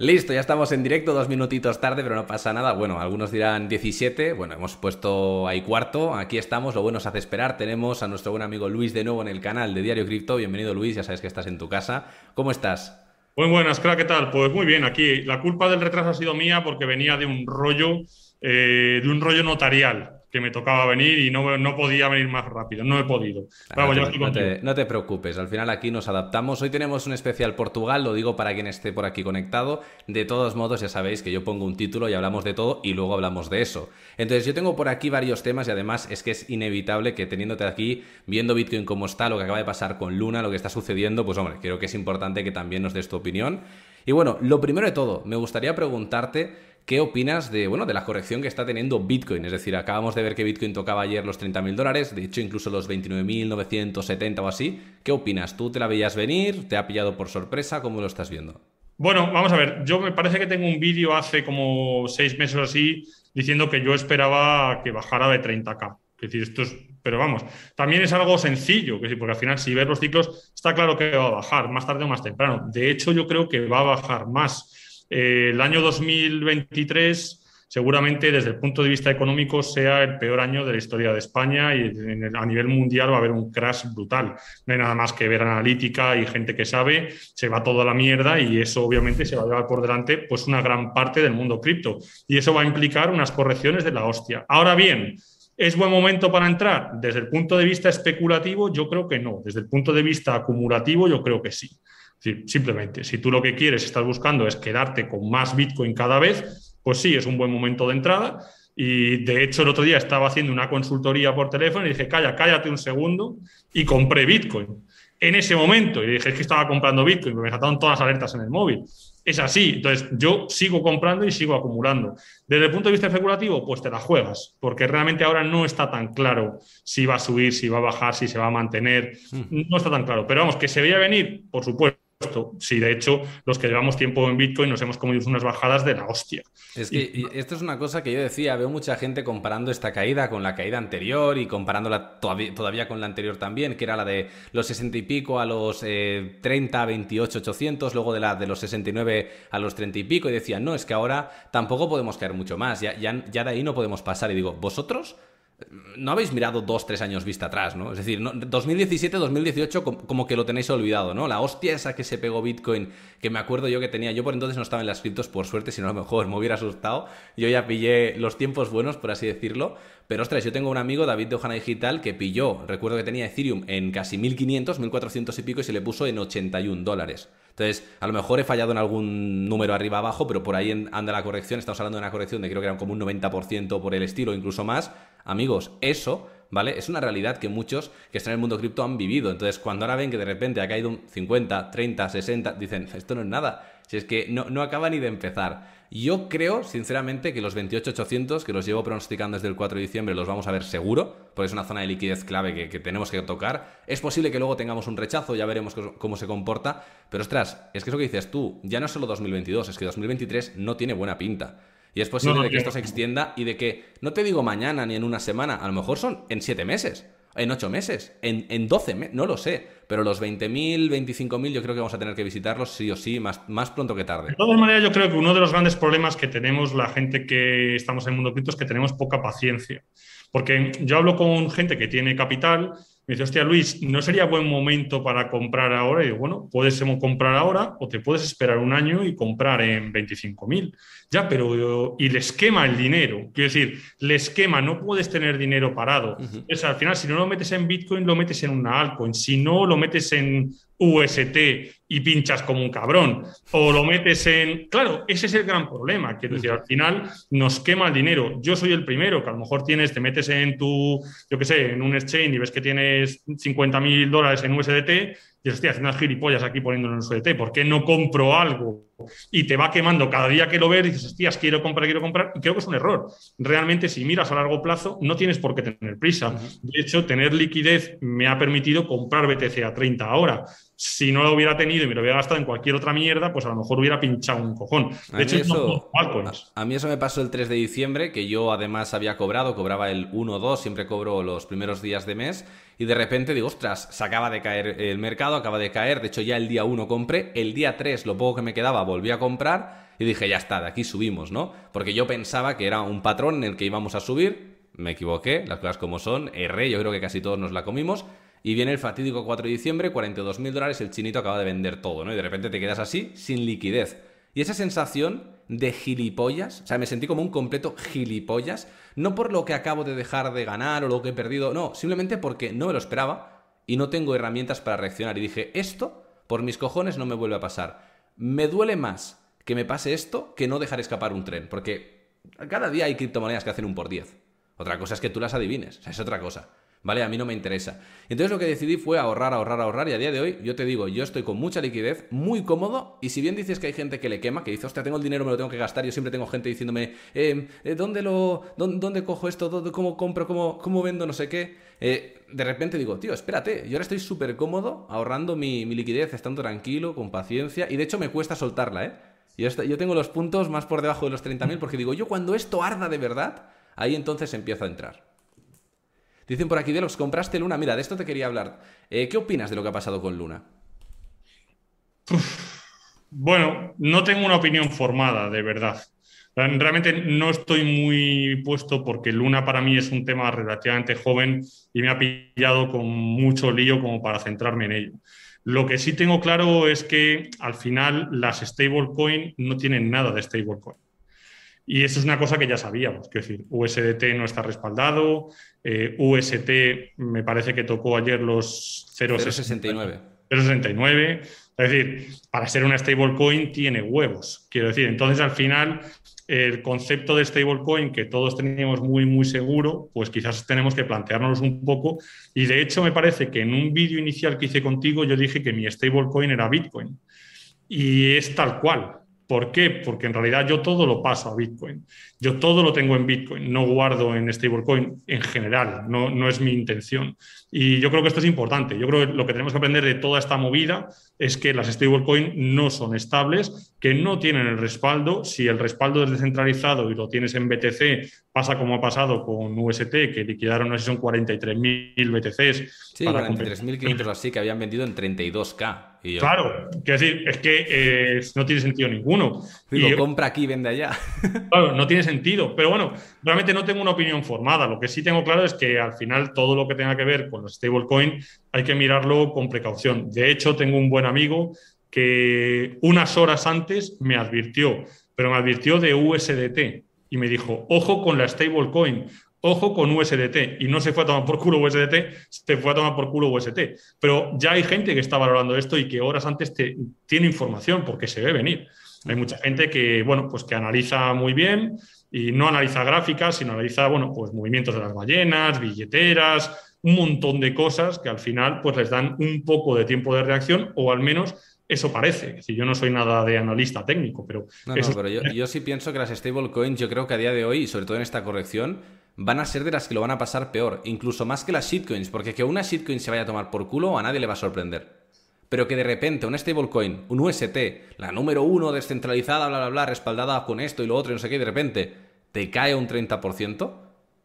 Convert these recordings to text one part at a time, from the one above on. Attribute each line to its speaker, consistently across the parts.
Speaker 1: Listo, ya estamos en directo, dos minutitos tarde, pero no pasa nada. Bueno, algunos dirán 17. Bueno, hemos puesto ahí cuarto. Aquí estamos, lo bueno se hace esperar. Tenemos a nuestro buen amigo Luis de nuevo en el canal de Diario Cripto. Bienvenido, Luis, ya sabes que estás en tu casa. ¿Cómo estás?
Speaker 2: Muy buenas, crack, ¿qué tal? Pues muy bien, aquí la culpa del retraso ha sido mía porque venía de un rollo, eh, de un rollo notarial que me tocaba venir y no, no podía venir más rápido, no he podido.
Speaker 1: no, te, preocupes, al final aquí nos adaptamos. Hoy tenemos un especial Portugal, lo digo para quien esté por aquí conectado. De todos modos, ya sabéis que yo pongo un título y hablamos de todo y luego hablamos de eso. Entonces yo tengo por aquí varios temas y además es que es inevitable que teniéndote aquí, viendo Bitcoin como está, lo que acaba de pasar con Luna, lo que está sucediendo, pues hombre, creo que es importante que también nos des tu opinión. Y bueno, lo primero de todo, me gustaría preguntarte ¿Qué opinas de, bueno, de la corrección que está teniendo Bitcoin? Es decir, acabamos de ver que Bitcoin tocaba ayer los 30.000 dólares, de hecho incluso los 29.970 o así. ¿Qué opinas? ¿Tú te la veías venir? ¿Te ha pillado por sorpresa? ¿Cómo lo estás viendo?
Speaker 2: Bueno, vamos a ver, yo me parece que tengo un vídeo hace como seis meses o así diciendo que yo esperaba que bajara de 30k. Es decir, esto es, pero vamos, también es algo sencillo, porque al final si ves los ciclos está claro que va a bajar más tarde o más temprano. De hecho, yo creo que va a bajar más eh, el año 2023 seguramente desde el punto de vista económico sea el peor año de la historia de España y a nivel mundial va a haber un crash brutal. No hay nada más que ver analítica y gente que sabe, se va todo a la mierda y eso obviamente se va a llevar por delante pues una gran parte del mundo cripto y eso va a implicar unas correcciones de la hostia. Ahora bien, ¿Es buen momento para entrar? Desde el punto de vista especulativo, yo creo que no. Desde el punto de vista acumulativo, yo creo que sí simplemente, si tú lo que quieres, estás buscando es quedarte con más Bitcoin cada vez, pues sí, es un buen momento de entrada. Y de hecho, el otro día estaba haciendo una consultoría por teléfono y dije, calla, cállate un segundo, y compré Bitcoin. En ese momento, y dije, es que estaba comprando Bitcoin, me saltaron todas las alertas en el móvil. Es así. Entonces, yo sigo comprando y sigo acumulando. Desde el punto de vista especulativo, pues te la juegas, porque realmente ahora no está tan claro si va a subir, si va a bajar, si se va a mantener. Hmm. No está tan claro. Pero vamos, que se veía venir, por supuesto Sí, de hecho, los que llevamos tiempo en Bitcoin nos hemos comido unas bajadas de la hostia.
Speaker 1: Es que esto es una cosa que yo decía, veo mucha gente comparando esta caída con la caída anterior y comparándola todavía, con la anterior también, que era la de los 60 y pico a los 30, 28, 800, luego de la de los 69 a los 30 y pico, y decían, no, es que ahora tampoco podemos caer mucho más, ya, ya, ya de ahí no podemos pasar. Y digo, ¿vosotros? No habéis mirado dos, tres años vista atrás, ¿no? Es decir, 2017, 2018 como que lo tenéis olvidado, ¿no? La hostia esa que se pegó Bitcoin, que me acuerdo yo que tenía, yo por entonces no estaba en las criptos, por suerte, si no a lo mejor me hubiera asustado. Yo ya pillé los tiempos buenos, por así decirlo. Pero ostras, yo tengo un amigo, David de Ojana Digital, que pilló, recuerdo que tenía Ethereum en casi 1500, 1400 y pico y se le puso en 81 dólares. Entonces, a lo mejor he fallado en algún número arriba abajo, pero por ahí anda la corrección. Estamos hablando de una corrección de creo que era como un 90% por el estilo, incluso más. Amigos, eso, ¿vale? Es una realidad que muchos que están en el mundo cripto han vivido. Entonces, cuando ahora ven que de repente ha caído un 50, 30, 60, dicen, esto no es nada. Si es que no, no acaba ni de empezar. Yo creo, sinceramente, que los 28.800, que los llevo pronosticando desde el 4 de diciembre, los vamos a ver seguro, porque es una zona de liquidez clave que, tenemos que tocar. Es posible que luego tengamos un rechazo, ya veremos cómo se comporta, pero ostras, es que es lo que dices tú, ya no es solo 2022, es que 2023 no tiene buena pinta. Y es posible de que esto se extienda y de que, no te digo mañana ni en una semana, a lo mejor son en 7 meses en ocho meses, en, en 12 meses, no lo sé, pero los 20.000, 25.000 yo creo que vamos a tener que visitarlos sí o sí, más, más pronto que tarde.
Speaker 2: De todas maneras, yo creo que uno de los grandes problemas que tenemos la gente que estamos en el mundo cripto es que tenemos poca paciencia. Porque yo hablo con gente que tiene capital me dice, hostia, Luis, ¿no sería buen momento para comprar ahora? Y digo, bueno, puedes comprar ahora o te puedes esperar un año y comprar en 25.000. Ya, pero y les quema el dinero. Quiero decir, les quema, no puedes tener dinero parado. al final, si no lo metes en Bitcoin, lo metes en una altcoin. Si no, lo metes en UST y pinchas como un cabrón. O lo metes en... Claro, ese es el gran problema. Quiero decir, al final nos quema el dinero. Yo soy el primero que a lo mejor tienes, te metes en tu, yo qué sé, en un exchange y ves que tienes 50 mil dólares en USDT y dices, hostia, haciendo gilipollas aquí poniéndolo en USDT. ¿Por qué no compro algo? Y te va quemando cada día que lo ves dices, hostias, quiero comprar, quiero comprar. Y creo que es un error. Realmente, si miras a largo plazo, no tienes por qué tener prisa. De hecho, tener liquidez me ha permitido comprar BTC a 30 ahora si no lo hubiera tenido y me lo hubiera gastado en cualquier otra mierda, pues a lo mejor hubiera pinchado un cojón. De hecho,
Speaker 1: eso, a, mí eso me pasó el 3 de diciembre, que yo además había cobrado, cobraba el 1 o 2, siempre cobro los primeros días de mes, y de repente digo, ostras, se acaba de caer el mercado, acaba de caer, de hecho ya el día 1 compré, el día 3 lo poco que me quedaba volví a comprar y dije, ya está, de aquí subimos, ¿no? Porque yo pensaba que era un patrón en el que íbamos a subir, me equivoqué, las cosas como son, erré, yo creo que casi todos nos la comimos, y viene el fatídico 4 de diciembre, 42 mil dólares, el chinito acaba de vender todo, ¿no? Y de repente te quedas así, sin liquidez. Y esa sensación de gilipollas, o sea, me sentí como un completo gilipollas, no por lo que acabo de dejar de ganar o lo que he perdido, no, simplemente porque no me lo esperaba y no tengo herramientas para reaccionar. Y dije, esto, por mis cojones, no me vuelve a pasar. Me duele más que me pase esto que no dejar escapar un tren, porque cada día hay criptomonedas que hacen un por 10. Otra cosa es que tú las adivines, o sea, es otra cosa. ¿Vale? A mí no me interesa. Entonces lo que decidí fue ahorrar, ahorrar, ahorrar y a día de hoy yo te digo, yo estoy con mucha liquidez, muy cómodo y si bien dices que hay gente que le quema, que dice, hostia, tengo el dinero, me lo tengo que gastar, yo siempre tengo gente diciéndome, eh, eh, ¿dónde, lo, dónde, cojo esto? ¿Dónde, ¿Cómo compro? Cómo, ¿Cómo vendo? No sé qué. Eh, de repente digo, tío, espérate, yo ahora estoy súper cómodo ahorrando mi, liquidez, estando tranquilo, con paciencia y de hecho me cuesta soltarla, ¿eh? Yo, tengo los puntos más por debajo de los 30.000 porque digo, yo cuando esto arda de verdad, ahí entonces empiezo a entrar. Dicen por aquí, Delox, compraste Luna. Mira, de esto te quería hablar. Eh, ¿Qué opinas de lo que ha pasado con Luna?
Speaker 2: bueno, no tengo una opinión formada, de verdad. Realmente no estoy muy puesto porque Luna para mí es un tema relativamente joven y me ha pillado con mucho lío como para centrarme en ello. Lo que sí tengo claro es que al final las stablecoin no tienen nada de stablecoin. Y eso es una cosa que ya sabíamos, es decir, USDT no está respaldado, eh, UST me parece que tocó ayer los 0,69. 0,69. Es decir, para ser una stablecoin tiene huevos, quiero decir. Entonces, al final, el concepto de stablecoin que todos teníamos muy, muy seguro, pues quizás tenemos que plantearnos un poco. Y de hecho, me parece que en un vídeo inicial que hice contigo, yo dije que mi stablecoin era Bitcoin. Y es tal cual. ¿Por qué? Porque en realidad yo todo lo paso a Bitcoin. Yo todo lo tengo en Bitcoin, no guardo en stablecoin en general, no, no es mi intención. Y yo creo que esto es importante. Yo creo que lo que tenemos que aprender de toda esta movida es que las stablecoin no son estables, que no tienen el respaldo. Si el respaldo es descentralizado y lo tienes en BTC, pasa como ha pasado con UST, que liquidaron, no sé si son 43.000 BTCs.
Speaker 1: Sí, 43.500 así que habían vendido en 32K.
Speaker 2: Claro, quiero decir, es que eh, no tiene sentido ninguno.
Speaker 1: Digo, compra aquí, vende allá.
Speaker 2: Claro, no tiene sentido. Pero bueno, realmente no tengo una opinión formada. Lo que sí tengo claro es que al final todo lo que tenga que ver con los stablecoin hay que mirarlo con precaución. De hecho, tengo un buen amigo que unas horas antes me advirtió, pero me advirtió de USDT y me dijo, ojo con la stablecoin, ojo con USDT. Y no se fue a tomar por culo USDT, se fue a tomar por culo UST. Pero ya hay gente que está valorando esto y que horas antes te, tiene información porque se ve venir. Hay mucha gente que, bueno, pues que analiza muy bien y no analiza gráficas, sino analiza, bueno, pues movimientos de las ballenas, billeteras, un montón de cosas que al final pues les dan un poco de tiempo de reacción o al menos eso parece. Es decir, yo no soy nada de analista técnico, pero...
Speaker 1: No, no, pero yo, yo, sí pienso que las stablecoins, yo creo que a día de hoy, y sobre todo en esta corrección, van a ser de las que lo van a pasar peor, incluso más que las shitcoins, porque que una shitcoin se vaya a tomar por culo a nadie le va a sorprender. Pero que de repente un stablecoin, un UST, la número uno descentralizada, bla, bla, bla, respaldada con esto y lo otro y no sé qué, y de repente te cae un 30%,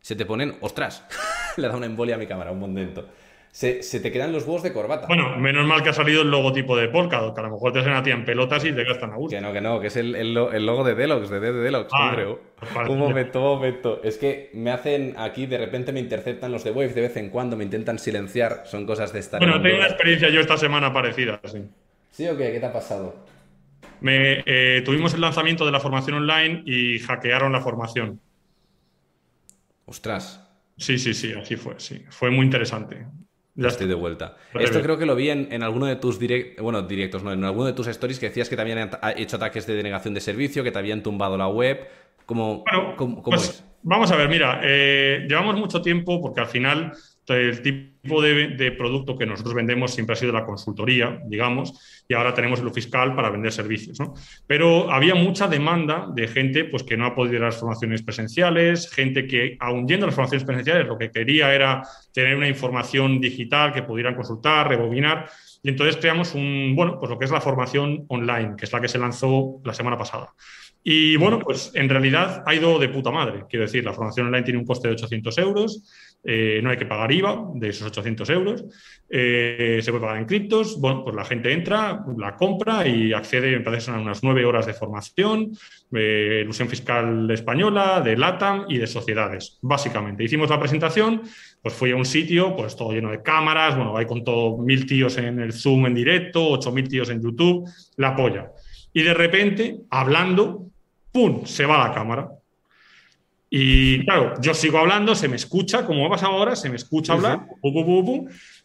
Speaker 1: se te ponen, ostras, le da una embolia a mi cámara, un momento se, te quedan los huevos de corbata.
Speaker 2: Bueno, menos mal que ha salido el logotipo de Polkadot, que a lo mejor te hacen a ti en pelotas y te gastan a gusto.
Speaker 1: Que no, que no, que es el, logo de Deluxe, de Deluxe, ah, creo. Un momento, un momento. Es que me hacen aquí, de repente me interceptan los de Wave de vez en cuando, me intentan silenciar, son cosas de estar.
Speaker 2: Bueno, tengo una experiencia yo esta semana parecida, sí.
Speaker 1: ¿Sí o qué? ¿Qué te ha pasado?
Speaker 2: Me, eh, tuvimos el lanzamiento de la formación online y hackearon la formación.
Speaker 1: Ostras.
Speaker 2: Sí, sí, sí, así fue, sí. Fue muy interesante.
Speaker 1: Ya estoy de vuelta. Esto creo que lo vi en, alguno de tus direct, bueno, directos, no, en alguno de tus stories que decías que te habían hecho ataques de denegación de servicio, que te habían tumbado la web. ¿Cómo, ¿cómo, pues, es?
Speaker 2: Vamos a ver, mira, eh, llevamos mucho tiempo porque al final el tipo de, producto que nosotros vendemos siempre ha sido la consultoría, digamos, y ahora tenemos lo fiscal para vender servicios. ¿no? Pero había mucha demanda de gente pues, que no ha podido ir a las formaciones presenciales, gente que, aun yendo a las formaciones presenciales, lo que quería era tener una información digital que pudieran consultar, rebobinar. y entonces creamos un, bueno, pues lo que es la formación online, que es la que se lanzó la semana pasada. Y bueno, pues en realidad ha ido de puta madre. Quiero decir, la formación online tiene un coste de 800 euros, eh, no hay que pagar IVA de esos 800 euros, eh, se puede pagar en criptos. Bueno, pues la gente entra, la compra y accede, me parece, a unas nueve horas de formación, eh, ilusión fiscal española, de LATAM y de sociedades, básicamente. Hicimos la presentación, pues fui a un sitio, pues todo lleno de cámaras, bueno, hay con todo mil tíos en el Zoom en directo, ocho mil tíos en YouTube, la polla. Y de repente, hablando, ¡pum!, se va la cámara. Y claro, yo sigo hablando, se me escucha, como ha pasado ahora, se me escucha hablar,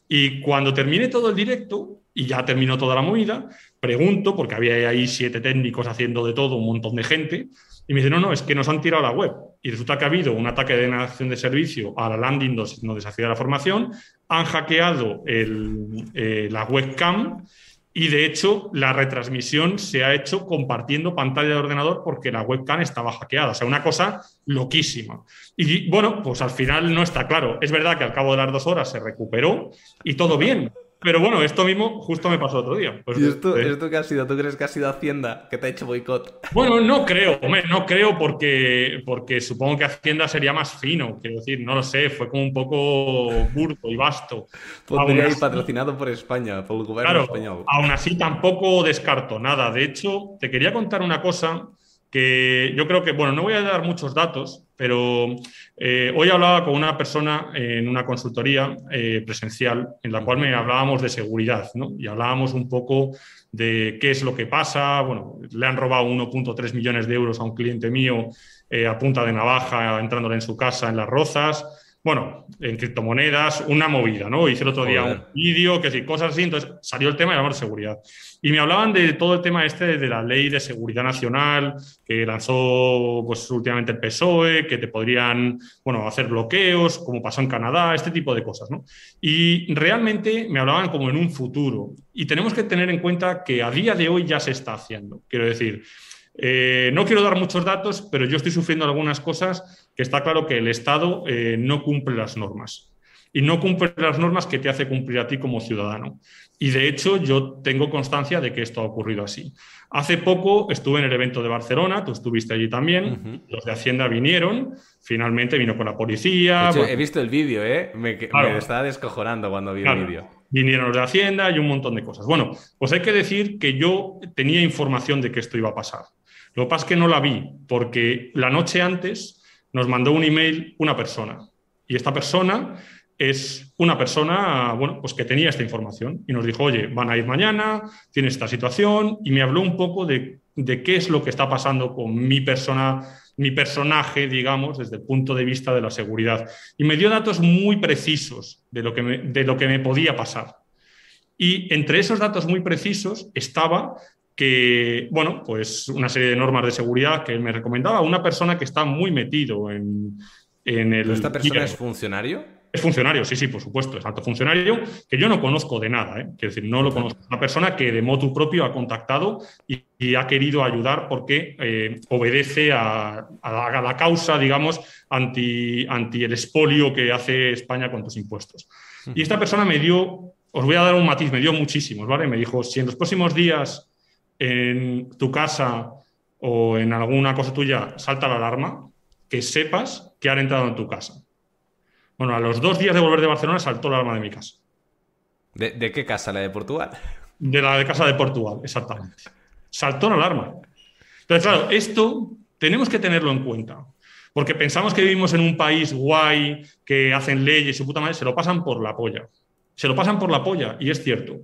Speaker 2: y cuando termine todo el directo, y ya terminó toda la movida, pregunto, porque había ahí siete técnicos haciendo de todo, un montón de gente, y me dicen, no, no, es que nos han tirado la web. Y resulta que ha habido un ataque de denegación de servicio a la landing donde se hacía la formación, han hackeado eh, la webcam y de hecho, la retransmisión se ha hecho compartiendo pantalla de ordenador porque la webcam estaba hackeada. O sea, una cosa loquísima. Y bueno, pues al final no está claro. Es verdad que al cabo de las dos horas se recuperó y todo bien. Pero bueno, esto mismo justo me pasó otro día.
Speaker 1: Pues, ¿Y esto, eh, esto qué ha sido? ¿Tú crees que ha sido Hacienda que te ha hecho boicot?
Speaker 2: Bueno, no creo, hombre, no creo porque, porque supongo que Hacienda sería más fino, quiero decir, no lo sé, fue como un poco burdo y vasto.
Speaker 1: Podría ir patrocinado por España, por el gobierno español.
Speaker 2: Aún así tampoco descarto nada. De hecho, te quería contar una cosa que yo creo que, bueno, no voy a dar muchos datos, pero eh, hoy hablaba con una persona en una consultoría eh, presencial en la cual me hablábamos de seguridad, ¿no? Y hablábamos un poco de qué es lo que pasa. Bueno, le han robado 1.3 millones de euros a un cliente mío eh, a punta de navaja entrándole en su casa en Las Rozas bueno, en criptomonedas, una movida, ¿no? Hice el otro día un vídeo, que sí, cosas así, entonces salió el tema de la seguridad. Y me hablaban de todo el tema este de la ley de seguridad nacional que lanzó pues últimamente el PSOE, que te podrían, bueno, hacer bloqueos, como pasó en Canadá, este tipo de cosas, ¿no? Y realmente me hablaban como en un futuro. Y tenemos que tener en cuenta que a día de hoy ya se está haciendo. Quiero decir, eh, no quiero dar muchos datos, pero yo estoy sufriendo algunas cosas que está claro que el Estado eh, no cumple las normas. Y no cumple las normas que te hace cumplir a ti como ciudadano. Y de hecho yo tengo constancia de que esto ha ocurrido así. Hace poco estuve en el evento de Barcelona, tú estuviste allí también, los de Hacienda vinieron, finalmente vino con la policía.
Speaker 1: He visto el vídeo, ¿eh? Me, estaba descojonando cuando vi el vídeo.
Speaker 2: Vinieron los de Hacienda y un montón de cosas. Bueno, pues hay que decir que yo tenía información de que esto iba a pasar. Lo que pasa es que no la vi, porque la noche antes nos mandó un email una persona. Y esta persona es una persona, bueno, pues que tenía esta información y nos dijo, oye, van a ir mañana, tiene esta situación, y me habló un poco de, qué es lo que está pasando con mi persona, mi personaje, digamos, desde el punto de vista de la seguridad. Y me dio datos muy precisos de lo que de lo que me podía pasar. Y entre esos datos muy precisos estaba que, bueno, pues una serie de normas de seguridad que me recomendaba, una persona que está muy metido en, en el...
Speaker 1: ¿Esta persona es funcionario?
Speaker 2: Es funcionario, sí, sí, por supuesto, es alto funcionario, que yo no conozco de nada, ¿eh? quiero decir, no lo conozco. Una persona que de motu propio ha contactado y, ha querido ayudar porque eh, obedece a, la, causa, digamos, anti, anti el expolio que hace España con tus impuestos. Y esta persona me dio, os voy a dar un matiz, me dio muchísimos, ¿vale? Me dijo, si en los próximos días en tu casa o en alguna cosa tuya salta la alarma, que sepas que han entrado en tu casa. Bueno, a los dos días de volver de Barcelona saltó la alarma de mi casa.
Speaker 1: ¿De, qué casa? ¿La de Portugal?
Speaker 2: De la de casa de Portugal, exactamente. Saltó la alarma. Entonces, claro, esto tenemos que tenerlo en cuenta. Porque pensamos que vivimos en un país guay, que hacen leyes y su puta madre, se lo pasan por la polla. Se lo pasan por la polla, y es cierto.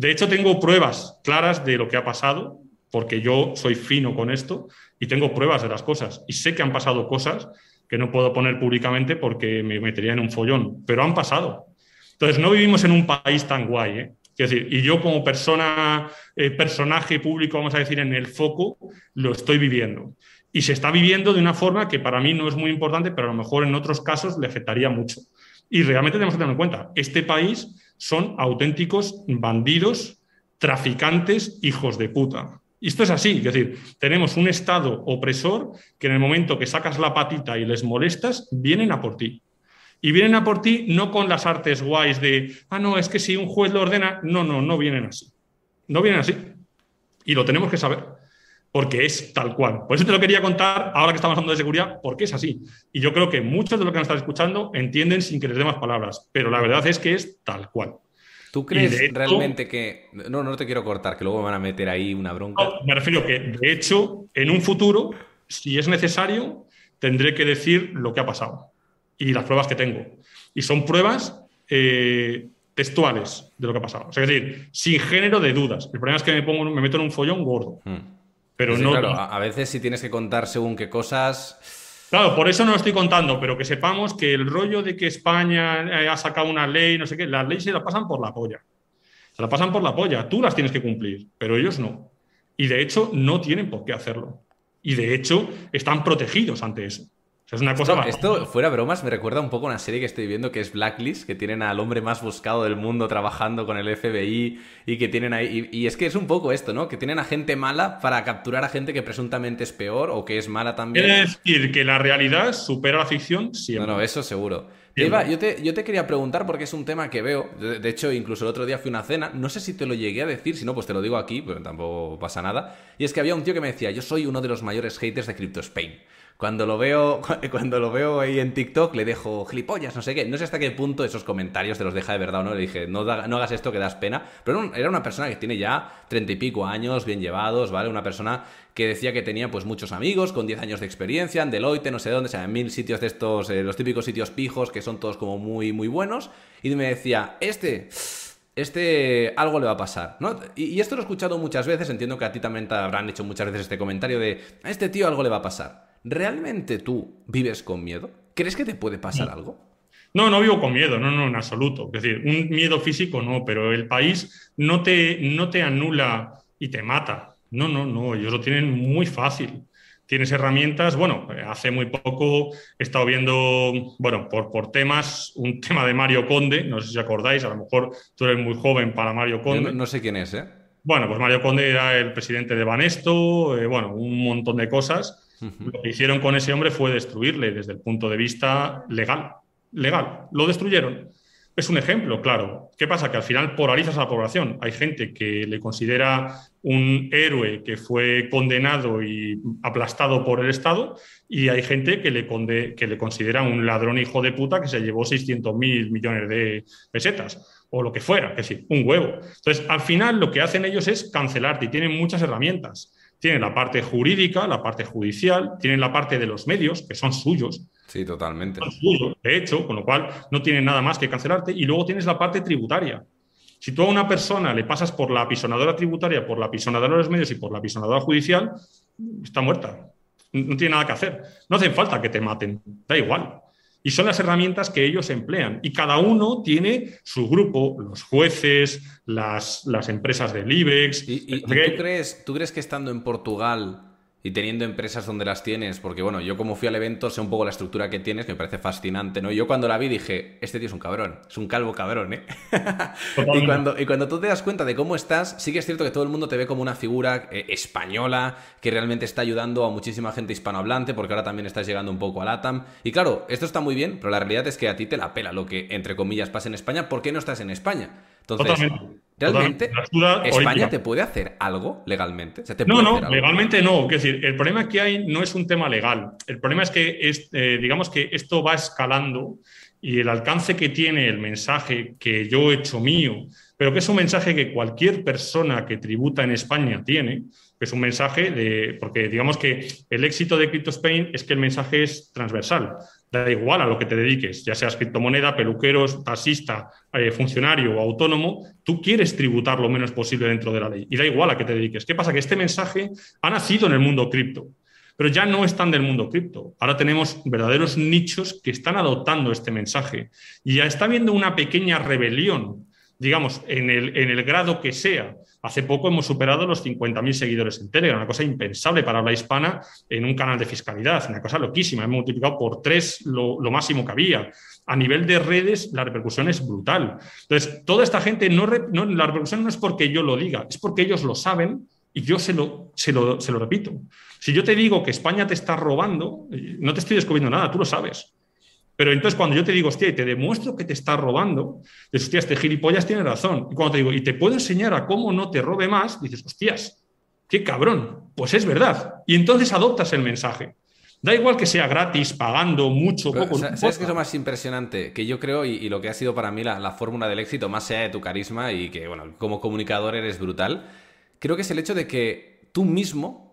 Speaker 2: De hecho, tengo pruebas claras de lo que ha pasado, porque yo soy fino con esto y tengo pruebas de las cosas. Y sé que han pasado cosas que no puedo poner públicamente porque me metería en un follón, pero han pasado. Entonces, no vivimos en un país tan guay. ¿eh? decir, y yo como persona, eh, personaje público, vamos a decir, en el foco, lo estoy viviendo. Y se está viviendo de una forma que para mí no es muy importante, pero a lo mejor en otros casos le afectaría mucho. Y realmente tenemos que tener en cuenta, este país son auténticos bandidos, traficantes, hijos de puta. Y esto es así, es decir, tenemos un Estado opresor que en el momento que sacas la patita y les molestas, vienen a por ti. Y vienen a por ti no con las artes guays de, ah, no, es que si un juez lo ordena, no, no, no vienen así. No vienen así. Y lo tenemos que saber, porque es tal cual. Por eso te lo quería contar, ahora que estamos hablando de seguridad, porque es así. Y yo creo que muchos de los que nos están escuchando entienden sin que les dé más palabras, pero la verdad es que es tal cual.
Speaker 1: ¿Tú crees realmente que.? No, no te quiero cortar, que luego me van a meter ahí una bronca.
Speaker 2: me refiero que, de hecho, en un futuro, si es necesario, tendré que decir lo que ha pasado y las pruebas que tengo. Y son pruebas eh, textuales de lo que ha pasado. es decir, sin género de dudas. El problema es que me, pongo, me meto en un follón gordo. Hmm. Pero no.
Speaker 1: Claro, a veces si tienes que contar según qué cosas.
Speaker 2: Claro, por eso no lo estoy contando, pero que sepamos que el rollo de que España eh, ha sacado una ley, no sé qué, las leyes se la pasan por la polla. Se la pasan por la polla. Tú las tienes que cumplir, pero ellos no. Y de hecho no tienen por qué hacerlo. Y de hecho están protegidos ante eso es una cosa
Speaker 1: esto, fuera bromas, me recuerda un poco a una serie que estoy viendo que es Blacklist, que tienen al hombre más buscado del mundo trabajando con el FBI y que tienen ahí. Y, es que es un poco esto, ¿no? Que tienen a gente mala para capturar a gente que presuntamente es peor o que es mala también.
Speaker 2: Quiere decir que la realidad supera la ficción siempre.
Speaker 1: No, no, eso seguro. Eva, yo te, yo te, quería preguntar porque es un tema que veo. De, hecho, incluso el otro día fui a una cena. No sé si te lo llegué a decir, si no, pues te lo digo aquí, pero tampoco pasa nada. Y es que había un tío que me decía: Yo soy uno de los mayores haters de Crypto Spain. Cuando lo veo, cuando lo veo ahí en TikTok, le dejo gilipollas, no sé qué. No sé hasta qué punto esos comentarios te los deja de verdad o no. Le dije, no, hagas esto que das pena. Pero era una persona que tiene ya treinta y pico años, bien llevados, ¿vale? Una persona que decía que tenía pues muchos amigos con 10 años de experiencia en Deloitte, no sé dónde, o sea, en mil sitios de estos, eh, los típicos sitios pijos que son todos como muy, muy buenos. Y me decía, este este algo le va a pasar, ¿no? Y, esto lo he escuchado muchas veces, entiendo que a ti también te habrán hecho muchas veces este comentario de, a este tío algo le va a pasar. ¿Realmente tú vives con miedo? ¿Crees que te puede pasar algo?
Speaker 2: No, no vivo con miedo, no, no, en absoluto. Es decir, un miedo físico no, pero el país no te, no te anula y te mata. No, no, no, ellos lo tienen muy fácil. Tienes herramientas, bueno, hace muy poco he estado viendo, bueno, por, por temas, un tema de Mario Conde, no sé si acordáis, a lo mejor tú eres muy joven para Mario Conde.
Speaker 1: no sé quién es, ¿eh?
Speaker 2: Bueno, pues Mario Conde era el presidente de Banesto, eh, bueno, un montón de cosas. Lo que hicieron con ese hombre fue destruirle desde el punto de vista legal. Legal. Lo destruyeron. Es un ejemplo, claro. ¿Qué pasa? Que al final polarizas a la población. Hay gente que le considera un héroe que fue condenado y aplastado por el Estado y hay gente que le, que le considera un ladrón hijo de puta que se llevó 600 mil millones de pesetas o lo que fuera, que sí, un huevo. Entonces, al final lo que hacen ellos es cancelarte y tienen muchas herramientas. Tienen la parte jurídica, la parte judicial, tienen la parte de los medios, que son suyos.
Speaker 1: Sí, totalmente.
Speaker 2: Son suyos, de hecho, con lo cual no tienen nada más que cancelarte. Y luego tienes la parte tributaria. Si tú a una persona le pasas por la apisonadora tributaria, por la apisonadora de los medios y por la apisonadora judicial, está muerta. No tiene nada que hacer. No hace falta que te maten, da igual. Y son las herramientas que ellos emplean. Y cada uno tiene su grupo, los jueces, las, las empresas del IBEX.
Speaker 1: ¿Y, tú, crees, tú crees que estando en Portugal y teniendo empresas donde las tienes, porque bueno, yo como fui al evento sé un poco la estructura que tienes, que me parece fascinante, ¿no? Yo cuando la vi dije, este tío es un cabrón, es un calvo cabrón, ¿eh? y, cuando, y cuando tú te das cuenta de cómo estás, sí que es cierto que todo el mundo te ve como una figura eh, española, que realmente está ayudando a muchísima gente hispanohablante, porque ahora también estás llegando un poco a LATAM. Y claro, esto está muy bien, pero la realidad es que a ti te la pela lo que, entre comillas, pasa en España, ¿por qué no estás en España? Entonces, ¿realmente España te puede hacer algo legalmente?
Speaker 2: no, no, legalmente no. Es decir, el problema que hay no es un tema legal. El problema es que, es, eh, digamos que esto va escalando y el alcance que tiene el mensaje que yo he hecho mío, pero que es un mensaje que cualquier persona que tributa en España tiene, que es un mensaje de, porque digamos que el éxito de CryptoSpain es que el mensaje es transversal da igual a lo que te dediques, ya seas criptomoneda, peluqueros, taxista, eh, funcionario o autónomo, tú quieres tributar lo menos posible dentro de la ley y da igual a qué te dediques. ¿Qué pasa? Que este mensaje ha nacido en el mundo cripto, pero ya no están del mundo cripto. Ahora tenemos verdaderos nichos que están adoptando este mensaje y ya está habiendo una pequeña rebelión, digamos, en el, en el grado que sea Hace poco hemos superado los 50.000 seguidores en Telegram, una cosa impensable para habla hispana en un canal de fiscalidad, una cosa loquísima. Hemos multiplicado por tres lo, máximo que había. A nivel de redes, la repercusión es brutal. Entonces, toda esta gente, no, la repercusión no es porque yo lo diga, es porque ellos lo saben y yo se lo, se lo, se lo repito. Si yo te digo que España te está robando, no te estoy descubriendo nada, tú lo sabes. Pero entonces cuando yo te digo, hostia, y te demuestro que te está robando, dices, hostia, este gilipollas tiene razón. Y cuando te digo, y te puedo enseñar a cómo no te robe más, dices, hostias, qué cabrón. Pues es verdad. Y entonces adoptas el mensaje. Da igual que sea gratis, pagando mucho, poco.
Speaker 1: ¿Sabes qué es lo más impresionante? Que yo creo, y, lo que ha sido para mí la, fórmula del éxito, más allá de tu carisma y que, bueno, como comunicador eres brutal, creo que es el hecho de que tú mismo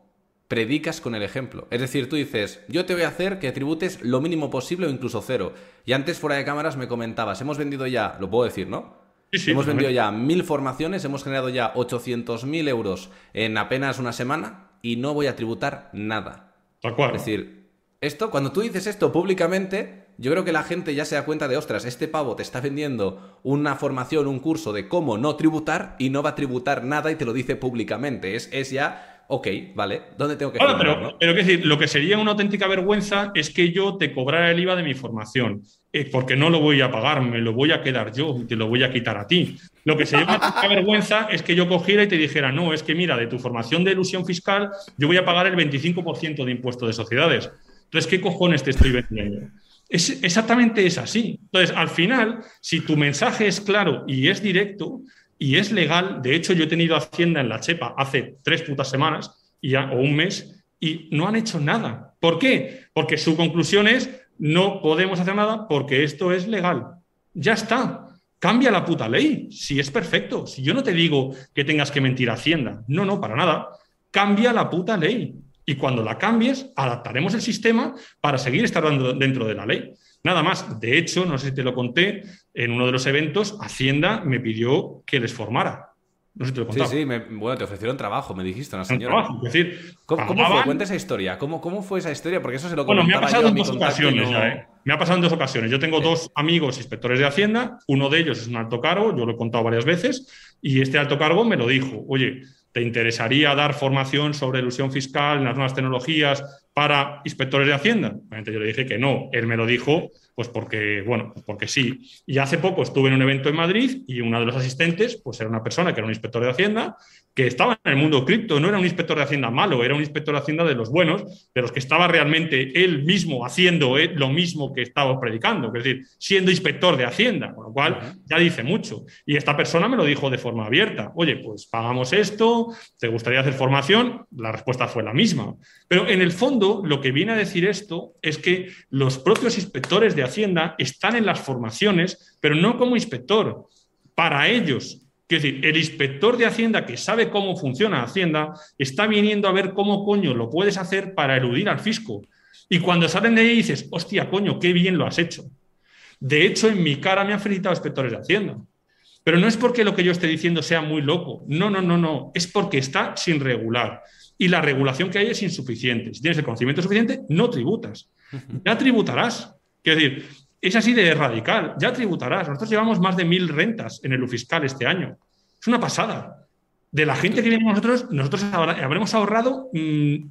Speaker 1: predicas con el ejemplo. Es decir, tú dices, yo te voy a hacer que tributes lo mínimo posible o incluso cero. Y antes fuera de cámaras me comentabas, hemos vendido ya, lo puedo decir, ¿no? Sí, sí, hemos vendido ya mil formaciones, hemos generado ya 800.000 euros en apenas una semana y no voy a tributar nada.
Speaker 2: Tal cual.
Speaker 1: Es decir, esto, cuando tú dices esto públicamente, yo creo que la gente ya se da cuenta de, ostras, este pavo te está vendiendo una formación, un curso de cómo no tributar y no va a tributar nada y te lo dice públicamente. Es, es ya, ok, vale, ¿dónde tengo que
Speaker 2: claro, pero, pero decir, lo que sería una auténtica vergüenza es que yo te cobrara el IVA de mi formación, eh, porque no lo voy a pagar, me lo voy a quedar yo y te lo voy a quitar a ti. Lo que sería una vergüenza es que yo cogiera y te dijera, no, es que mira, de tu formación de ilusión fiscal, yo voy a pagar el 25% de impuesto de sociedades. Entonces, ¿qué cojones te estoy vendiendo? Es, exactamente es así. Entonces, al final, si tu mensaje es claro y es directo y es legal, de hecho, yo he tenido Hacienda en la Chepa hace tres putas semanas y o un mes y no han hecho nada. ¿Por qué? Porque su conclusión es no podemos hacer nada porque esto es legal. Ya está. Cambia la puta ley. Si es perfecto. Si yo no te digo que tengas que mentir a Hacienda. No, no, para nada. Cambia la puta ley y cuando la cambies, adaptaremos el sistema para seguir estando dentro de la ley. Nada más. De hecho, no sé si te lo conté, en uno de los eventos, Hacienda me pidió que les formara. No sé si te lo
Speaker 1: conté. Sí, sí, bueno, te ofrecieron trabajo, me dijiste, una señora. Trabajo, es decir, ¿Cómo, fue? Cuenta esa historia. ¿Cómo, ¿Cómo, fue esa historia? Porque eso se lo
Speaker 2: Bueno, me ha pasado en dos ocasiones ya, ¿eh? Me ha pasado en dos ocasiones. Yo tengo dos amigos inspectores de Hacienda. Uno de ellos es un alto cargo, yo lo he contado varias veces, y este alto cargo me lo dijo. Oye, ¿Te interesaría dar formación sobre ilusión fiscal en las nuevas tecnologías para inspectores de Hacienda? Yo le dije que no. Él me lo dijo, pues porque, bueno, porque sí. Y hace poco estuve en un evento en Madrid y uno de los asistentes, pues era una persona que era un inspector de Hacienda, que estaba en el mundo cripto, no era un inspector de Hacienda malo, era un inspector de Hacienda de los buenos, de los que estaba realmente él mismo haciendo eh, lo mismo que estaba predicando, es decir, siendo inspector de Hacienda, con lo cual ya dice mucho. Y esta persona me lo dijo de forma abierta, oye, pues pagamos esto, ¿te gustaría hacer formación? La respuesta fue la misma. Pero en el fondo, lo que viene a decir esto es que los propios inspectores de Hacienda están en las formaciones, pero no como inspector. Para ellos, es decir, el inspector de Hacienda que sabe cómo funciona Hacienda está viniendo a ver cómo coño lo puedes hacer para eludir al fisco. Y cuando salen de ahí dices, hostia, coño, qué bien lo has hecho. De hecho, en mi cara me han felicitado inspectores de Hacienda. Pero no es porque lo que yo esté diciendo sea muy loco. No, no, no, no. Es porque está sin regular. Y la regulación que hay es insuficiente. Si tienes el conocimiento suficiente, no tributas. Ya tributarás. Quiero decir, es así de radical. Ya tributarás. Nosotros llevamos más de mil rentas en el fiscal este año. Es una pasada. De la gente que viene con nosotros, nosotros habremos ahorrado mm,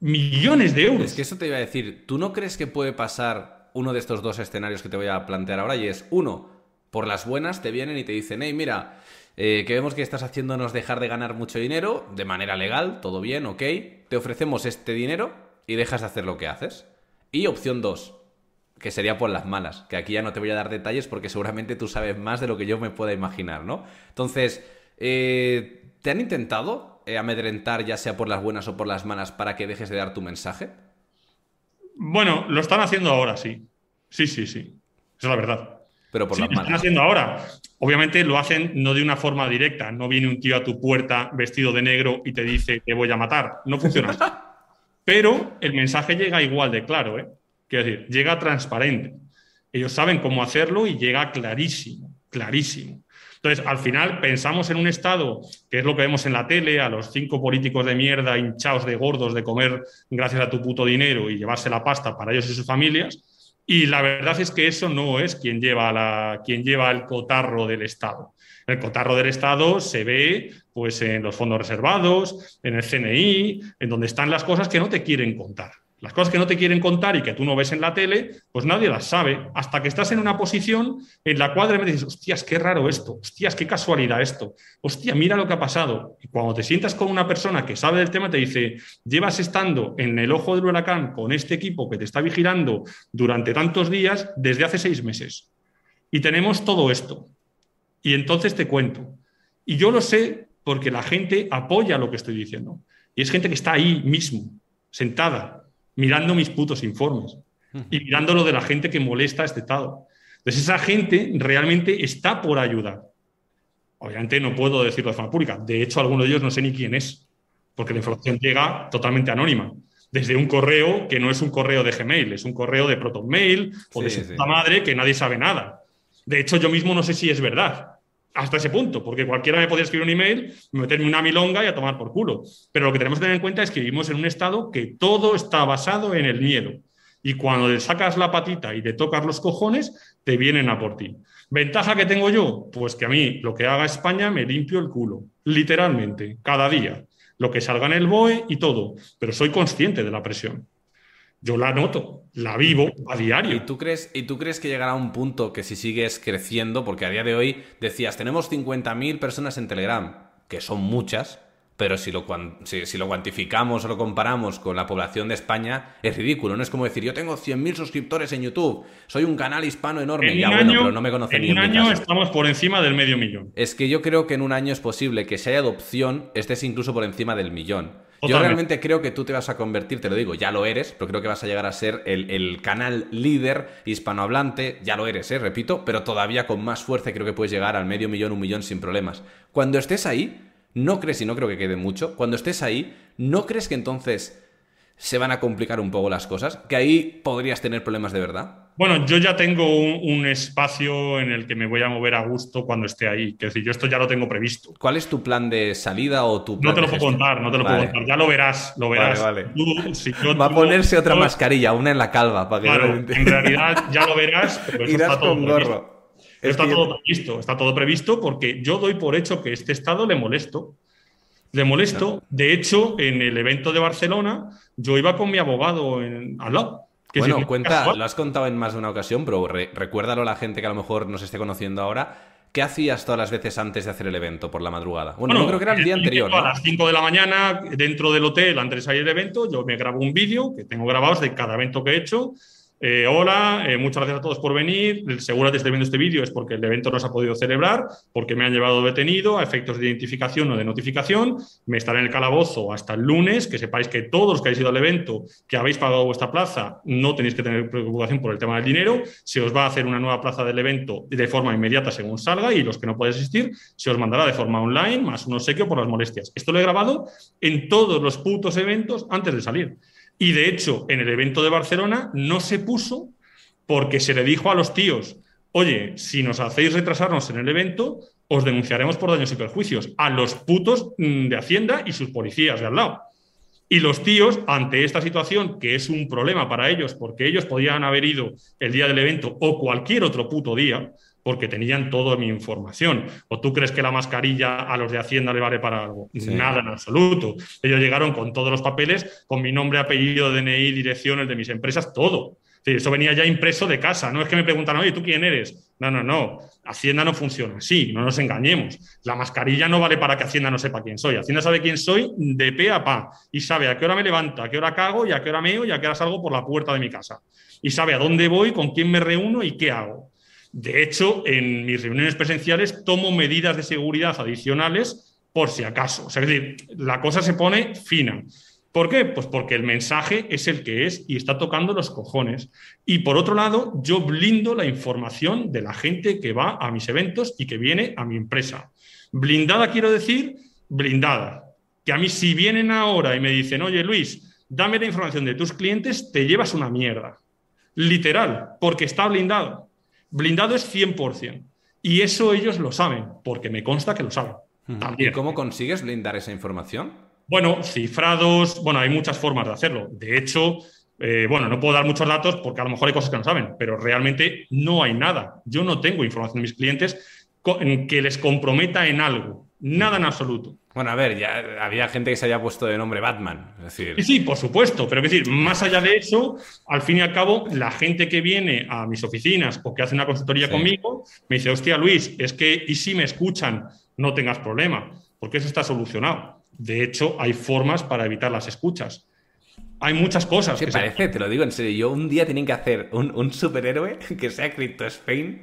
Speaker 2: millones de euros.
Speaker 1: Es que eso te iba a decir. ¿Tú no crees que puede pasar uno de estos dos escenarios que te voy a plantear ahora? Y es, uno, por las buenas te vienen y te dicen, hey, mira, eh, que vemos que estás haciéndonos dejar de ganar mucho dinero de manera legal, todo bien, ok. Te ofrecemos este dinero y dejas de hacer lo que haces. Y opción dos, que sería por las malas, que aquí ya no te voy a dar detalles porque seguramente tú sabes más de lo que yo me pueda imaginar, ¿no? Entonces, eh, ¿te han intentado eh, amedrentar ya sea por las buenas o por las malas para que dejes de dar tu mensaje?
Speaker 2: Bueno, lo están haciendo ahora, sí. Sí, sí, sí. Esa es la verdad.
Speaker 1: Pero por las malas.
Speaker 2: Lo están haciendo ahora. Obviamente lo hacen no de una forma directa. No viene un tío a tu puerta vestido de negro y te dice te voy a matar. No funciona. Pero el mensaje llega igual de claro, ¿eh? Quiero decir, llega transparente. Ellos saben cómo hacerlo y llega clarísimo, clarísimo. Entonces, al final pensamos en un Estado, que es lo que vemos en la tele, a los cinco políticos de mierda hinchados de gordos de comer gracias a tu puto dinero y llevarse la pasta para ellos y sus familias. Y la verdad es que eso no es quien lleva, la, quien lleva el cotarro del Estado. El cotarro del Estado se ve pues, en los fondos reservados, en el CNI, en donde están las cosas que no te quieren contar Las cosas que no te quieren contar y que tú no ves en la tele, pues nadie las sabe. Hasta que estás en una posición en la cual me dices, hostias, qué raro esto, hostias, qué casualidad esto, hostia, mira lo que ha pasado. Y cuando te sientas con una persona que sabe del tema, te dice, llevas estando en el ojo del huracán con este equipo que te está vigilando durante tantos días desde hace seis meses. Y tenemos todo esto. Y entonces te cuento. Y yo lo sé porque la gente apoya lo que estoy diciendo. Y es gente que está ahí mismo, sentada, mirando mis putos informes y mirando lo de la gente que molesta a este Estado. Entonces, esa gente realmente está por ayudar. Obviamente no puedo decirlo de forma pública. De hecho, alguno de ellos no sé ni quién es, porque la información llega totalmente anónima. Desde un correo que no es un correo de Gmail, es un correo de ProtonMail o de su madre que nadie sabe nada. De hecho, yo mismo no sé si es verdad hasta ese punto, porque cualquiera me podría escribir un email, meterme una milonga y a tomar por culo. Pero lo que tenemos que tener en cuenta es que vivimos en un estado que todo está basado en el miedo. Y cuando le sacas la patita y le tocas los cojones, te vienen a por ti. ¿Ventaja que tengo yo? Pues que a mí lo que haga España me limpio el culo, literalmente, cada día. Lo que salga en el BOE y todo. Pero soy consciente de la presión yo la noto, la vivo a diario.
Speaker 1: ¿Y tú, crees, ¿Y tú crees que llegará un punto que si sigues creciendo, porque a día de hoy decías, tenemos 50.000 personas en Telegram, que son muchas, pero si lo, si, lo cuantificamos o lo comparamos con la población de España, es ridículo. No es como decir, yo tengo 100.000 suscriptores en YouTube, soy un canal hispano enorme, ya bueno, pero no me conocen
Speaker 2: en un año estamos por encima del medio millón.
Speaker 1: Es que yo creo que en un año es posible que si hay adopción, estés incluso por encima del millón. Yo realmente creo que tú te vas a convertir, te lo digo, ya lo eres, pero creo que vas a llegar a ser el, canal líder hispanohablante, ya lo eres, ¿eh? repito, pero todavía con más fuerza creo que puedes llegar al medio millón, un millón sin problemas. Cuando estés ahí, no crees, y no creo que quede mucho, cuando estés ahí, ¿no crees que entonces se van a complicar un poco las cosas? ¿Que ahí podrías tener problemas de verdad?
Speaker 2: Bueno, yo ya tengo un, espacio en el que me voy a mover a gusto cuando esté ahí. Es decir, yo esto ya lo tengo previsto.
Speaker 1: ¿Cuál es tu plan de salida o tu
Speaker 2: No te lo puedo contar, no te lo puedo contar. Ya lo verás, lo verás.
Speaker 1: Vale, Va a ponerse otra mascarilla, una en la calva. Para que
Speaker 2: claro, en realidad ya lo verás.
Speaker 1: Pero Irás con gorro.
Speaker 2: Está todo previsto, está todo previsto porque yo doy por hecho que este estado le molesto. Le molesto. De hecho, en el evento de Barcelona, yo iba con mi abogado en, al lado
Speaker 1: bueno, cuenta, lo has contado en más de una ocasión, pero recuérdalo a la gente que a lo mejor nos esté conociendo ahora. ¿Qué hacías todas las veces antes de hacer el evento por la madrugada? Bueno, yo creo que era el día anterior.
Speaker 2: A las 5 de la mañana, dentro del hotel, antes de salir del evento, yo me grabo un vídeo que tengo grabados de cada evento que he hecho eh, hola, eh, muchas gracias a todos por venir. Seguro que esté viendo este vídeo es porque el evento no se ha podido celebrar, porque me han llevado detenido a efectos de identificación o de notificación. Me estaré en el calabozo hasta el lunes. Que sepáis que todos los que habéis ido al evento, que habéis pagado vuestra plaza, no tenéis que tener preocupación por el tema del dinero. Se os va a hacer una nueva plaza del evento de forma inmediata según salga y los que no podéis asistir se os mandará de forma online más un obsequio por las molestias. Esto lo he grabado en todos los putos eventos antes de salir. Y de hecho, en el evento de Barcelona no se puso porque se le dijo a los tíos, oye, si nos hacéis retrasarnos en el evento, os denunciaremos por daños y perjuicios a los putos mm, de Hacienda y sus policías de al lado. Y los tíos, ante esta situación, que es un problema para ellos, porque ellos podían haber ido el día del evento o cualquier otro puto día, porque tenían toda mi información. ¿O tú crees que la mascarilla a los de Hacienda le vale para algo? Nada en absoluto. Ellos llegaron con todos los papeles, con mi nombre, apellido, DNI, direcciones de mis empresas, todo. eso venía ya impreso de casa. No es que me preguntaran, oye, ¿tú quién eres? No, no, no. Hacienda no funciona así, no nos engañemos. La mascarilla no vale para que Hacienda no sepa quién soy. Hacienda sabe quién soy de pe a pa y sabe a qué hora me levanto, a qué hora cago y a qué hora meo y a qué hora salgo por la puerta de mi casa. Y sabe a dónde voy, con quién me reúno y qué hago. De hecho, en mis reuniones presenciales tomo medidas de seguridad adicionales por si acaso. O sea, es decir, la cosa se pone fina. ¿Por qué? Pues porque el mensaje es el que es y está tocando los cojones. Y por otro lado, yo blindo la información de la gente que va a mis eventos y que viene a mi empresa. Blindada quiero decir, blindada. Que a mí si vienen ahora y me dicen, oye Luis, dame la información de tus clientes, te llevas una mierda. Literal, porque está blindado. Blindado es 100%. Y eso ellos lo saben, porque me consta que lo saben.
Speaker 1: ¿Y cómo consigues blindar esa información?
Speaker 2: Bueno, cifrados, bueno, hay muchas formas de hacerlo. De hecho, eh, bueno, no puedo dar muchos datos porque a lo mejor hay cosas que no saben, pero realmente no hay nada. Yo no tengo información de mis clientes que les comprometa en algo. Nada en absoluto.
Speaker 1: Bueno, a ver, ya había gente que se había puesto de nombre Batman. Es decir...
Speaker 2: Sí, sí, por supuesto, pero es decir, más allá de eso, al fin y al cabo, la gente que viene a mis oficinas o que hace una consultoría conmigo, me dice, hostia, Luis, es que, ¿y si me escuchan? No tengas problema, porque eso está solucionado. De hecho, hay formas para evitar las escuchas. Hay muchas cosas.
Speaker 1: ¿Qué parece? Te lo digo en serio. Yo un día tienen que hacer un, un superhéroe que sea Crypto Spain.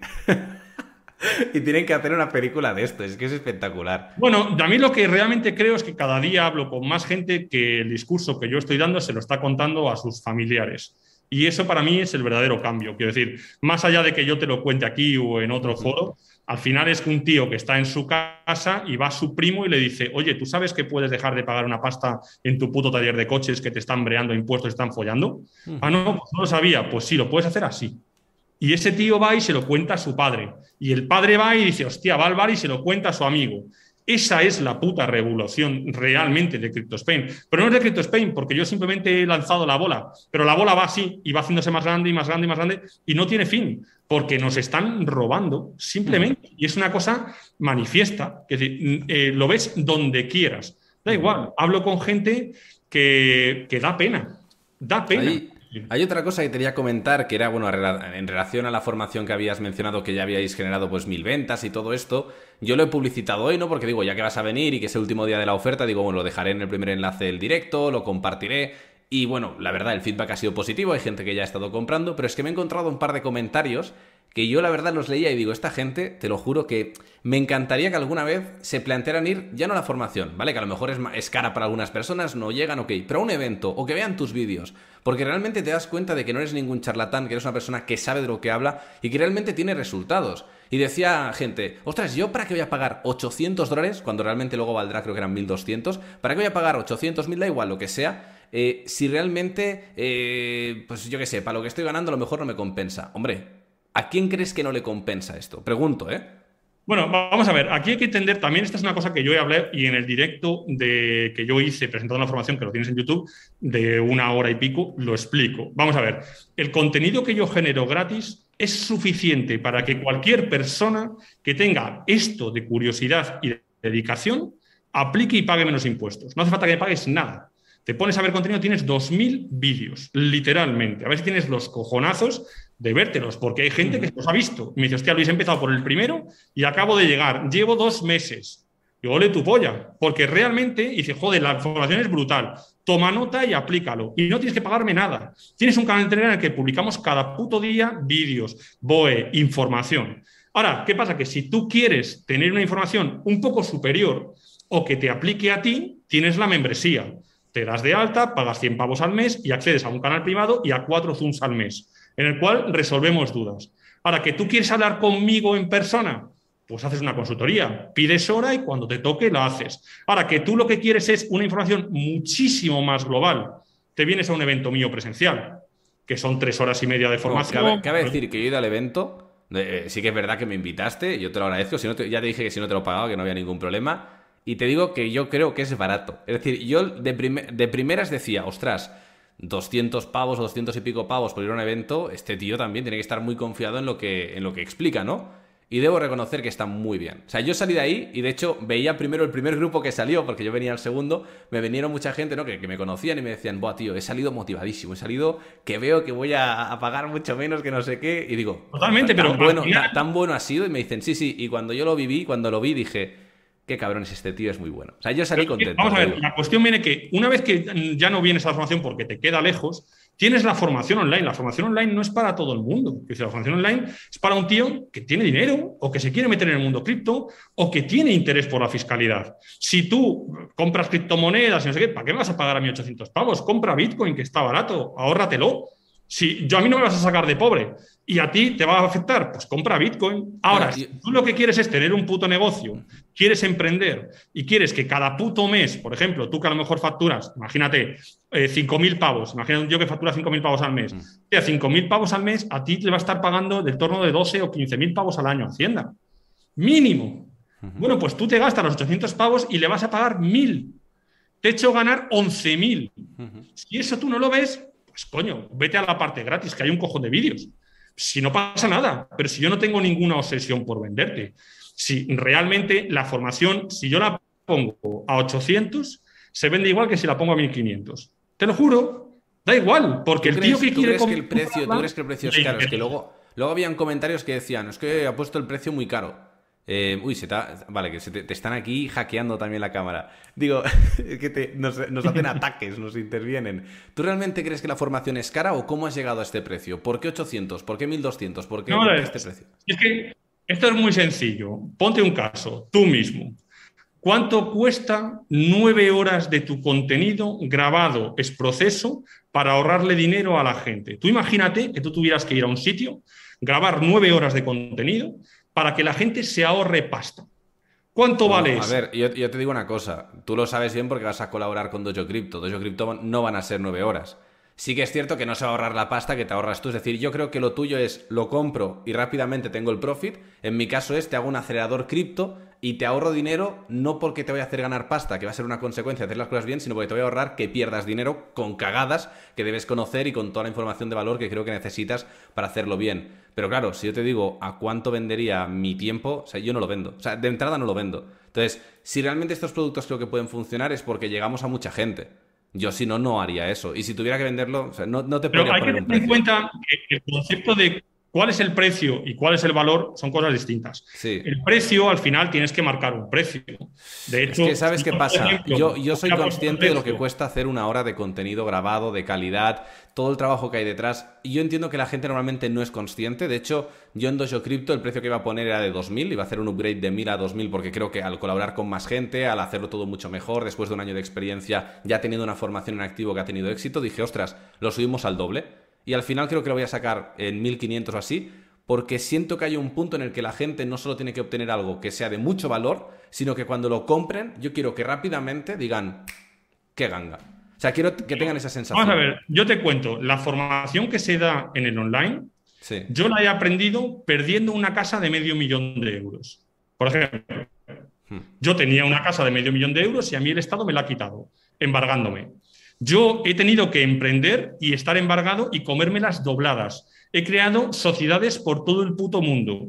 Speaker 1: y tienen que hacer una película de esto, es que es espectacular.
Speaker 2: Bueno, a mí lo que realmente creo es que cada día hablo con más gente que el discurso que yo estoy dando se lo está contando a sus familiares. Y eso para mí es el verdadero cambio. Quiero decir, más allá de que yo te lo cuente aquí o en otro foro, al final es que un tío que está en su casa y va a su primo y le dice, oye, ¿tú sabes que puedes dejar de pagar una pasta en tu puto taller de coches que te están breando impuestos están follando? Ah, no, pues no lo sabía. Pues sí, lo puedes hacer así. Y ese tío va y se lo cuenta a su padre. Y el padre va y dice, hostia, va al bar y se lo cuenta a su amigo. Esa es la puta revolución realmente de CryptoSpain. Pero no es de CryptoSpain, porque yo simplemente he lanzado la bola. Pero la bola va así y va haciéndose más grande y más grande y más grande y no tiene fin, porque nos están robando simplemente. Y es una cosa manifiesta, que eh, lo ves donde quieras. Da igual, hablo con gente que, que da pena. Da pena.
Speaker 1: Hay otra cosa que quería comentar, que era, bueno, en relación a la formación que habías mencionado, que ya habíais generado pues mil ventas y todo esto, yo lo he publicitado hoy, ¿no? Porque digo, ya que vas a venir y que es el último día de la oferta, digo, bueno, lo dejaré en el primer enlace del directo, lo compartiré. Y bueno, la verdad, el feedback ha sido positivo, hay gente que ya ha estado comprando, pero es que me he encontrado un par de comentarios que yo la verdad los leía y digo, esta gente, te lo juro que me encantaría que alguna vez se plantearan ir ya no a la formación, ¿vale? Que a lo mejor es, es cara para algunas personas, no llegan, ok, pero a un evento o que vean tus vídeos, porque realmente te das cuenta de que no eres ningún charlatán, que eres una persona que sabe de lo que habla y que realmente tiene resultados. Y decía gente, ostras, ¿yo para qué voy a pagar 800 dólares, cuando realmente luego valdrá creo que eran 1200? ¿Para qué voy a pagar 800 mil, da igual lo que sea? Eh, si realmente, eh, pues yo qué sé, para lo que estoy ganando a lo mejor no me compensa. Hombre, ¿A quién crees que no le compensa esto? Pregunto, ¿eh?
Speaker 2: Bueno, vamos a ver, aquí hay que entender, también esta es una cosa que yo he hablado y en el directo de, que yo hice presentando la formación, que lo tienes en YouTube, de una hora y pico, lo explico. Vamos a ver, el contenido que yo genero gratis es suficiente para que cualquier persona que tenga esto de curiosidad y de dedicación aplique y pague menos impuestos. No hace falta que pagues nada. Te pones a ver contenido, tienes 2.000 vídeos, literalmente. A ver si tienes los cojonazos de vértelos, porque hay gente que los ha visto. me dice, hostia, Luis, he empezado por el primero y acabo de llegar. Llevo dos meses. Y ole tu polla, porque realmente, y dice, joder, la información es brutal. Toma nota y aplícalo. Y no tienes que pagarme nada. Tienes un canal de Telegram en el que publicamos cada puto día vídeos, BOE, información. Ahora, ¿qué pasa? Que si tú quieres tener una información un poco superior o que te aplique a ti, tienes la membresía. Te das de alta, pagas 100 pavos al mes y accedes a un canal privado y a cuatro Zooms al mes en el cual resolvemos dudas. Ahora, que tú quieres hablar conmigo en persona, pues haces una consultoría, pides hora y cuando te toque la haces. Ahora, que tú lo que quieres es una información muchísimo más global, te vienes a un evento mío presencial, que son tres horas y media de formación.
Speaker 1: cabe, decir que yo he ido al evento, eh, sí que es verdad que me invitaste, yo te lo agradezco, si no ya te dije que si no te lo pagaba, que no había ningún problema, y te digo que yo creo que es barato. Es decir, yo de, de primeras decía, ostras, 200 pavos o 200 y pico pavos por ir a un evento, este tío también tiene que estar muy confiado en lo que, en lo que explica, ¿no? Y debo reconocer que está muy bien. O sea, yo salí de ahí y de hecho veía primero el primer grupo que salió, porque yo venía al segundo, me vinieron mucha gente, ¿no? Que, me conocían y me decían, buah, tío, he salido motivadísimo, he salido que veo que voy a, pagar mucho menos que no sé qué. Y digo,
Speaker 2: totalmente, pero
Speaker 1: bueno, tan bueno ha sido. Y me dicen, sí, sí. Y cuando yo lo viví, cuando lo vi, dije, qué cabrón es este tío, es muy bueno. O sea, yo salí contento.
Speaker 2: Vamos a ver, la cuestión viene que una vez que ya no vienes a la formación porque te queda lejos, tienes la formación online. La formación online no es para todo el mundo. La formación online es para un tío que tiene dinero o que se quiere meter en el mundo cripto o que tiene interés por la fiscalidad. Si tú compras criptomonedas y no sé qué, ¿para qué me vas a pagar a 1.800 pavos? Compra Bitcoin, que está barato, ahórratelo. Si yo a mí no me vas a sacar de pobre y a ti te va a afectar, pues compra Bitcoin. Ahora, si tú lo que quieres es tener un puto negocio, quieres emprender y quieres que cada puto mes, por ejemplo, tú que a lo mejor facturas, imagínate, eh, 5.000 pavos, imagínate yo que factura 5.000 pavos al mes, mm. 5.000 pavos al mes, a ti te va a estar pagando del torno de 12 o 15.000 pavos al año Hacienda. Mínimo. Bueno, pues tú te gastas los 800 pavos y le vas a pagar 1.000. Te he hecho ganar 11.000. Si eso tú no lo ves, pues coño, vete a la parte gratis, que hay un cojón de vídeos si no pasa nada, pero si yo no tengo ninguna obsesión por venderte, si realmente la formación, si yo la pongo a 800, se vende igual que si la pongo a 1500. Te lo juro, da igual, porque el tío que quiere
Speaker 1: crees que el precio, ¿Tú crees que el precio es caro? Es que luego, luego habían comentarios que decían, es que ha puesto el precio muy caro. Eh, uy, se te vale, que se te, están aquí hackeando también la cámara. Digo, que nos, hacen ataques, nos intervienen. ¿Tú realmente crees que la formación es cara o cómo has llegado a este precio? ¿Por qué 800? ¿Por qué 1200? ¿Por qué, este precio?
Speaker 2: Es que esto es muy sencillo. Ponte un caso, tú mismo. ¿Cuánto cuesta nueve horas de tu contenido grabado es proceso para ahorrarle dinero a la gente? Tú imagínate que tú tuvieras que ir a un sitio, grabar nueve horas de contenido para que la gente se ahorre pasta. ¿Cuánto vale eso?
Speaker 1: A ver, yo, te digo una cosa. Tú lo sabes bien porque vas a colaborar con Dojo Crypto. Dojo Crypto no van a ser nueve horas. Sí que es cierto que no se va a ahorrar la pasta que te ahorras tú. Es decir, yo creo que lo tuyo es lo compro y rápidamente tengo el profit. En mi caso es te hago un acelerador cripto y te ahorro dinero no porque te voy a hacer ganar pasta, que va a ser una consecuencia de hacer las cosas bien, sino porque te voy a ahorrar que pierdas dinero con cagadas que debes conocer y con toda la información de valor que creo que necesitas para hacerlo bien. Pero claro, si yo te digo a cuánto vendería mi tiempo, o sea, yo no lo vendo. O sea, de entrada no lo vendo. Entonces, si realmente estos productos creo que pueden funcionar es porque llegamos a mucha gente. Yo si no, no haría eso. Y si tuviera que venderlo, o sea, no, te
Speaker 2: Pero hay que tener en cuenta que el concepto de cuál es el precio y cuál es el valor son cosas distintas. El precio, al final, tienes que marcar un precio. De hecho,
Speaker 1: es que ¿sabes qué pasa? yo, yo soy consciente de lo que cuesta hacer una hora de contenido grabado, de calidad, todo el trabajo que hay detrás. Y yo entiendo que la gente normalmente no es consciente. De hecho, yo en Dojo Crypto el precio que iba a poner era de 2.000. Iba a hacer un upgrade de 1.000 a 2.000 porque creo que al colaborar con más gente, al hacerlo todo mucho mejor, después de un año de experiencia, ya teniendo una formación en activo que ha tenido éxito, dije, ostras, lo subimos al doble y al final creo que lo voy a sacar en 1500 o así, porque siento que hay un punto en el que la gente no solo tiene que obtener algo que sea de mucho valor, sino que cuando lo compren, yo quiero que rápidamente digan, qué ganga. O sea, quiero que tengan esa sensación.
Speaker 2: Vamos a ver, yo te cuento, la formación que se da en el online, yo la he aprendido perdiendo una casa de medio millón de euros. Por ejemplo, hmm. yo tenía una casa de medio millón de euros y a mí el Estado me la ha quitado, embargándome. Yo he tenido que emprender y estar embargado y comérmelas dobladas. He creado sociedades por todo el puto mundo.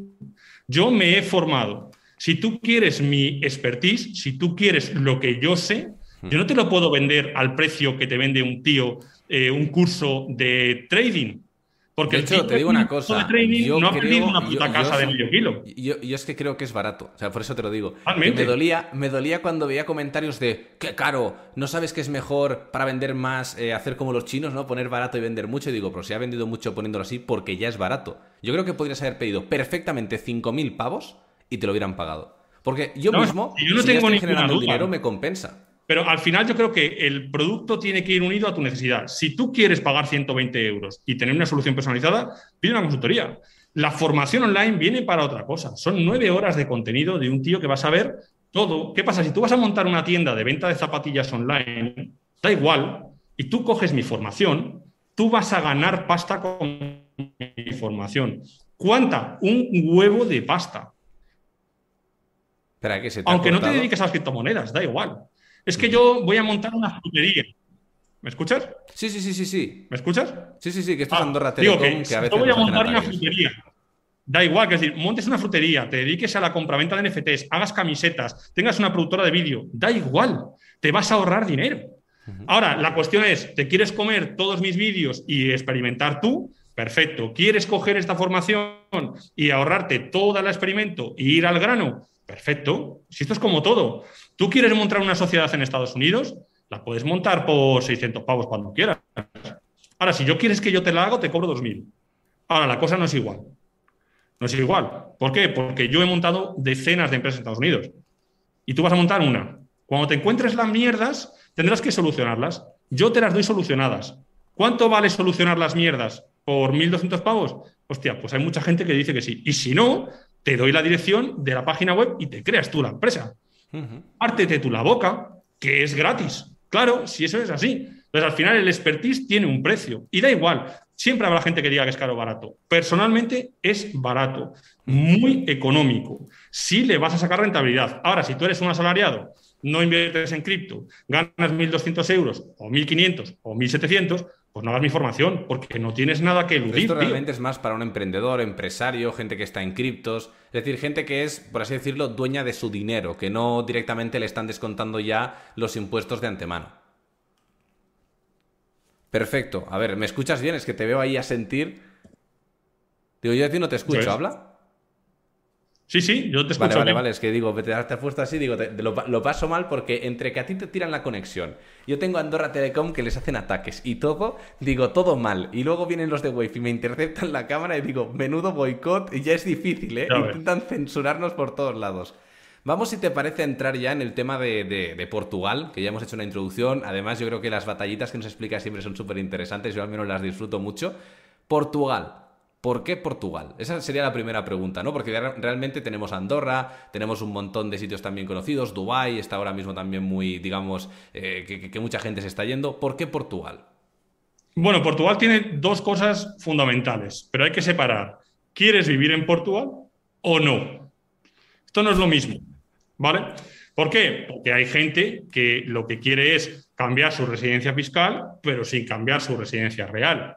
Speaker 2: Yo me he formado. Si tú quieres mi expertise, si tú quieres lo que yo sé, yo no te lo puedo vender al precio que te vende un tío eh, un curso de trading. Porque
Speaker 1: de hecho, te digo una cosa.
Speaker 2: yo no creo, una puta casa de medio kilo.
Speaker 1: Yo, es que creo que es barato. O sea, por eso te lo digo. Me dolía, me dolía cuando veía comentarios de qué caro, no sabes que es mejor para vender más, eh, hacer como los chinos, ¿no? Poner barato y vender mucho. Y digo, pero si ha vendido mucho poniéndolo así, porque ya es barato. Yo creo que podrías haber pedido perfectamente 5.000 pavos y te lo hubieran pagado. Porque yo mismo,
Speaker 2: yo no si tengo
Speaker 1: estoy generando dinero, me compensa.
Speaker 2: Pero al final yo creo que el producto tiene que ir unido a tu necesidad. Si tú quieres pagar 120 euros y tener una solución personalizada, pide una consultoría. La formación online viene para otra cosa. Son nueve horas de contenido de un tío que va a saber todo. ¿Qué pasa? Si tú vas a montar una tienda de venta de zapatillas online, da igual, y tú coges mi formación, tú vas a ganar pasta con mi formación. ¿Cuánta? Un huevo de pasta.
Speaker 1: Espera, que se
Speaker 2: Aunque no te dediques a las criptomonedas, da igual. Es que yo voy a montar una frutería. ¿Me escuchas?
Speaker 1: Sí, sí, sí, sí, sí.
Speaker 2: ¿Me escuchas?
Speaker 1: Sí, sí, sí, que esto es ah, Andorra Telecom, que,
Speaker 2: que, a veces. Yo voy a montar una frutería. Da igual, que es decir, montes una frutería, te dediques a la compraventa de NFTs, hagas camisetas, tengas una productora de vídeo, da igual, te vas a ahorrar dinero. Ahora, la cuestión es, ¿te quieres comer todos mis vídeos y experimentar tú? Perfecto. ¿Quieres coger esta formación y ahorrarte todo el experimento y ir al grano? Perfecto. Si esto es como todo. Tú quieres montar una sociedad en Estados Unidos, la puedes montar por 600 pavos cuando quieras. Ahora, si yo quieres que yo te la hago, te cobro 2.000. Ahora, la cosa no es igual. No es igual. ¿Por qué? Porque yo he montado decenas de empresas en Estados Unidos. Y tú vas a montar una. Cuando te encuentres las mierdas, tendrás que solucionarlas. Yo te las doy solucionadas. ¿Cuánto vale solucionar las mierdas? ¿Por 1.200 pavos? Hostia, pues hay mucha gente que dice que sí. Y si no, te doy la dirección de la página web y te creas tú la empresa. Pártete tú la boca, que es gratis. Claro, si eso es así. Entonces, al final, el expertise tiene un precio. Y da igual, siempre habrá gente que diga que es caro o barato. Personalmente, es barato, muy económico. Si le vas a sacar rentabilidad. Ahora, si tú eres un asalariado, no inviertes en cripto, ganas 1.200 euros, o 1.500, o 1.700, pues no hagas mi formación, porque no tienes nada que eludir.
Speaker 1: Esto realmente es más para un emprendedor, empresario, gente que está en criptos, es decir, gente que es, por así decirlo, dueña de su dinero, que no directamente le están descontando ya los impuestos de antemano. Perfecto. A ver, ¿me escuchas bien? Es que te veo ahí a sentir. Digo, yo a ti no te escucho, ¿habla?
Speaker 2: Sí, sí, yo te escucho.
Speaker 1: Vale, vale, vale. Es que digo, te has puesto así, digo, lo, paso mal porque entre que a ti te tiran la conexión, yo tengo Andorra Telecom que les hacen ataques y todo, digo, todo mal. Y luego vienen los de Wave y me interceptan la cámara y digo, menudo boicot, y ya es difícil, ¿eh? Intentan censurarnos por todos lados. Vamos, si te parece, a entrar ya en el tema de, de, Portugal, que ya hemos hecho una introducción. Además, yo creo que las batallitas que nos explica siempre son súper interesantes. Yo al menos las disfruto mucho. Portugal. ¿Por qué Portugal? Esa sería la primera pregunta, ¿no? Porque realmente tenemos Andorra, tenemos un montón de sitios también conocidos, Dubái está ahora mismo también muy, digamos, eh, que, mucha gente se está yendo. ¿Por qué Portugal?
Speaker 2: Bueno, Portugal tiene dos cosas fundamentales, pero hay que separar. ¿Quieres vivir en Portugal o no? Esto no es lo mismo, ¿vale? ¿Por qué? Porque hay gente que lo que quiere es cambiar su residencia fiscal, pero sin cambiar su residencia real.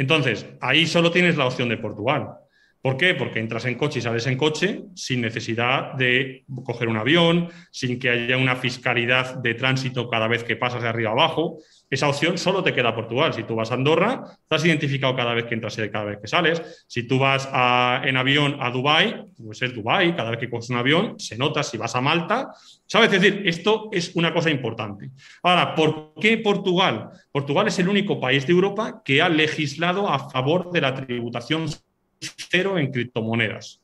Speaker 2: Entonces, ahí solo tienes la opción de Portugal. ¿Por qué? Porque entras en coche y sales en coche sin necesidad de coger un avión, sin que haya una fiscalidad de tránsito cada vez que pasas de arriba abajo. Esa opción solo te queda Portugal. Si tú vas a Andorra, estás identificado cada vez que entras y cada vez que sales. Si tú vas en avión a Dubái, pues es Dubái. Cada vez que coges un avión, se nota. Si vas a Malta, ¿sabes? Es decir, esto es una cosa importante. Ahora, ¿por qué Portugal? Portugal es el único país de Europa que ha legislado a favor de la tributación cero en criptomonedas.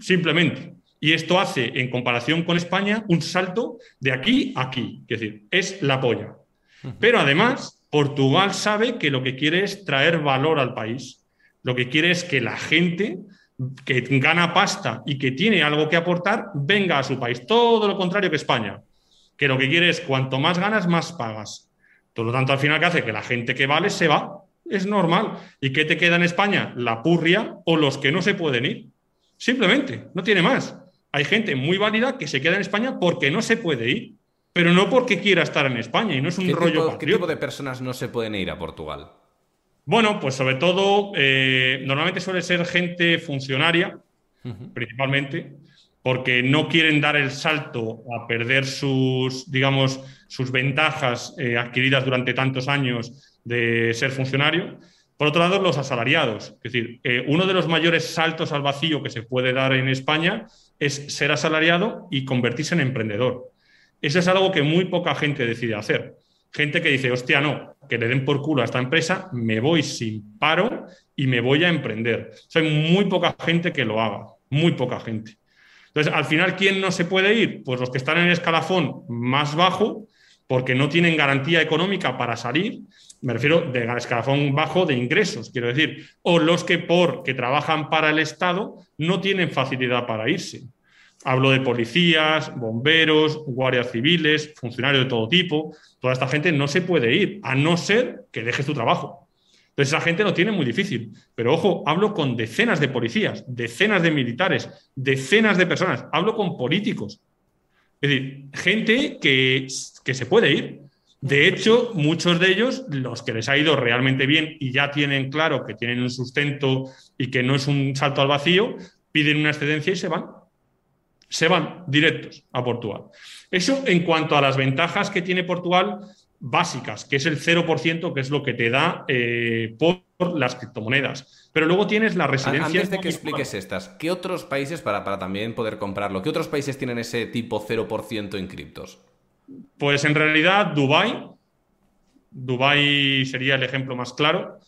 Speaker 2: Simplemente. Y esto hace, en comparación con España, un salto de aquí a aquí. Es decir, es la polla. Pero además, Portugal sabe que lo que quiere es traer valor al país. Lo que quiere es que la gente que gana pasta y que tiene algo que aportar venga a su país. Todo lo contrario que España, que lo que quiere es cuanto más ganas, más pagas. Por lo tanto, al final, que hace? Que la gente que vale se va. Es normal. ¿Y qué te queda en España? La purria o los que no se pueden ir. Simplemente, no tiene más. Hay gente muy válida que se queda en España porque no se puede ir pero no porque quiera estar en España y no es un rollo
Speaker 1: tipo, ¿Qué tipo de personas no se pueden ir a Portugal?
Speaker 2: Bueno, pues sobre todo, eh, normalmente suele ser gente funcionaria, principalmente, porque no quieren dar el salto a perder sus, digamos, sus ventajas eh, adquiridas durante tantos años de ser funcionario. Por otro lado, los asalariados. Es decir, eh, uno de los mayores saltos al vacío que se puede dar en España es ser asalariado y convertirse en emprendedor. Eso es algo que muy poca gente decide hacer. Gente que dice, hostia, no, que le den por culo a esta empresa, me voy sin paro y me voy a emprender. hay muy poca gente que lo haga, muy poca gente. Entonces, al final, ¿quién no se puede ir? Pues los que están en el escalafón más bajo, porque no tienen garantía económica para salir, me refiero de escalafón bajo de ingresos, quiero decir, o los que porque trabajan para el Estado no tienen facilidad para irse. Hablo de policías, bomberos, guardias civiles, funcionarios de todo tipo. Toda esta gente no se puede ir, a no ser que dejes tu trabajo. Entonces, esa gente lo tiene muy difícil. Pero ojo, hablo con decenas de policías, decenas de militares, decenas de personas. Hablo con políticos. Es decir, gente que, que se puede ir. De hecho, muchos de ellos, los que les ha ido realmente bien y ya tienen claro que tienen un sustento y que no es un salto al vacío, piden una excedencia y se van se van directos a Portugal. Eso en cuanto a las ventajas que tiene Portugal básicas, que es el 0%, que es lo que te da eh, por las criptomonedas. Pero luego tienes la residencia.
Speaker 1: Antes de que expliques estas, ¿qué otros países, para, para también poder comprarlo, qué otros países tienen ese tipo 0% en criptos?
Speaker 2: Pues en realidad Dubái. Dubái sería el ejemplo más claro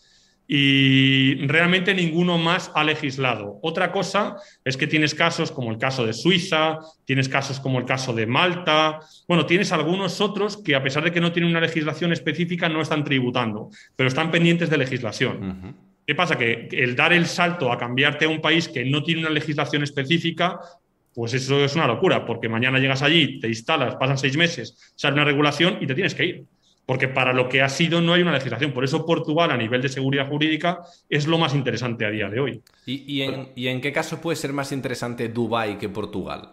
Speaker 2: y realmente ninguno más ha legislado. Otra cosa es que tienes casos como el caso de Suiza, tienes casos como el caso de Malta, bueno, tienes algunos otros que a pesar de que no tienen una legislación específica no están tributando, pero están pendientes de legislación. ¿Qué pasa? Que el dar el salto a cambiarte a un país que no tiene una legislación específica, pues eso es una locura, porque mañana llegas allí, te instalas, pasan seis meses, sale una regulación y te tienes que ir porque para lo que ha sido no hay una legislación. Por eso Portugal a nivel de seguridad jurídica es lo más interesante a día de hoy.
Speaker 1: ¿Y, en, qué caso puede ser más interesante Dubái que Portugal?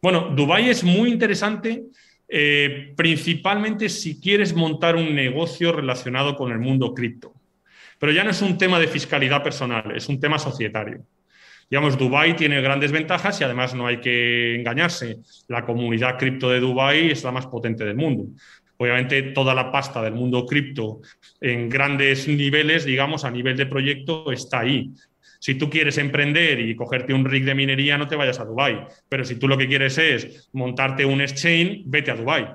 Speaker 2: Bueno, Dubái es muy interesante eh, principalmente si quieres montar un negocio relacionado con el mundo cripto. Pero ya no es un tema de fiscalidad personal, es un tema societario. Digamos, Dubai tiene grandes ventajas y además no hay que engañarse. La comunidad cripto de Dubai es la más potente del mundo. Obviamente, toda la pasta del mundo cripto en grandes niveles, digamos, a nivel de proyecto, está ahí. Si tú quieres emprender y cogerte un rig de minería, no te vayas a Dubai. Pero si tú lo que quieres es montarte un exchange, vete a Dubai.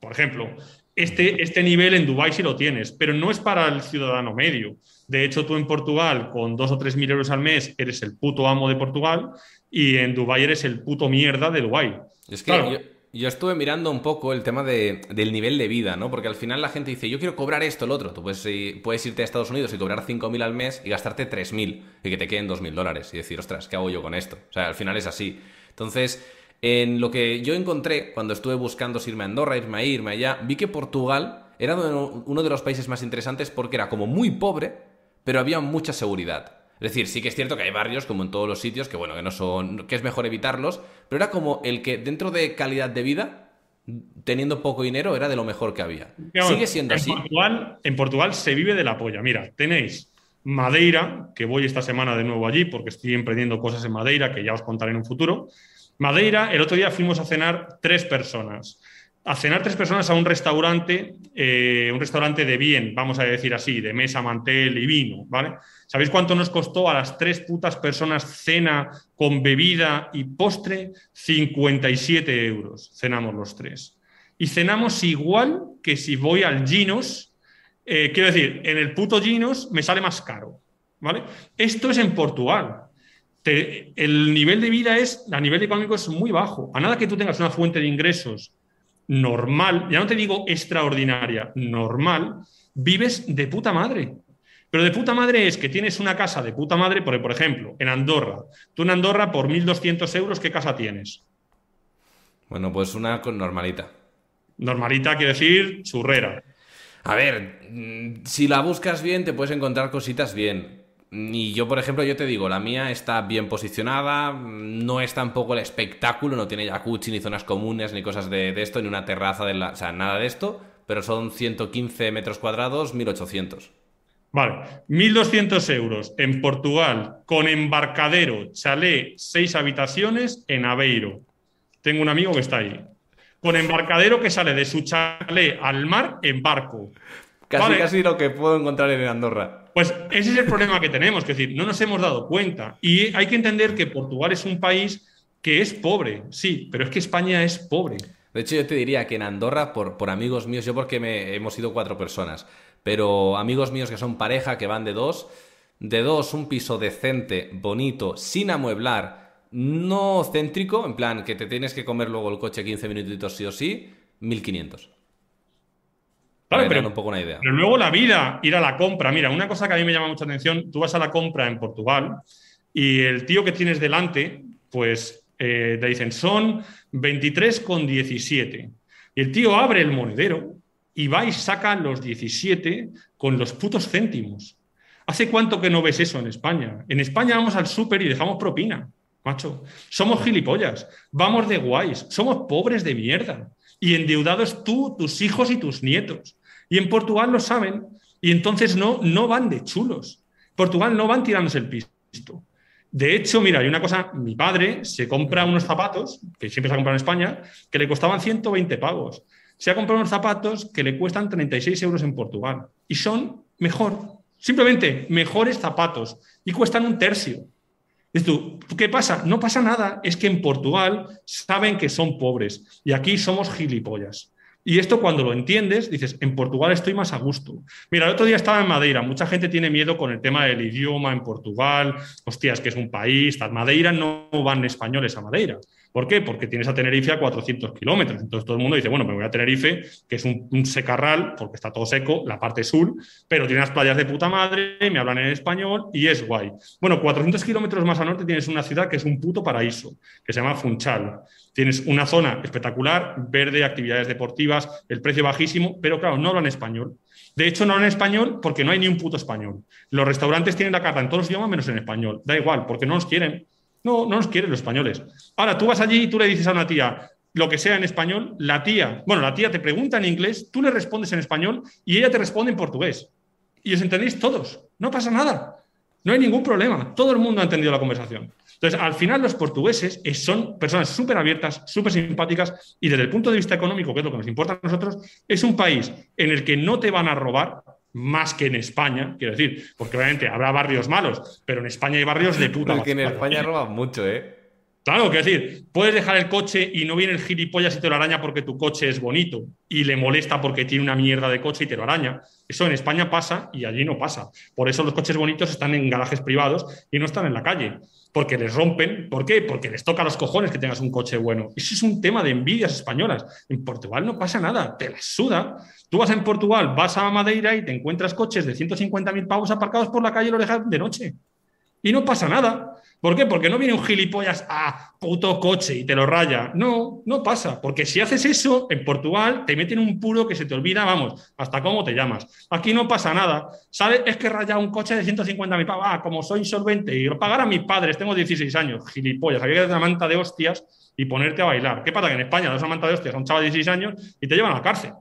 Speaker 2: Por ejemplo, este, este nivel en Dubai sí lo tienes, pero no es para el ciudadano medio. De hecho, tú en Portugal, con dos o tres mil euros al mes, eres el puto amo de Portugal y en Dubai eres el puto mierda de Dubai.
Speaker 1: Es que yo, estuve mirando un poco el tema del nivel de vida, ¿no? Porque al final la gente dice, yo quiero cobrar esto, el otro. Tú puedes, puedes irte a Estados Unidos y cobrar 5.000 al mes y gastarte 3.000 y que te queden 2.000 dólares y decir, ostras, ¿qué hago yo con esto? O sea, al final es así. Entonces, en lo que yo encontré cuando estuve buscando irme a Andorra, irme a irme allá, vi que Portugal era uno de los países más interesantes porque era como muy pobre, pero había mucha seguridad. Es decir, sí que es cierto que hay barrios, como en todos los sitios, que bueno, que no son. que es mejor evitarlos, pero era como el que dentro de calidad de vida, teniendo poco dinero, era de lo mejor que había. Sigue siendo
Speaker 2: así. Portugal, en Portugal se vive de la polla. Mira, tenéis Madeira, que voy esta semana de nuevo allí, porque estoy emprendiendo cosas en Madeira, que ya os contaré en un futuro. Madeira, el otro día fuimos a cenar tres personas a cenar tres personas a un restaurante, eh, un restaurante de bien, vamos a decir así, de mesa, mantel y vino, ¿vale? ¿Sabéis cuánto nos costó a las tres putas personas cena con bebida y postre? 57 euros cenamos los tres. Y cenamos igual que si voy al Ginos, eh, quiero decir, en el puto Ginos me sale más caro, ¿vale? Esto es en Portugal. el nivel de vida es, a nivel económico es muy bajo. A nada que tú tengas una fuente de ingresos normal, ya no te digo extraordinaria, normal, vives de puta madre. Pero de puta madre es que tienes una casa de puta madre, por, por ejemplo, en Andorra. Tú en Andorra, por 1.200 euros, ¿qué casa tienes?
Speaker 1: Bueno, pues una normalita.
Speaker 2: Normalita quiere decir churrera.
Speaker 1: A ver, mm, si la buscas bien, te puedes encontrar cositas bien. Y yo, por ejemplo, yo te digo, la mía está bien posicionada, no es tampoco el espectáculo, no tiene jacuzzi, ni zonas comunes, ni cosas de, esto, ni una terraza, de la, o sea, nada de esto, pero son 115 metros cuadrados, 1800.
Speaker 2: Vale, 1.200 euros en Portugal, con embarcadero, chalet, seis habitaciones en Aveiro. Tengo un amigo que está ahí. Con embarcadero que sale de su chalet al mar en barco.
Speaker 1: Casi, casi lo que puedo encontrar en Andorra.
Speaker 2: Pues ese es el problema que tenemos, es decir, no nos hemos dado cuenta. Y hay que entender que Portugal es un país que es pobre, sí, pero es que España es pobre.
Speaker 1: De hecho, yo te diría que en Andorra, por, por amigos míos, yo porque me, hemos sido cuatro personas, pero amigos míos que son pareja, que van de dos, de dos, un piso decente, bonito, sin amueblar, no céntrico, en plan que te tienes que comer luego el coche 15 minutitos sí o sí, 1500
Speaker 2: pero, un poco una idea. pero luego la vida, ir a la compra. Mira, una cosa que a mí me llama mucha atención, tú vas a la compra en Portugal y el tío que tienes delante, pues eh, te dicen, son 23,17. Y el tío abre el monedero y va y saca los 17 con los putos céntimos. ¿Hace cuánto que no ves eso en España? En España vamos al súper y dejamos propina, macho. Somos gilipollas, vamos de guays, somos pobres de mierda. Y endeudados tú, tus hijos y tus nietos. Y en Portugal lo saben y entonces no, no van de chulos. Portugal no van tirándose el pisto. De hecho, mira, hay una cosa, mi padre se compra unos zapatos, que siempre se ha comprado en España, que le costaban 120 pavos. Se ha comprado unos zapatos que le cuestan 36 euros en Portugal y son mejor, simplemente mejores zapatos y cuestan un tercio. tú, ¿qué pasa? No pasa nada, es que en Portugal saben que son pobres y aquí somos gilipollas. Y esto cuando lo entiendes, dices, en Portugal estoy más a gusto. Mira, el otro día estaba en Madeira, mucha gente tiene miedo con el tema del idioma en Portugal, hostias, que es un país, tal. Madeira no van españoles a Madeira. ¿Por qué? Porque tienes a Tenerife a 400 kilómetros. Entonces todo el mundo dice, bueno, me voy a Tenerife, que es un, secarral, porque está todo seco, la parte sur, pero tiene las playas de puta madre, me hablan en español y es guay. Bueno, 400 kilómetros más al norte tienes una ciudad que es un puto paraíso, que se llama Funchal. Tienes una zona espectacular, verde, actividades deportivas, el precio bajísimo, pero claro, no hablan español. De hecho, no hablan español porque no hay ni un puto español. Los restaurantes tienen la carta en todos los idiomas menos en español. Da igual, porque no los quieren. No, no nos quieren los españoles. Ahora, tú vas allí y tú le dices a una tía, lo que sea en español, la tía, bueno, la tía te pregunta en inglés, tú le respondes en español y ella te responde en portugués. Y os entendéis todos, no pasa nada, no hay ningún problema, todo el mundo ha entendido la conversación. Entonces, al final los portugueses son personas súper abiertas, súper simpáticas y desde el punto de vista económico, que es lo que nos importa a nosotros, es un país en el que no te van a robar más que en España, quiero decir, porque obviamente habrá barrios malos, pero en España hay barrios de puta
Speaker 1: Porque en España roban mucho, ¿eh?
Speaker 2: Claro, quiero decir, puedes dejar el coche y no viene el gilipollas y te lo araña porque tu coche es bonito y le molesta porque tiene una mierda de coche y te lo araña. Eso en España pasa y allí no pasa. Por eso los coches bonitos están en garajes privados y no están en la calle. Porque les rompen. ¿Por qué? Porque les toca los cojones que tengas un coche bueno. Eso es un tema de envidias españolas. En Portugal no pasa nada, te la suda. Tú vas en Portugal, vas a Madeira y te encuentras coches de 150.000 pavos aparcados por la calle y lo dejas de noche. Y no pasa nada. ¿Por qué? Porque no viene un gilipollas a puto coche y te lo raya. No, no pasa. Porque si haces eso, en Portugal te meten un puro que se te olvida, vamos, hasta cómo te llamas. Aquí no pasa nada. ¿Sabes? Es que raya un coche de 150.000 pavos. Ah, como soy insolvente y lo pagar a mis padres, tengo 16 años. Gilipollas. Había que dar una manta de hostias y ponerte a bailar. ¿Qué pasa? Que en España das una manta de hostias a un chaval de 16 años y te llevan a la cárcel.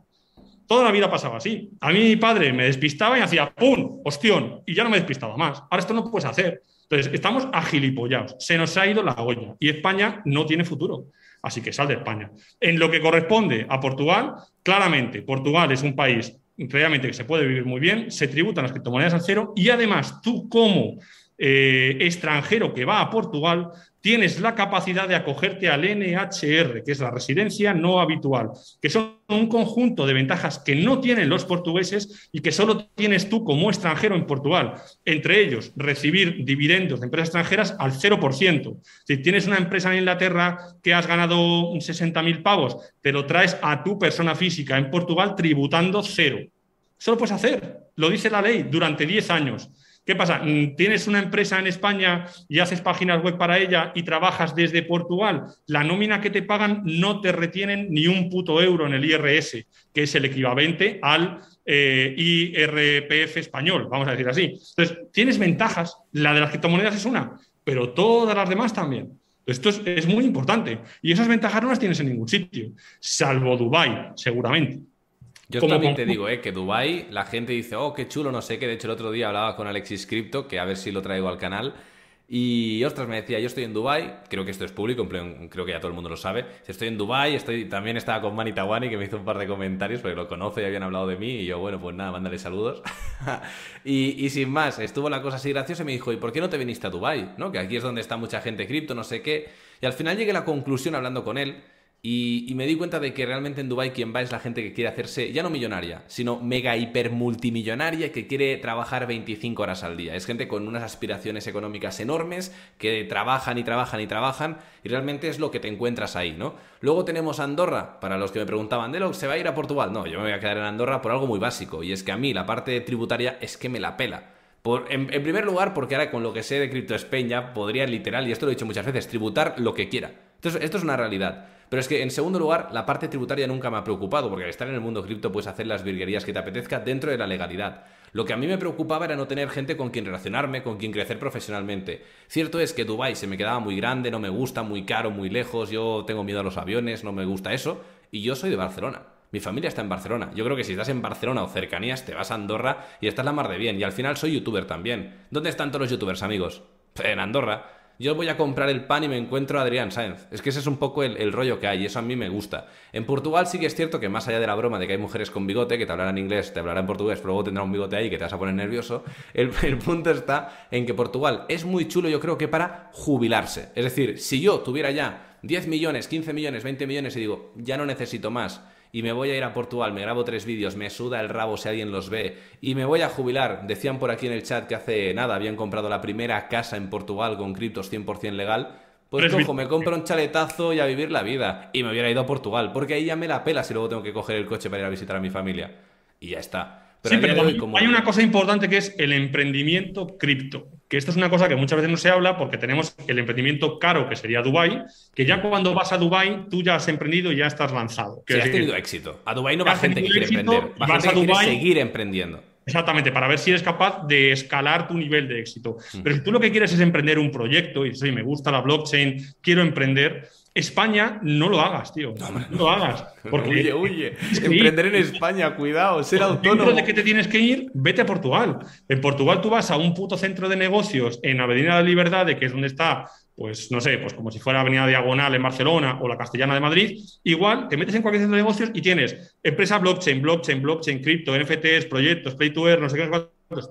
Speaker 2: Toda la vida pasaba así. A mí mi padre me despistaba y hacía ¡pum! ¡Ostión! Y ya no me despistaba más. Ahora esto no puedes hacer. Entonces, estamos agilipollados. Se nos ha ido la olla y España no tiene futuro. Así que sal de España. En lo que corresponde a Portugal, claramente, Portugal es un país realmente que se puede vivir muy bien, se tributan las criptomonedas al cero y además tú como eh, extranjero que va a Portugal tienes la capacidad de acogerte al NHR, que es la residencia no habitual, que son un conjunto de ventajas que no tienen los portugueses y que solo tienes tú como extranjero en Portugal. Entre ellos, recibir dividendos de empresas extranjeras al 0%. Si tienes una empresa en Inglaterra que has ganado 60.000 pavos, te lo traes a tu persona física en Portugal tributando cero. Eso lo puedes hacer, lo dice la ley, durante 10 años. ¿Qué pasa? ¿Tienes una empresa en España y haces páginas web para ella y trabajas desde Portugal? La nómina que te pagan no te retienen ni un puto euro en el IRS, que es el equivalente al eh, IRPF español, vamos a decir así. Entonces, tienes ventajas. La de las criptomonedas es una, pero todas las demás también. Esto es, es muy importante. Y esas ventajas no las tienes en ningún sitio, salvo Dubái, seguramente.
Speaker 1: Yo también te digo, eh, que Dubai la gente dice, oh, qué chulo, no sé qué. De hecho, el otro día hablaba con Alexis Crypto, que a ver si lo traigo al canal. Y ostras, me decía, yo estoy en Dubai, creo que esto es público, creo que ya todo el mundo lo sabe. Estoy en Dubai, estoy, también estaba con Mani Tawani, que me hizo un par de comentarios, porque lo conoce y habían hablado de mí. Y yo, bueno, pues nada, mándale saludos. y, y, sin más, estuvo la cosa así graciosa y me dijo, ¿y por qué no te viniste a Dubai? ¿No? Que aquí es donde está mucha gente cripto, no sé qué. Y al final llegué a la conclusión hablando con él y, me di cuenta de que realmente en Dubai quien va es la gente que quiere hacerse, ya no millonaria, sino mega hiper multimillonaria que quiere trabajar 25 horas al día. Es gente con unas aspiraciones económicas enormes que trabajan y trabajan y trabajan y realmente es lo que te encuentras ahí, ¿no? Luego tenemos Andorra, para los que me preguntaban, ¿de lo se va a ir a Portugal? No, yo me voy a quedar en Andorra por algo muy básico y es que a mí la parte tributaria es que me la pela. En, primer lugar, porque ahora con lo que sé de Crypto Spain ya podría literal, y esto lo he dicho muchas veces, tributar lo que quiera. Entonces, esto es una realidad. Pero es que, en segundo lugar, la parte tributaria nunca me ha preocupado, porque al estar en el mundo cripto puedes hacer las virguerías que te apetezca dentro de la legalidad. Lo que a mí me preocupaba era no tener gente con quien relacionarme, con quien crecer profesionalmente. Cierto es que Dubai se me quedaba muy grande, no me gusta, muy caro, muy lejos, yo tengo miedo a los aviones, no me gusta eso, y yo soy de Barcelona. Mi familia está en Barcelona. Yo creo que si estás en Barcelona o cercanías, te vas a Andorra y estás la mar de bien. Y al final soy youtuber también. ¿Dónde están todos los youtubers, amigos? En Andorra yo voy a comprar el pan y me encuentro a Adrián Sáenz. Es que ese es un poco el, rollo que hay y eso a mí me gusta. En Portugal sí que es cierto que más allá de la broma de que hay mujeres con bigote, que te hablarán inglés, te hablarán portugués, pero luego tendrá un bigote ahí que te vas a poner nervioso, el, el punto está en que Portugal es muy chulo yo creo que para jubilarse. Es decir, si yo tuviera ya 10 millones, 15 millones, 20 millones y digo, ya no necesito más y me voy a ir a Portugal, me grabo tres vídeos, me suda el rabo si alguien los ve y me voy a jubilar. Decían por aquí en el chat que hace nada habían comprado la primera casa en Portugal con criptos 100% legal. Pues cojo, me compro un chaletazo y a vivir la vida. Y me hubiera ido a Portugal, porque ahí ya me la pela si luego tengo que coger el coche para ir a visitar a mi familia. Y ya está.
Speaker 2: Sí, pero hay una cosa importante que es el emprendimiento cripto que esto es una cosa que muchas veces no se habla porque tenemos el emprendimiento caro, que sería Dubai, que ya cuando vas a Dubai tú ya has emprendido y ya estás lanzado.
Speaker 1: Que has tenido éxito. A Dubai no va gente que quiere emprender, va gente a que quiere seguir emprendiendo.
Speaker 2: Exactamente, para ver si eres capaz de escalar tu nivel de éxito. Mm. Pero si tú lo que quieres es emprender un proyecto y me gusta la blockchain, quiero emprender, España, no lo hagas, tío. No, lo hagas.
Speaker 1: Porque huye, huye. Emprender en España, cuidado, ser autónomo.
Speaker 2: de que te tienes que ir, vete a Portugal. En Portugal tú vas a un puto centro de negocios en Avenida de la Libertad, que es donde está, pues no sé, pues como si fuera Avenida Diagonal en Barcelona o la Castellana de Madrid. Igual te metes en cualquier centro de negocios y tienes empresa blockchain, blockchain, blockchain, cripto, NFTs, proyectos, play to earn, no sé qué,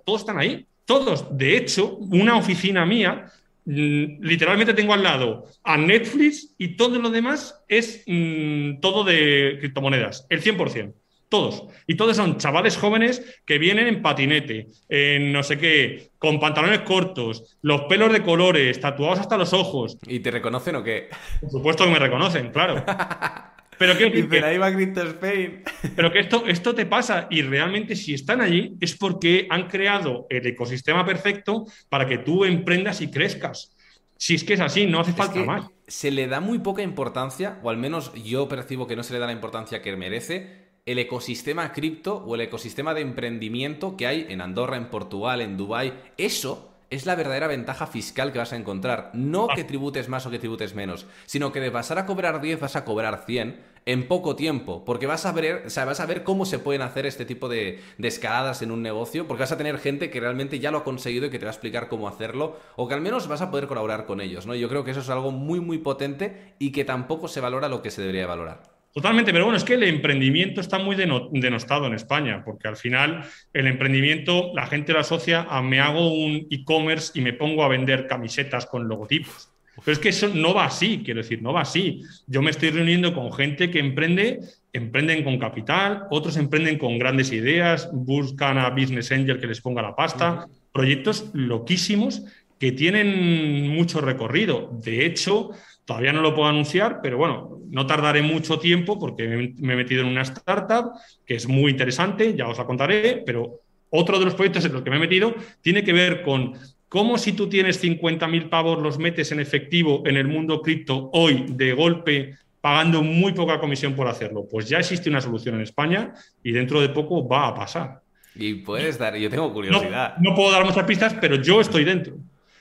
Speaker 2: todos están ahí. Todos. De hecho, una oficina mía literalmente tengo al lado a Netflix y todo lo demás es mm, todo de criptomonedas, el 100%. Todos. Y todos son chavales jóvenes que vienen en patinete, en no sé qué, con pantalones cortos, los pelos de colores, tatuados hasta los ojos.
Speaker 1: ¿Y te reconocen o qué?
Speaker 2: Por supuesto que me reconocen, claro. Pero que,
Speaker 1: Spain.
Speaker 2: Pero que esto, esto te pasa y realmente si están allí es porque han creado el ecosistema perfecto para que tú emprendas y crezcas. Si es que es así, no hace falta más.
Speaker 1: Se le da muy poca importancia, o al menos yo percibo que no se le da la importancia que merece, el ecosistema cripto o el ecosistema de emprendimiento que hay en Andorra, en Portugal, en Dubái. Eso es la verdadera ventaja fiscal que vas a encontrar. No que tributes más o que tributes menos, sino que de pasar a cobrar 10 vas a cobrar 100 en poco tiempo, porque vas a ver, o sea, vas a ver cómo se pueden hacer este tipo de, de, escaladas en un negocio, porque vas a tener gente que realmente ya lo ha conseguido y que te va a explicar cómo hacerlo, o que al menos vas a poder colaborar con ellos, ¿no? Yo creo que eso es algo muy, muy potente y que tampoco se valora lo que se debería valorar.
Speaker 2: Totalmente, pero bueno, es que el emprendimiento está muy denostado en España, porque al final el emprendimiento la gente lo asocia a me hago un e-commerce y me pongo a vender camisetas con logotipos. Pero es que eso no va así, quiero decir, no va así. Yo me estoy reuniendo con gente que emprende, emprenden con capital, otros emprenden con grandes ideas, buscan a Business Angel que les ponga la pasta, proyectos loquísimos que tienen mucho recorrido. De hecho, Todavía no lo puedo anunciar, pero bueno, no tardaré mucho tiempo porque me he metido en una startup que es muy interesante, ya os la contaré, pero otro de los proyectos en los que me he metido tiene que ver con cómo si tú tienes 50.000 pavos los metes en efectivo en el mundo cripto hoy de golpe pagando muy poca comisión por hacerlo. Pues ya existe una solución en España y dentro de poco va a pasar.
Speaker 1: Y puedes dar, yo tengo curiosidad.
Speaker 2: no puedo dar muchas pistas, pero yo estoy dentro.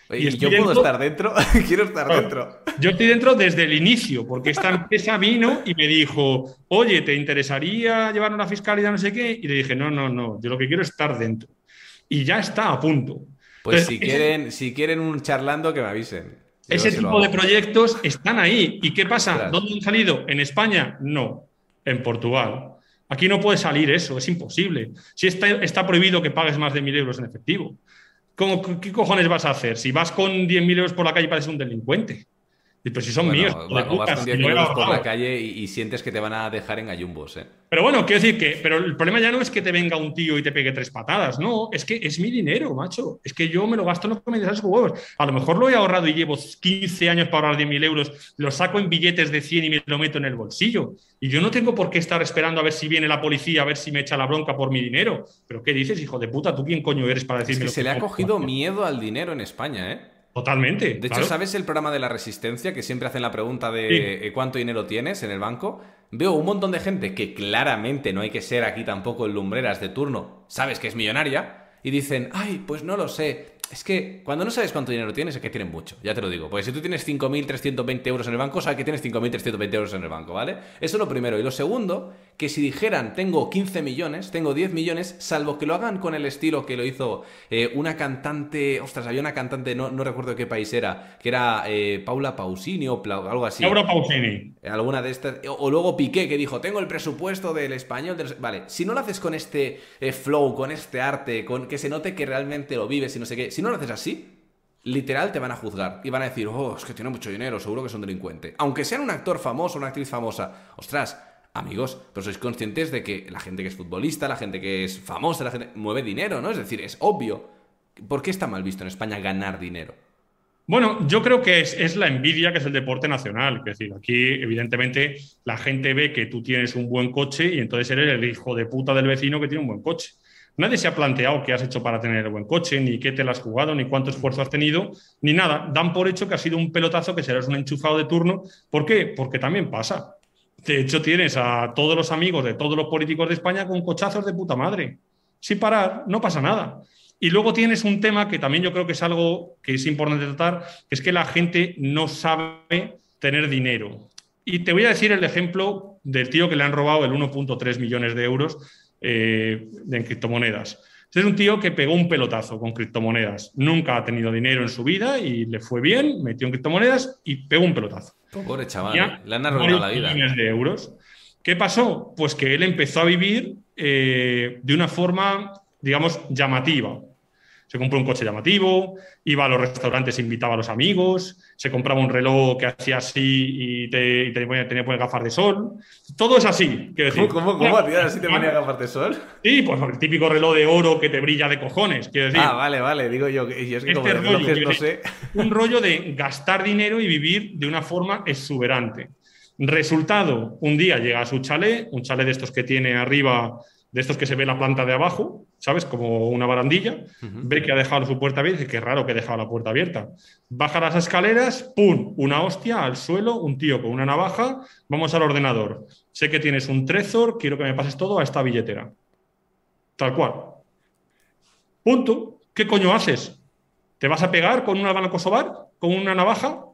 Speaker 1: ¿Y, yo puedo estar dentro? Quiero estar dentro.
Speaker 2: Yo estoy dentro desde el inicio, porque esta empresa vino y me dijo, oye, ¿te interesaría llevar una fiscalidad no sé qué? Y le dije, no, no, no, yo lo que quiero es estar dentro. Y ya está a punto.
Speaker 1: Pues si, quieren, si quieren un charlando, que me avisen.
Speaker 2: ese tipo de proyectos están ahí. ¿Y qué pasa? ¿Dónde han salido? ¿En España? No, en Portugal. Aquí no puede salir eso, es imposible. Si está, está prohibido que pagues más de mil euros en efectivo. ¿Qué cojones vas a hacer? Si vas con 10.000 euros por la calle pareces un delincuente. Pero si son míos.
Speaker 1: O, vas con 10 euros por la calle y, sientes que te van a dejar en gallumbos. ¿eh?
Speaker 2: Pero bueno, quiero decir que pero el problema ya no es que te venga un tío y te pegue tres patadas. No, es que es mi dinero, macho. Es que yo me lo gasto en lo que me das huevos. A lo mejor lo he ahorrado y llevo 15 años para ahorrar 10.000 euros, lo saco en billetes de 100 y me lo meto en el bolsillo. Y yo no tengo por qué estar esperando a ver si viene la policía, a ver si me echa la bronca por mi dinero. Pero ¿qué dices, hijo de puta? ¿Tú quién coño eres para decirme
Speaker 1: es que se le ha cogido miedo al dinero en España, ¿eh?
Speaker 2: Totalmente.
Speaker 1: De hecho, ¿sabes el programa de la resistencia que siempre hacen la pregunta de eh, cuánto dinero tienes en el banco? Veo un montón de gente que claramente no hay que ser aquí tampoco el lumbreras de turno, sabes que es millonaria, y dicen, ay, pues no lo sé, es que cuando no sabes cuánto dinero tienes, es que tienes mucho, ya te lo digo. Porque si tú tienes 5.320 euros en el banco, sabes que tienes 5.320 euros en el banco, ¿vale? Eso es lo primero. Y lo segundo, que si dijeran tengo 15 millones, tengo 10 millones, salvo que lo hagan con el estilo que lo hizo eh, una cantante, ostras, había una cantante, no, no recuerdo de qué país era, que era eh, Paula Pausini o algo así.
Speaker 2: Paula Pausini.
Speaker 1: Alguna de estas. O, luego Piqué, que dijo, tengo el presupuesto del español. Vale, si no lo haces con este eh, flow, con este arte, con que se note que realmente lo vives y no sé qué si no lo haces así, literal te van a juzgar y van a decir, oh, es que tiene mucho dinero, seguro que es un delincuente. Aunque sean un actor famoso, una actriz famosa, ostras, amigos, pero sois conscientes de que la gente que es futbolista, la gente que es famosa, la gente mueve dinero, ¿no? Es decir, es obvio. ¿Por qué está mal visto en España ganar dinero?
Speaker 2: Bueno, yo creo que es, es, la envidia que es el deporte nacional. Es decir, aquí evidentemente la gente ve que tú tienes un buen coche y entonces eres el hijo de puta del vecino que tiene un buen coche. Nadie se ha planteado qué has hecho para tener el buen coche, ni qué te lo has jugado, ni cuánto esfuerzo has tenido, ni nada. Dan por hecho que ha sido un pelotazo, que serás un enchufado de turno. ¿Por qué? Porque también pasa. De hecho, tienes a todos los amigos de todos los políticos de España con cochazos de puta madre. Sin parar, no pasa nada. Y luego tienes un tema que también yo creo que es algo que es importante tratar, que es que la gente no sabe tener dinero. Y te voy a decir el ejemplo del tío que le han robado el 1.3 millones de euros eh, en criptomonedas. Este es un tío que pegó un pelotazo con criptomonedas. Nunca ha tenido dinero en su vida y le fue bien, metió en criptomonedas y pegó un pelotazo.
Speaker 1: Pobre chaval, le han arruinado la vida.
Speaker 2: Millones de euros. ¿Qué pasó? Pues que él empezó a vivir eh, de una forma, digamos, llamativa. Se compró un coche llamativo, iba a los restaurantes, invitaba a los amigos, se compraba un reloj que hacía así y, te, tenía que poner gafas de sol. Todo es así.
Speaker 1: Decir, ¿Cómo, cómo, tío? ¿Así te ponía gafas de sol?
Speaker 2: Sí, pues el típico reloj de oro que te brilla de cojones. Quiero decir,
Speaker 1: ah, vale, vale, digo yo. Y es que este rollo, no sé.
Speaker 2: Un rollo de gastar dinero y vivir de una forma exuberante. Resultado, un día llega a su chalet, un chalet de estos que tiene arriba de estos que se ve la planta de abajo, ¿sabes? Como una barandilla, ve que ha dejado su puerta abierta y dice, qué raro que ha dejado la puerta abierta. Baja las escaleras, ¡pum! Una hostia al suelo, un tío con una navaja, vamos al ordenador. Sé que tienes un Trezor, quiero que me pases todo a esta billetera. Tal cual. Punto. ¿Qué coño haces? ¿Te vas a pegar con una bala kosovar? ¿Con una navaja?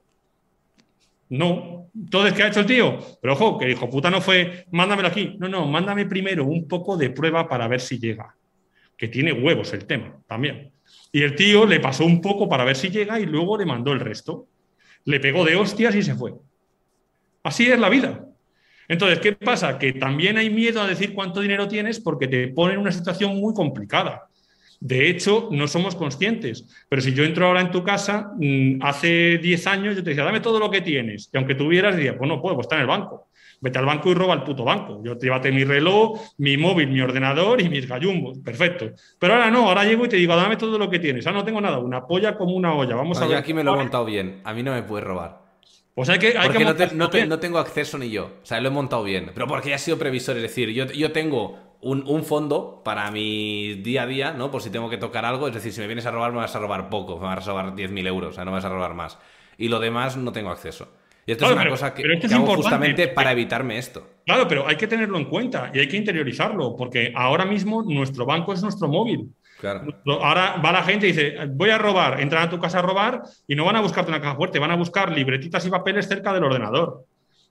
Speaker 2: No. Entonces, ¿qué ha hecho el tío? Pero ojo, que dijo, puta no fue, mándamelo aquí. No, no, mándame primero un poco de prueba para ver si llega. Que tiene huevos el tema también. Y el tío le pasó un poco para ver si llega y luego le mandó el resto. Le pegó de hostias y se fue. Así es la vida. Entonces, ¿qué pasa? Que también hay miedo a decir cuánto dinero tienes porque te pone en una situación muy complicada. De hecho, no somos conscientes. Pero si yo entro ahora en tu casa, mm, hace 10 años yo te decía, dame todo lo que tienes. Y aunque tuvieras, diría, pues no puedo, pues está en el banco. Vete al banco y roba el puto banco. Yo te llévate mi reloj, mi móvil, mi ordenador y mis gallumbos. Perfecto. Pero ahora no, ahora llego y te digo, dame todo lo que tienes. Ah, no tengo nada, una polla como una olla. Vamos a ver.
Speaker 1: Yo aquí me lo he montado bien. A mí no me puedes robar.
Speaker 2: Pues hay que, hay
Speaker 1: porque no, no, tengo acceso ni yo. O sea, lo he montado bien. Pero porque ya he sido previsor. Es decir, yo, yo tengo un, fondo para mi día a día, ¿no? Por si tengo que tocar algo. Es decir, si me vienes a robar, me vas a robar poco. Me vas a robar 10.000 euros, o sea, no me vas a robar más. Y lo demás no tengo acceso. Y esto es una cosa que, hago justamente para evitarme esto.
Speaker 2: Claro, pero hay que tenerlo en cuenta y hay que interiorizarlo, porque ahora mismo nuestro banco es nuestro móvil. Claro. Ahora va la gente y dice, voy a robar, entran a tu casa a robar y no van a buscarte una caja fuerte, van a buscar libretitas y papeles cerca del ordenador.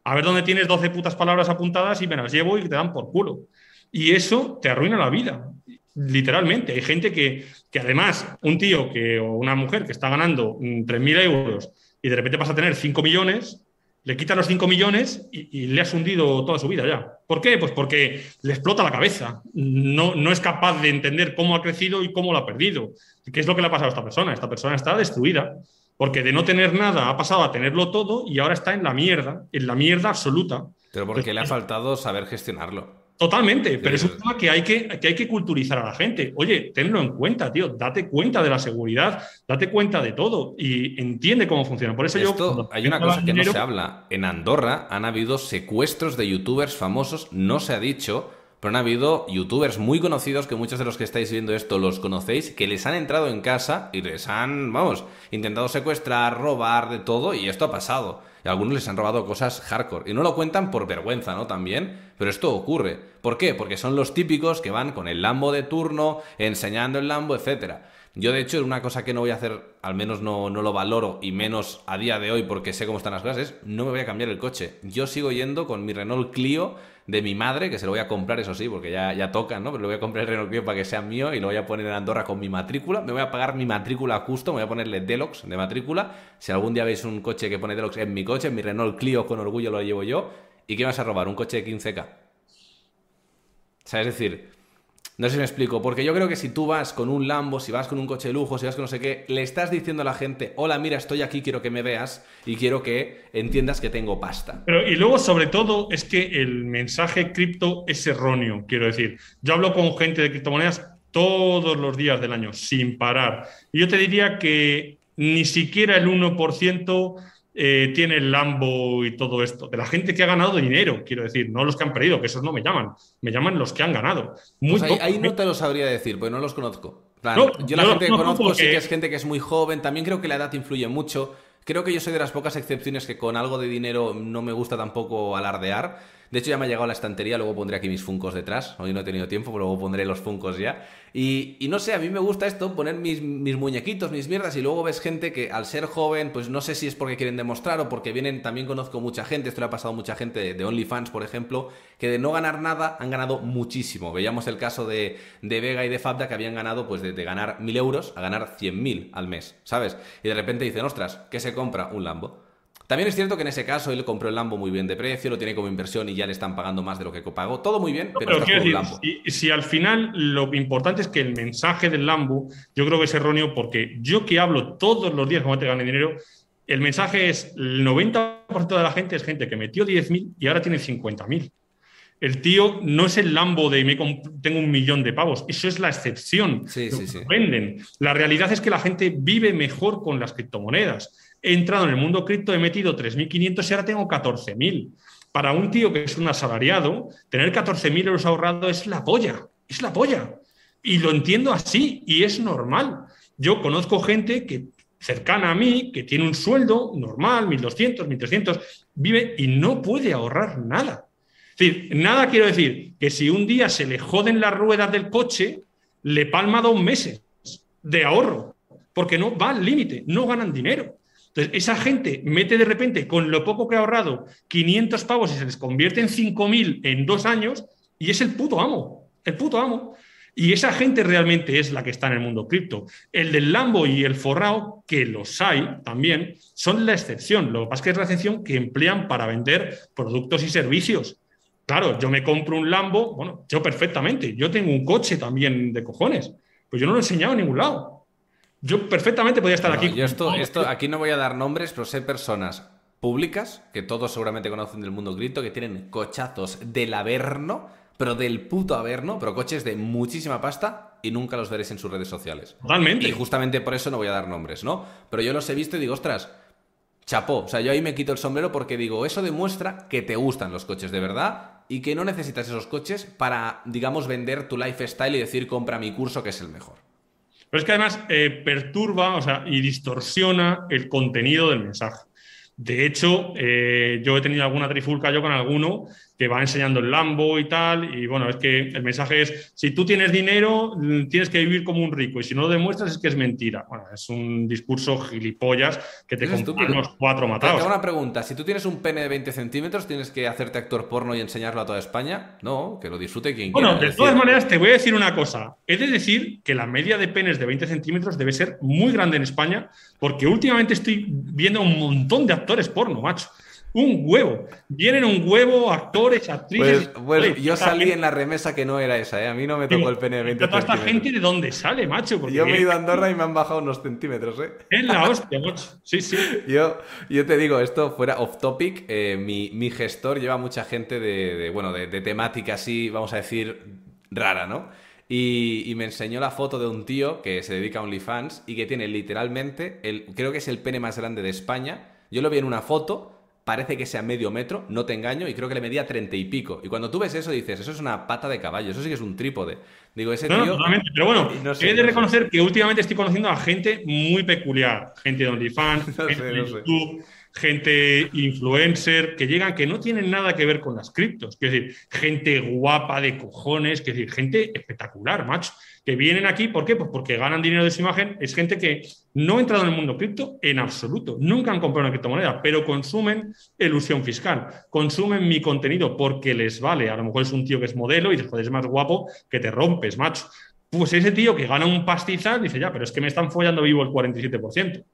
Speaker 2: A ver dónde tienes 12 putas palabras apuntadas y me las llevo y te dan por culo. Y eso te arruina la vida, literalmente. Hay gente que, que además, un tío que, o una mujer que está ganando 3.000 mm, euros y de repente pasa a tener 5 millones, le quita los 5 millones y, le has hundido toda su vida ya. ¿Por qué? Pues porque le explota la cabeza. No, no es capaz de entender cómo ha crecido y cómo lo ha perdido. ¿Qué es lo que le ha pasado a esta persona? Esta persona está destruida. Porque de no tener nada ha pasado a tenerlo todo y ahora está en la mierda, en la mierda absoluta.
Speaker 1: Pero porque le ha faltado saber gestionarlo.
Speaker 2: Totalmente, pero es un tema que hay que, hay que culturizar a la gente. Oye, tenlo en cuenta, tío, date cuenta de la seguridad, date cuenta de todo y entiende cómo funciona. Por eso
Speaker 1: yo. Hay una cosa que no se habla. En Andorra han habido secuestros de youtubers famosos, no se ha dicho, pero han habido youtubers muy conocidos, que muchos de los que estáis viendo esto los conocéis, que les han entrado en casa y les han, vamos, intentado secuestrar, robar, de todo, y esto ha pasado. Y algunos les han robado cosas hardcore. Y no lo cuentan por vergüenza, ¿no? También. Pero esto ocurre. ¿Por qué? Porque son los típicos que van con el Lambo de turno, enseñando el Lambo, etcétera. Yo, de hecho, es una cosa que no voy a hacer, al menos no, no, lo valoro, y menos a día de hoy porque sé cómo están las cosas, no me voy a cambiar el coche. Yo sigo yendo con mi Renault Clio de mi madre, que se lo voy a comprar, eso sí, porque ya, ya toca, ¿no? Pero le voy a comprar el Renault Clio para que sea mío y lo voy a poner en Andorra con mi matrícula. Me voy a pagar mi matrícula justo, me voy a ponerle Deluxe de matrícula. Si algún día veis un coche que pone Deluxe en mi coche, mi Renault Clio con orgullo lo llevo yo. ¿Y qué vas a robar? ¿Un coche de 15K? O sea, es decir, no sé si me explico, porque yo creo que si tú vas con un Lambo, si vas con un coche de lujo, si vas con no sé qué, le estás diciendo a la gente, hola, mira, estoy aquí, quiero que me veas y quiero que entiendas que tengo pasta.
Speaker 2: Pero y luego, sobre todo, es que el mensaje cripto es erróneo, quiero decir. Yo hablo con gente de criptomonedas todos los días del año, sin parar. Y yo te diría que ni siquiera el 1% eh, tiene el Lambo y todo esto. De la gente que ha ganado dinero, quiero decir, no los que han perdido, que esos no me llaman, me llaman los que han ganado.
Speaker 1: Muy pues ahí, no te lo sabría decir, porque no los conozco. yo la gente que conozco sí que es gente que es muy joven, también creo que la edad influye mucho. Creo que yo soy de las pocas excepciones que con algo de dinero no me gusta tampoco alardear. De hecho, ya me ha llegado la estantería, luego pondré aquí mis funcos detrás. Hoy no he tenido tiempo, pero luego pondré los funcos ya. Y, no sé, a mí me gusta esto, poner mis, mis, muñequitos, mis mierdas, y luego ves gente que al ser joven, pues no sé si es porque quieren demostrar o porque vienen, también conozco mucha gente, esto le ha pasado a mucha gente de OnlyFans, por ejemplo, que de no ganar nada han ganado muchísimo. Veíamos el caso de, de Vega y de Fabda que habían ganado, pues de, ganar mil euros a ganar cien mil al mes, ¿sabes? Y de repente dicen, ostras, ¿qué se compra? Un Lambo. También es cierto que en ese caso él compró el Lambo muy bien de precio, lo tiene como inversión y ya le están pagando más de lo que pagó. Todo muy bien, pero,
Speaker 2: pero Lambo. Si, al final lo importante es que el mensaje del Lambo, yo creo que es erróneo porque yo que hablo todos los días como te gane dinero, el mensaje es el 90% de la gente es gente que metió 10.000 y ahora tiene 50.000. El tío no es el Lambo de me tengo un millón de pavos, eso es la excepción.
Speaker 1: Sí, sí, sí.
Speaker 2: Venden. La realidad es que la gente vive mejor con las criptomonedas he entrado en el mundo cripto, he metido 3.500 y ahora tengo 14.000. Para un tío que es un asalariado, tener 14.000 euros ahorrados es la polla, es la polla. Y lo entiendo así y es normal. Yo conozco gente que cercana a mí, que tiene un sueldo normal, 1.200, 1.300, vive y no puede ahorrar nada. Es decir, nada quiero decir que si un día se le joden las ruedas del coche, le palma dos meses de ahorro, porque no va al límite, no ganan dinero. Entonces, esa gente mete de repente, con lo poco que ha ahorrado, 500 pavos y se les convierte en 5.000 en dos años y es el puto amo, el puto amo. Y esa gente realmente es la que está en el mundo cripto. El del Lambo y el forrao, que los hay también, son la excepción. Lo que pasa es que es la excepción que emplean para vender productos y servicios. Claro, yo me compro un Lambo, bueno, yo perfectamente, yo tengo un coche también de cojones, pues yo no lo he enseñado en ningún lado. Yo perfectamente podía estar aquí.
Speaker 1: Yo esto, esto, aquí no voy a dar nombres, pero sé personas públicas, que todos seguramente conocen del mundo grito, que tienen cochazos del Averno, pero del puto Averno, pero coches de muchísima pasta y nunca los veréis en sus redes sociales.
Speaker 2: Totalmente.
Speaker 1: Y justamente por eso no voy a dar nombres, ¿no? Pero yo los he visto y digo, ostras, chapó. O sea, yo ahí me quito el sombrero porque digo, eso demuestra que te gustan los coches de verdad y que no necesitas esos coches para, digamos, vender tu lifestyle y decir, compra mi curso que es el mejor.
Speaker 2: Pero es que además eh, perturba o sea, y distorsiona el contenido del mensaje. De hecho, eh, yo he tenido alguna trifulca yo con alguno que va enseñando el Lambo y tal, y bueno, es que el mensaje es, si tú tienes dinero, mm, tienes que vivir como un rico, y si no lo demuestras es que es mentira. Bueno, es un discurso gilipollas que te compran unos cuatro matados.
Speaker 1: Una pregunta, si tú tienes un pene de 20 centímetros, ¿tienes que hacerte actor porno y enseñarlo a toda España? No, que lo disfrute quien
Speaker 2: quiera.
Speaker 1: Bueno,
Speaker 2: de todas maneras, te voy a decir una cosa. He de decir que la media de penes de 20 centímetros debe ser muy grande en España, porque últimamente estoy viendo un montón de actores porno, macho un huevo. Vienen un huevo, actores, actrices.
Speaker 1: Pues, bueno, yo salí en la remesa que no era esa, ¿eh? A mí no me tocó el pene de 20
Speaker 2: ¿Toda esta gente de dónde sale, macho?
Speaker 1: Porque yo me he ido a Andorra y me han bajado unos centímetros, ¿eh?
Speaker 2: Es la hostia, macho. Sí, sí.
Speaker 1: Yo, yo te digo, esto fuera off topic. Eh, mi, gestor lleva mucha gente de, bueno, de, temática así, vamos a decir, rara, ¿no? Y, y, me enseñó la foto de un tío que se dedica a OnlyFans y que tiene literalmente, el, creo que es el pene más grande de España. Yo lo vi en una foto parece que sea medio metro, no te engaño, y creo que le medía treinta y pico. Y cuando tú ves eso dices, eso es una pata de caballo, eso sí que es un trípode. Digo, ese tío...
Speaker 2: pero bueno, he de reconocer que últimamente estoy conociendo a gente muy peculiar, gente de OnlyFans, gente de YouTube, gente influencer, que llegan, que no tienen nada que ver con las criptos, es decir, gente guapa de cojones, es decir, gente espectacular, macho que vienen aquí, ¿por qué? Pues porque ganan dinero de su imagen, es gente que no ha entrado en el mundo cripto en absoluto, nunca han comprado una criptomoneda, pero consumen ilusión fiscal, consumen mi contenido porque les vale, a lo mejor es un tío que es modelo y después es más guapo que te rompes, macho. Pues ese tío que gana un pastizal dice, ya, pero es que me están follando vivo el 47%.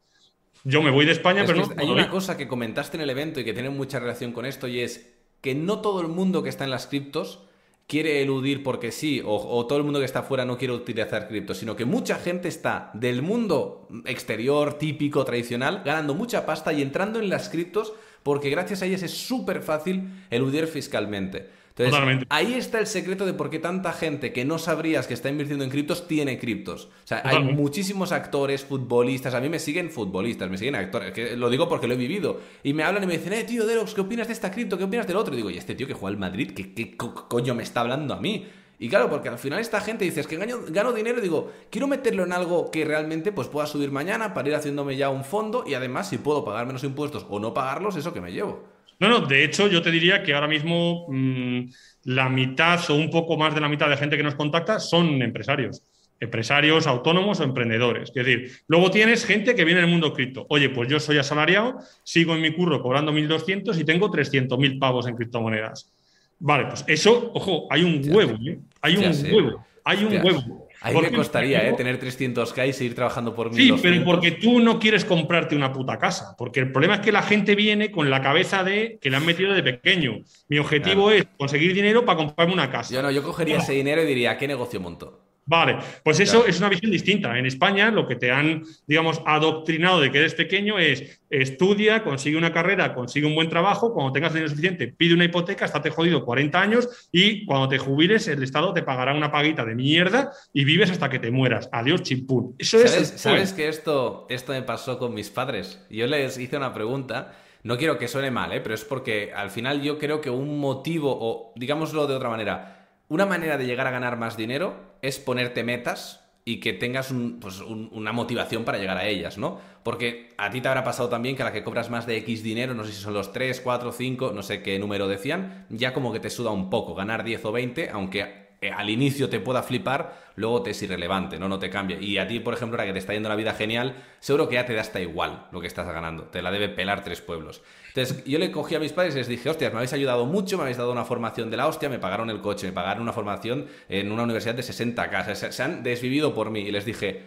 Speaker 2: Yo me voy de España, pero no.
Speaker 1: Hay una cosa que comentaste en el evento y que tiene mucha relación con esto y es que no todo el mundo que está en las criptos quiere eludir porque sí, o, todo el mundo que está afuera no quiere utilizar cripto, sino que mucha gente está del mundo exterior, típico, tradicional, ganando mucha pasta y entrando en las criptos porque gracias a ellas es súper fácil eludir fiscalmente. Entonces, ahí está el secreto de por qué tanta gente que no sabrías que está invirtiendo en criptos tiene criptos. O sea, hay muchísimos actores, futbolistas. A mí me siguen futbolistas, me siguen actores. Que lo digo porque lo he vivido. Y me hablan y me dicen, eh, tío, Derox, ¿qué opinas de esta cripto? ¿Qué opinas del otro? Y digo, ¿y este tío que juega al Madrid? ¿Qué, qué coño me está hablando a mí? Y claro, porque al final esta gente dice, es que gano, gano, dinero y digo, quiero meterlo en algo que realmente pues pueda subir mañana para ir haciéndome ya un fondo y además si puedo pagar menos impuestos o no pagarlos, eso que me llevo.
Speaker 2: No, no, de hecho yo te diría que ahora mismo mm, la mitad o un poco más de la mitad de gente que nos contacta son empresarios empresarios autónomos o emprendedores. Es decir, luego tienes gente que viene del mundo cripto. Oye, pues yo soy asalariado, sigo en mi curro cobrando 1.200 y tengo 300.000 pavos en criptomonedas. Vale, pues eso, ojo, hay un huevo, ¿eh? Hay un huevo, hay un huevo.
Speaker 1: A mí me costaría ¿eh? tener 300k y seguir trabajando por
Speaker 2: mí. Sí, pero porque tú no quieres comprarte una puta casa. Porque el problema es que la gente viene con la cabeza de que le han metido de pequeño. Mi objetivo es conseguir dinero para comprarme una casa.
Speaker 1: Yo no, yo cogería ese dinero y diría, ¿qué negocio monto?
Speaker 2: Vale, pues eso es una visión distinta. En España lo que te han, digamos, adoctrinado de que eres pequeño es estudia, consigue una carrera, consigue un buen trabajo, cuando tengas dinero suficiente, pide una hipoteca, estate jodido 40 años y cuando te jubiles el Estado te pagará una paguita de mierda y vives hasta que te mueras. Adiós, chimpún.
Speaker 1: Eso ¿Sabes, es... ¿Sabes que esto, esto me pasó con mis padres? Yo les hice una pregunta... No quiero que suene mal, ¿eh? pero es porque al final yo creo que un motivo, o digámoslo de otra manera, una manera de llegar a ganar más dinero es ponerte metas y que tengas pues, una motivación para llegar a ellas, ¿no? Porque a ti te habrá pasado también que a la que cobras más de X dinero, no sé si son los 3, 4, 5, no sé qué número decían, ya como que te suda un poco ganar 10 o 20, aunque al inicio te pueda flipar, luego te es irrelevante, ¿no? No te cambia. Y a ti, por ejemplo, ahora que te está yendo la vida genial, seguro que ya te da hasta igual lo que estás ganando. Te la debe pelar tres pueblos. Entonces, yo le cogí a mis padres y les dije, hostias, me habéis ayudado mucho, me habéis dado una formación de la hostia, me pagaron el coche, me pagaron una formación en una universidad de 60 casas, se han desvivido por mí. Y les dije,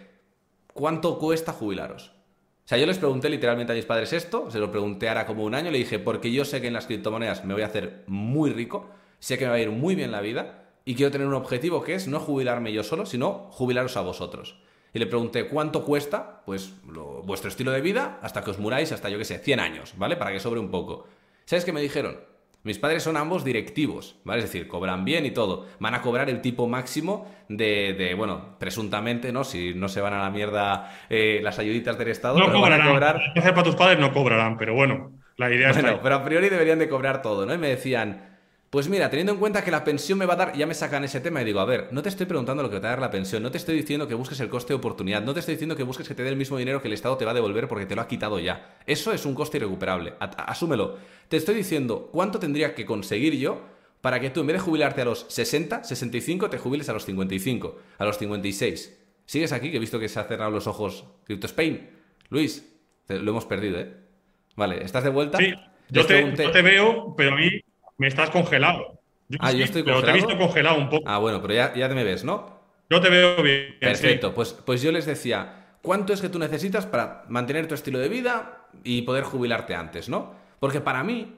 Speaker 1: ¿cuánto cuesta jubilaros? O sea, yo les pregunté literalmente a mis padres esto, se lo pregunté ahora como un año, le dije, porque yo sé que en las criptomonedas me voy a hacer muy rico, sé que me va a ir muy bien la vida, y quiero tener un objetivo que es no jubilarme yo solo, sino jubilaros a vosotros. Y le pregunté, ¿cuánto cuesta? Pues vuestro estilo de vida hasta que os muráis, hasta yo que sé, 100 años, ¿vale? Para que sobre un poco. ¿Sabes qué me dijeron? Mis padres son ambos directivos, ¿vale? Es decir, cobran bien y todo. Van a cobrar el tipo máximo de, bueno, presuntamente, ¿no? Si no se van a la mierda eh, las ayuditas del Estado.
Speaker 2: No cobrarán. cobrar... para tus padres no cobrarán, pero bueno, la idea es. Bueno,
Speaker 1: pero a priori deberían de cobrar todo, ¿no? Y me decían, pues mira, teniendo en cuenta que la pensión me va a dar, ya me sacan ese tema y digo, a ver, no te estoy preguntando lo que te va a dar la pensión, no te estoy diciendo que busques el coste de oportunidad, no te estoy diciendo que busques que te dé el mismo dinero que el Estado te va a devolver porque te lo ha quitado ya. Eso es un coste irrecuperable, asúmelo. Te estoy diciendo cuánto tendría que conseguir yo para que tú en vez de jubilarte a los 60, 65, te jubiles a los 55, a los 56. ¿Sigues aquí? Que he visto que se han cerrado los ojos Crypto Spain. Luis, lo hemos perdido, ¿eh? Vale, ¿estás de vuelta?
Speaker 2: Sí, yo te, yo te veo, pero a mí me estás congelado.
Speaker 1: ah, yo estoy congelado.
Speaker 2: Pero te he visto congelado un poco.
Speaker 1: Ah, bueno, pero ya, ya te me ves, ¿no?
Speaker 2: Yo te veo bien.
Speaker 1: Perfecto, pues, pues yo les decía, ¿cuánto es que tú necesitas para mantener tu estilo de vida y poder jubilarte antes, ¿no? Porque para mí,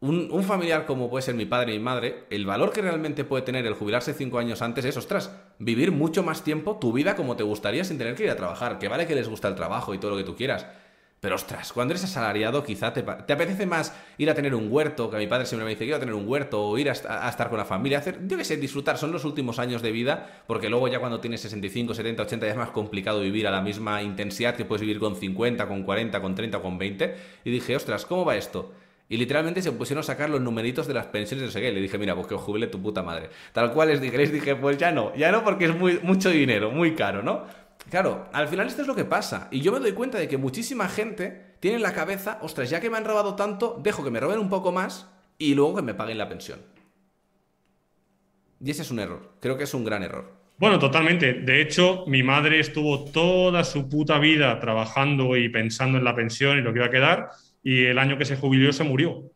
Speaker 1: un, un, familiar como puede ser mi padre y mi madre, el valor que realmente puede tener el jubilarse cinco años antes es, ostras, vivir mucho más tiempo tu vida como te gustaría sin tener que ir a trabajar. Que vale que les gusta el trabajo y todo lo que tú quieras, pero ostras, cuando eres asalariado quizá te, apetece más ir a tener un huerto, que a mi padre siempre me dice, quiero tener un huerto, o ir a, estar con la familia, hacer, yo qué sé, disfrutar, son los últimos años de vida, porque luego ya cuando tienes 65, 70, 80 ya es más complicado vivir a la misma intensidad que puedes vivir con 50, con 40, con 30, con 20. Y dije, ostras, ¿cómo va esto? Y literalmente se pusieron a sacar los numeritos de las pensiones de no. Le dije, mira, pues que os jubile tu puta madre. Tal cual les dije, dije, pues ya no, ya no porque es muy, mucho dinero, muy caro, ¿no? Claro, al final esto es lo que pasa. Y yo me doy cuenta de que muchísima gente tiene en la cabeza, ostras, ya que me han robado tanto, dejo que me roben un poco más y luego que me paguen la pensión. Y ese es un error. Creo que es un gran error.
Speaker 2: Bueno, totalmente. De hecho, mi madre estuvo toda su puta vida trabajando y pensando en la pensión y lo que iba a quedar, y el año que se jubiló se murió.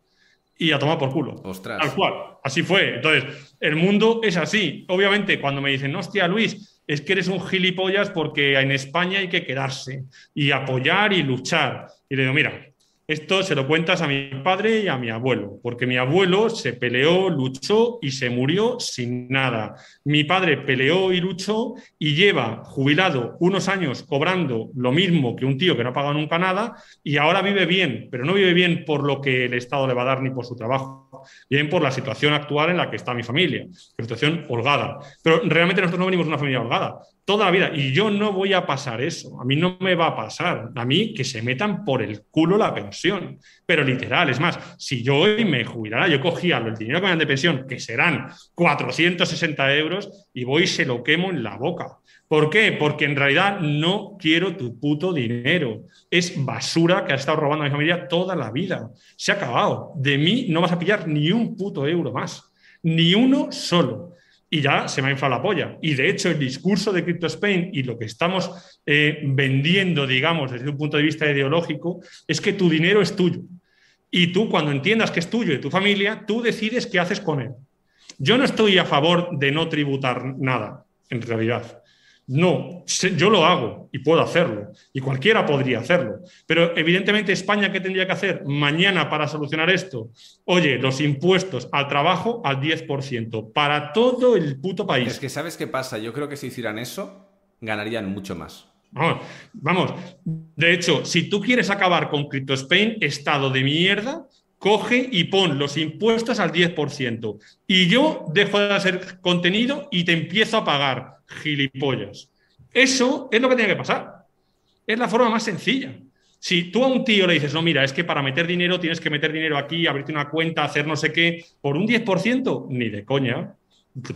Speaker 2: Y a tomar por culo.
Speaker 1: Ostras.
Speaker 2: Tal cual. Así fue. Entonces, el mundo es así. Obviamente, cuando me dicen, hostia, Luis, es que eres un gilipollas porque en España hay que quedarse y apoyar y luchar. Y le digo, mira, esto se lo cuentas a mi padre y a mi abuelo, porque mi abuelo se peleó, luchó y se murió sin nada. Mi padre peleó y luchó y lleva jubilado unos años cobrando lo mismo que un tío que no ha pagado nunca nada y ahora vive bien, pero no vive bien por lo que el Estado le va a dar ni por su trabajo, bien por la situación actual en la que está mi familia, situación holgada. Pero realmente nosotros no venimos de una familia holgada. Toda la vida. Y yo no voy a pasar eso. A mí no me va a pasar. A mí que se metan por el culo la pensión. Pero literal, es más, si yo hoy me jubilara, yo cogía el dinero que me dan de pensión, que serán 460 euros, y voy y se lo quemo en la boca. ¿Por qué? Porque en realidad no quiero tu puto dinero. Es basura que ha estado robando a mi familia toda la vida. Se ha acabado. De mí no vas a pillar ni un puto euro más. Ni uno solo y ya se me ha inflado la polla. Y de hecho, el discurso de Crypto Spain y lo que estamos eh, vendiendo, digamos, desde un punto de vista ideológico, es que tu dinero es tuyo. Y tú, cuando entiendas que es tuyo y tu familia, tú decides qué haces con él. Yo no estoy a favor de no tributar nada, en realidad. No, yo lo hago y puedo hacerlo, y cualquiera podría hacerlo. Pero evidentemente España, ¿qué tendría que hacer mañana para solucionar esto? Oye, los impuestos al trabajo al 10%, para todo el puto país.
Speaker 1: Es que sabes qué pasa, yo creo que si hicieran eso, ganarían mucho más.
Speaker 2: Vamos, vamos, de hecho, si tú quieres acabar con Crypto Spain, estado de mierda, coge y pon los impuestos al 10%. Y yo dejo de hacer contenido y te empiezo a pagar, gilipollas. Eso es lo que tiene que pasar. Es la forma más sencilla. Si tú a un tío le dices, no, mira, es que para meter dinero tienes que meter dinero aquí, abrirte una cuenta, hacer no sé qué, por un 10%, ni de coña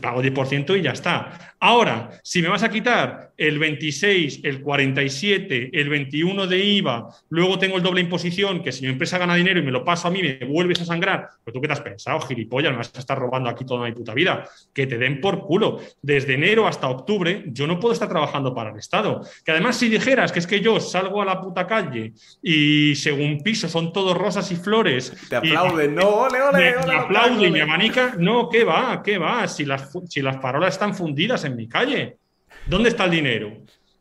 Speaker 2: pago 10% y ya está. Ahora, si me vas a quitar el 26, el 47, el 21 de IVA, luego tengo el doble imposición, que si mi empresa gana dinero y me lo paso a mí, me vuelves a sangrar, pues tú qué te has pensado, gilipollas, me vas a estar robando aquí toda mi puta vida. Que te den por culo. Desde enero hasta octubre, yo no puedo estar trabajando para el Estado. Que además, si dijeras que es que yo salgo a la puta calle y según piso son todos rosas y flores.
Speaker 1: Te aplauden, no, ole, ole,
Speaker 2: Me, aplauden y me amanica, no, ¿qué va? ¿Qué va? Si las, si las farolas están fundidas en mi calle. ¿Dónde está el dinero?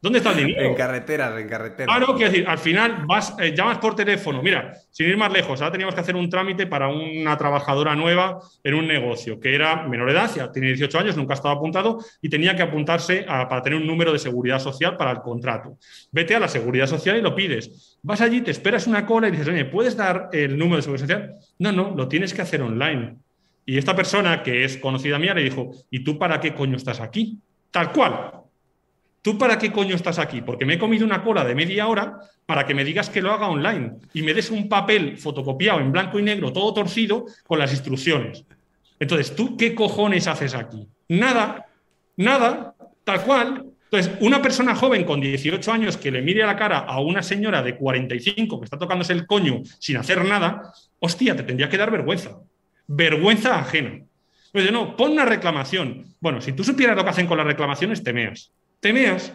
Speaker 2: ¿Dónde está el dinero?
Speaker 1: En carreteras, en carreteras.
Speaker 2: Ah, no, quiero decir, al final vas, eh, llamas por teléfono. Mira, sin ir más lejos, ahora teníamos que hacer un trámite para una trabajadora nueva en un negocio que era menor de edad, ya tiene 18 años, nunca estaba apuntado y tenía que apuntarse para tener un número de seguridad social para el contrato. Vete a la seguridad social y lo pides. Vas allí, te esperas una cola y dices, oye, ¿puedes dar el número de seguridad social? No, no, lo tienes que hacer online. Y esta persona, que es conocida mía, le dijo, ¿y tú para qué coño estás aquí? Tal cual. ¿Tú para qué coño estás aquí? Porque me he comido una cola de media hora para que me digas que lo haga online y me des un papel fotocopiado en blanco y negro, todo torcido, con las instrucciones. Entonces, ¿tú qué cojones haces aquí? Nada, nada, tal cual. Entonces, una persona joven con 18 años que le mire a la cara a una señora de 45 que está tocándose el coño sin hacer nada, hostia, te tendría que dar vergüenza vergüenza ajena. Pues no, pon una reclamación. Bueno, si tú supieras lo que hacen con las reclamaciones, temeas. Temeas.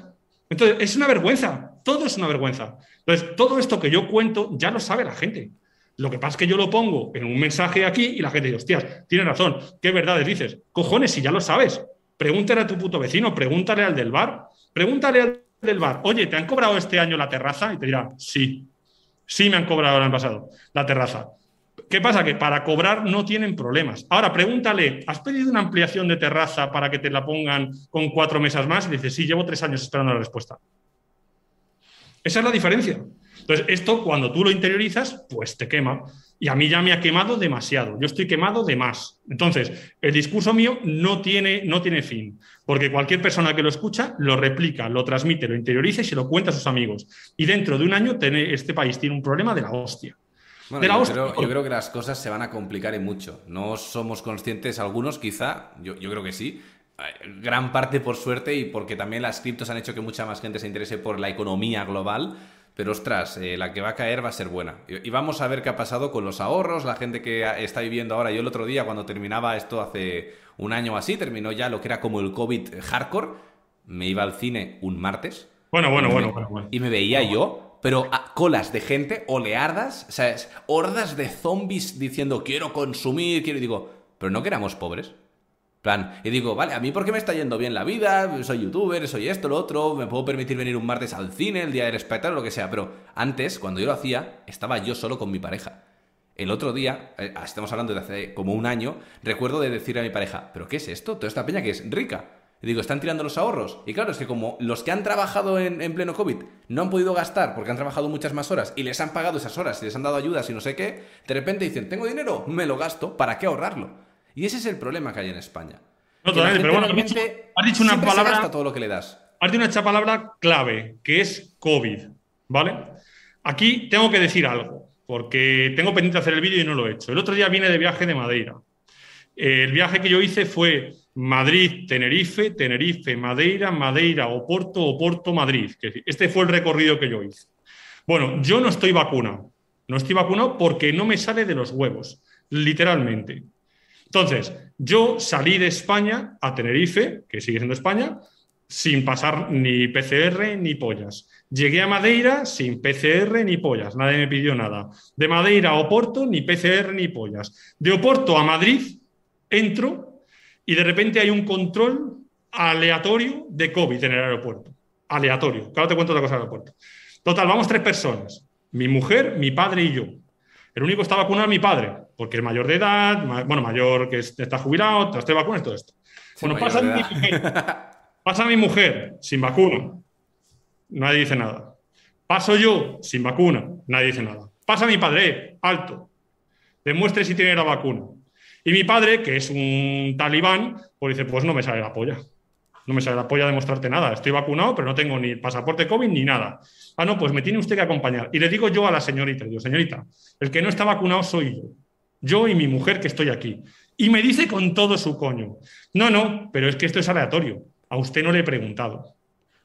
Speaker 2: Entonces, es una vergüenza. Todo es una vergüenza. Entonces, todo esto que yo cuento ya lo sabe la gente. Lo que pasa es que yo lo pongo en un mensaje aquí y la gente dice, hostias, tienes razón, ¿qué verdades dices? Cojones, si ya lo sabes. Pregúntale a tu puto vecino, pregúntale al del bar, pregúntale al del bar, oye, ¿te han cobrado este año la terraza? Y te dirá, sí, sí me han cobrado el año pasado la terraza. ¿Qué pasa? Que para cobrar no tienen problemas. Ahora, pregúntale, ¿has pedido una ampliación de terraza para que te la pongan con cuatro mesas más? Y dice, sí, llevo tres años esperando la respuesta. Esa es la diferencia. Entonces, esto cuando tú lo interiorizas, pues te quema. Y a mí ya me ha quemado demasiado. Yo estoy quemado de más. Entonces, el discurso mío no tiene, no tiene fin, porque cualquier persona que lo escucha lo replica, lo transmite, lo interioriza y se lo cuenta a sus amigos. Y dentro de un año, este país tiene un problema de la hostia
Speaker 1: yo, creo, que las cosas se van a complicar y mucho. No somos conscientes, algunos quizá, yo, creo que sí, gran parte por suerte y porque también las criptos han hecho que mucha más gente se interese por la economía global. Pero ostras, eh, la que va a caer va a ser buena. Y, vamos a ver qué ha pasado con los ahorros, la gente que está viviendo ahora. Yo el otro día, cuando terminaba esto hace un año así, terminó ya lo que era como el COVID hardcore. Me iba al cine un martes.
Speaker 2: Bueno, bueno, bueno, bueno,
Speaker 1: Y me veía yo pero a colas de gente, oleadas, ¿sabes? Hordas de zombies diciendo quiero consumir, quiero. Y digo, pero no que éramos pobres. plan, y digo, vale, a mí porque me está yendo bien la vida, soy youtuber, soy esto, lo otro, me puedo permitir venir un martes al cine, el día del espectáculo, lo que sea, pero antes, cuando yo lo hacía, estaba yo solo con mi pareja. El otro día, eh, estamos hablando de hace como un año, recuerdo de decir a mi pareja, ¿pero qué es esto? Toda esta peña que es rica. Y digo, ¿están tirando los ahorros? Y claro, es que como los que han trabajado en, pleno COVID no han podido gastar porque han trabajado muchas más horas y les han pagado esas horas y les han dado ayudas y no sé qué, de repente dicen, tengo dinero, me lo gasto, ¿para qué ahorrarlo? Y ese es el problema que hay en España.
Speaker 2: No, pero bueno, has dicho, una palabra.
Speaker 1: todo lo que le das.
Speaker 2: has dicho una palabra clave, que es COVID, ¿vale? Aquí tengo que decir algo, porque tengo pendiente hacer el vídeo y no lo he hecho. El otro día vine de viaje de Madeira. El viaje que yo hice fue Madrid, Tenerife, Tenerife, Madeira, Madeira, Oporto, Oporto, Madrid. Este fue el recorrido que yo hice. Bueno, yo no estoy vacunado. No estoy vacunado porque no me sale de los huevos, literalmente. Entonces, yo salí de España a Tenerife, que sigue siendo España, sin pasar ni PCR ni pollas. Llegué a Madeira sin PCR ni pollas, nadie me pidió nada. De Madeira a Oporto, ni PCR ni pollas. De Oporto a Madrid, entro y de repente hay un control aleatorio de COVID en el aeropuerto. Aleatorio. Claro, te cuento otra cosa del aeropuerto. Total, vamos tres personas. Mi mujer, mi padre y yo. El único que está vacunado es mi padre, porque es mayor de edad, bueno, mayor que está jubilado, tras tres vacunas y todo esto. bueno, pasa mi, mujer, pasa mi mujer sin vacuna, nadie dice nada. Paso yo sin vacuna, nadie dice nada. Pasa mi padre, alto, demuestre si tiene la vacuna. Y mi padre, que es un talibán, pues dice, pues no me sale la polla. No me sale la polla demostrarte nada. Estoy vacunado, pero no tengo ni pasaporte COVID ni nada. Ah, no, pues me tiene usted que acompañar. Y le digo yo a la señorita, digo, señorita, el que no está vacunado soy yo. Yo y mi mujer que estoy aquí. Y me dice con todo su coño, no, no, pero es que esto es aleatorio. A usted no le he preguntado.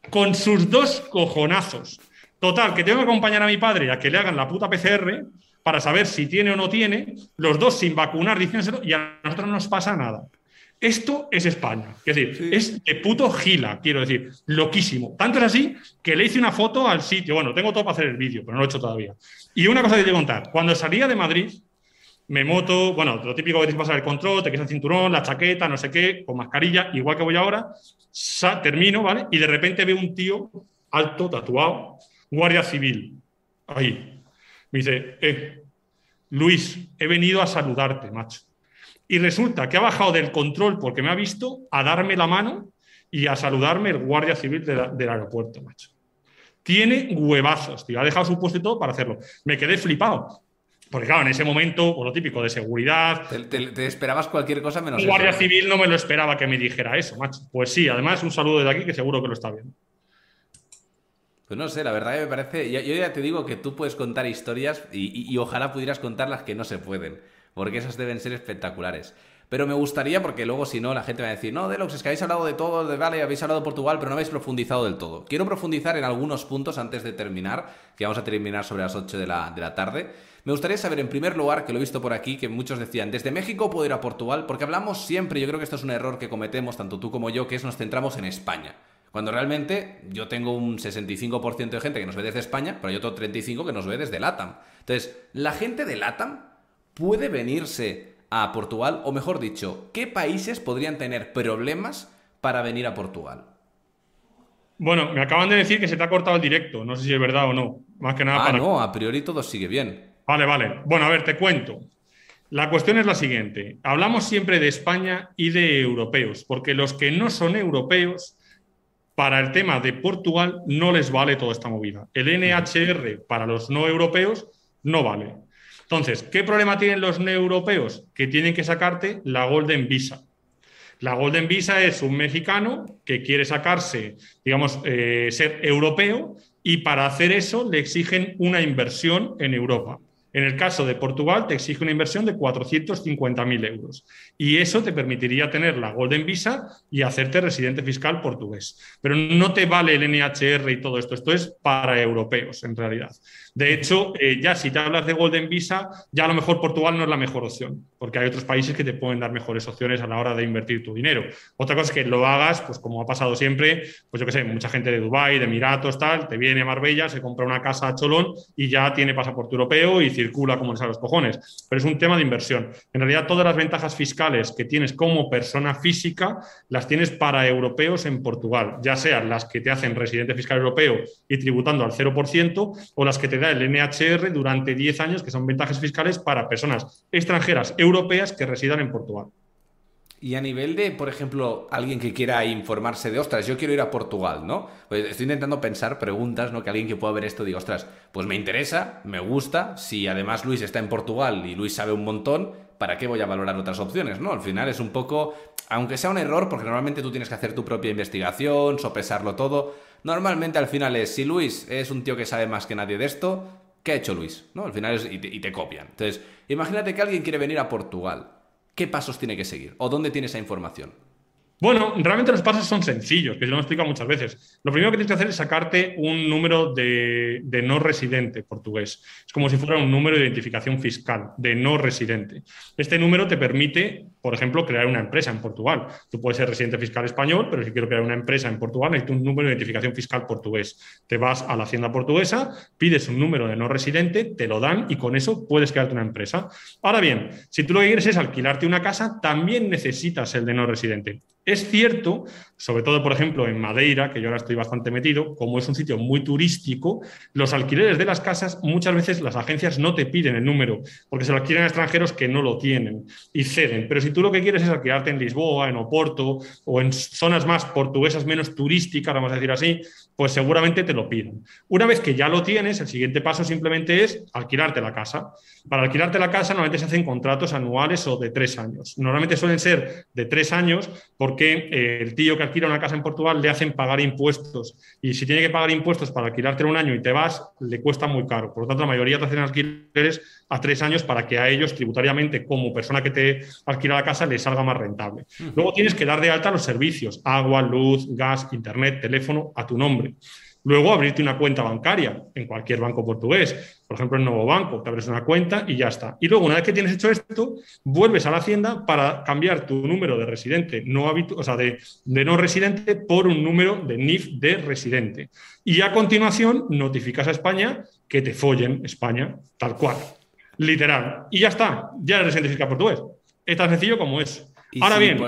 Speaker 2: Con sus dos cojonazos. Total, que tengo que acompañar a mi padre a que le hagan la puta PCR para saber si tiene o no tiene, los dos sin vacunar diciéndoselo y a nosotros no nos pasa nada. Esto es España. Es decir, es de puto gila, quiero decir, loquísimo. Tanto es así que le hice una foto al sitio. Bueno, tengo todo para hacer el vídeo, pero no lo he hecho todavía. Y una cosa que te contar. Cuando salía de Madrid, me moto, bueno, lo típico que tienes que pasar el control, te quedas el cinturón, la chaqueta, no sé qué, con mascarilla, igual que voy ahora, termino, ¿vale? Y de repente veo un tío alto, tatuado, guardia civil, ahí, me dice, eh, Luis, he venido a saludarte, macho. Y resulta que ha bajado del control porque me ha visto a darme la mano y a saludarme el guardia civil del aeropuerto, macho. Tiene huevazos, tío. Ha dejado su puesto y todo para hacerlo. Me quedé flipado. Porque, claro, en ese momento, por lo típico de seguridad.
Speaker 1: Te, esperabas cualquier cosa menos.
Speaker 2: El guardia civil no me lo esperaba que me dijera eso, macho. Pues sí, además, un saludo de aquí que seguro que lo está viendo.
Speaker 1: Pues no sé, la verdad me parece. Yo, ya te digo que tú puedes contar historias y, ojalá pudieras contar las que no se pueden, porque esas deben ser espectaculares. Pero me gustaría, porque luego si no, la gente va a decir, no, Delox, es que habéis hablado de todo, de vale, habéis hablado de Portugal, pero no habéis profundizado del todo. Quiero profundizar en algunos puntos antes de terminar, que vamos a terminar sobre las 8 de la, de la tarde. Me gustaría saber, en primer lugar, que lo he visto por aquí, que muchos decían, desde México puedo ir a Portugal, porque hablamos siempre, yo creo que esto es un error que cometemos, tanto tú como yo, que es nos centramos en España. Cuando realmente yo tengo un 65% de gente que nos ve desde España, pero hay otro 35% que nos ve desde LATAM. Entonces, la gente de LATAM puede venirse a Portugal, o mejor dicho, ¿qué países podrían tener problemas para venir a Portugal?
Speaker 2: Bueno, me acaban de decir que se te ha cortado el directo. No sé si es verdad o no. Más que nada
Speaker 1: ah, no, a priori todo sigue bien.
Speaker 2: Vale, vale. Bueno, a ver, te cuento. La cuestión es la siguiente. Hablamos siempre de España y de europeos, porque los que no son europeos para el tema de Portugal no les vale toda esta movida. El NHR para los no europeos no vale. Entonces, ¿qué problema tienen los no europeos? Que tienen que sacarte la Golden Visa. La Golden Visa es un mexicano que quiere sacarse, digamos, eh, ser europeo y para hacer eso le exigen una inversión en Europa. En el caso de Portugal, te exige una inversión de 450.000 euros. Y eso te permitiría tener la Golden Visa y hacerte residente fiscal portugués. Pero no te vale el NHR y todo esto. Esto es para europeos, en realidad. De hecho, eh, ya si te hablas de Golden Visa, ya a lo mejor Portugal no es la mejor opción, porque hay otros países que te pueden dar mejores opciones a la hora de invertir tu dinero. Otra cosa es que lo hagas, pues como ha pasado siempre, pues yo qué sé, mucha gente de Dubái, de Emiratos, tal, te viene a Marbella, se compra una casa a Cholón y ya tiene pasaporte europeo y circula como les a los cojones. Pero es un tema de inversión. En realidad, todas las ventajas fiscales que tienes como persona física las tienes para europeos en Portugal, ya sean las que te hacen residente fiscal europeo y tributando al 0% o las que te el NHR durante 10 años, que son ventajas fiscales para personas extranjeras europeas que residan en Portugal.
Speaker 1: Y a nivel de, por ejemplo, alguien que quiera informarse de, ostras, yo quiero ir a Portugal, ¿no? Pues estoy intentando pensar preguntas, ¿no? Que alguien que pueda ver esto diga, ostras, pues me interesa, me gusta, si además Luis está en Portugal y Luis sabe un montón, ¿para qué voy a valorar otras opciones, no? Al final es un poco, aunque sea un error, porque normalmente tú tienes que hacer tu propia investigación, sopesarlo todo, normalmente al final es, si Luis es un tío que sabe más que nadie de esto, ¿qué ha hecho Luis? ¿No? Al final es, y te, copian. Entonces, imagínate que alguien quiere venir a Portugal ¿qué pasos tiene que seguir? ¿O dónde tiene esa información?
Speaker 2: Bueno, realmente los pasos son sencillos, que yo lo he explicado muchas veces. Lo primero que tienes que hacer es sacarte un número de, no residente portugués. Es como si fuera un número de identificación fiscal de no residente. Este número te permite, por ejemplo, crear una empresa en Portugal. Tú puedes ser residente fiscal español, pero si quiero crear una empresa en Portugal, necesito un número de identificación fiscal portugués. Te vas a la hacienda portuguesa, pides un número de no residente, te lo dan y con eso puedes crearte una empresa. Ahora bien, si tú lo que quieres es alquilarte una casa, también necesitas el de no residente. Es cierto, sobre todo, por ejemplo, en Madeira, que yo ahora estoy bastante metido, como es un sitio muy turístico, los alquileres de las casas, muchas veces las agencias no te piden el número, porque se lo alquilan a extranjeros que no lo tienen y ceden. Pero si tú lo que quieres es alquilarte en Lisboa, en Oporto o en zonas más portuguesas menos turísticas, vamos a decir así, pues seguramente te lo piden. Una vez que ya lo tienes, el siguiente paso simplemente es alquilarte la casa. Para alquilarte la casa normalmente se hacen contratos anuales o de tres años. Normalmente suelen ser de tres años porque eh, el tío que alquila una casa en Portugal le hacen pagar impuestos y si tiene que pagar impuestos para alquilarte un año y te vas, le cuesta muy caro. Por lo tanto, la mayoría te hacen alquileres a tres años para que a ellos tributariamente, como persona que te alquila la casa, les salga más rentable. Luego tienes que dar de alta los servicios, agua, luz, gas, internet, teléfono, a tu nombre. Luego abrirte una cuenta bancaria en cualquier banco portugués, por ejemplo en Nuevo Banco, te abres una cuenta y ya está. Y luego una vez que tienes hecho esto, vuelves a la hacienda para cambiar tu número de residente no o sea, de, de no residente por un número de NIF de residente. Y a continuación notificas a España que te follen España, tal cual. Literal. Y ya está, ya eres residente fiscal portugués. Es tan sencillo como es. Ahora bien.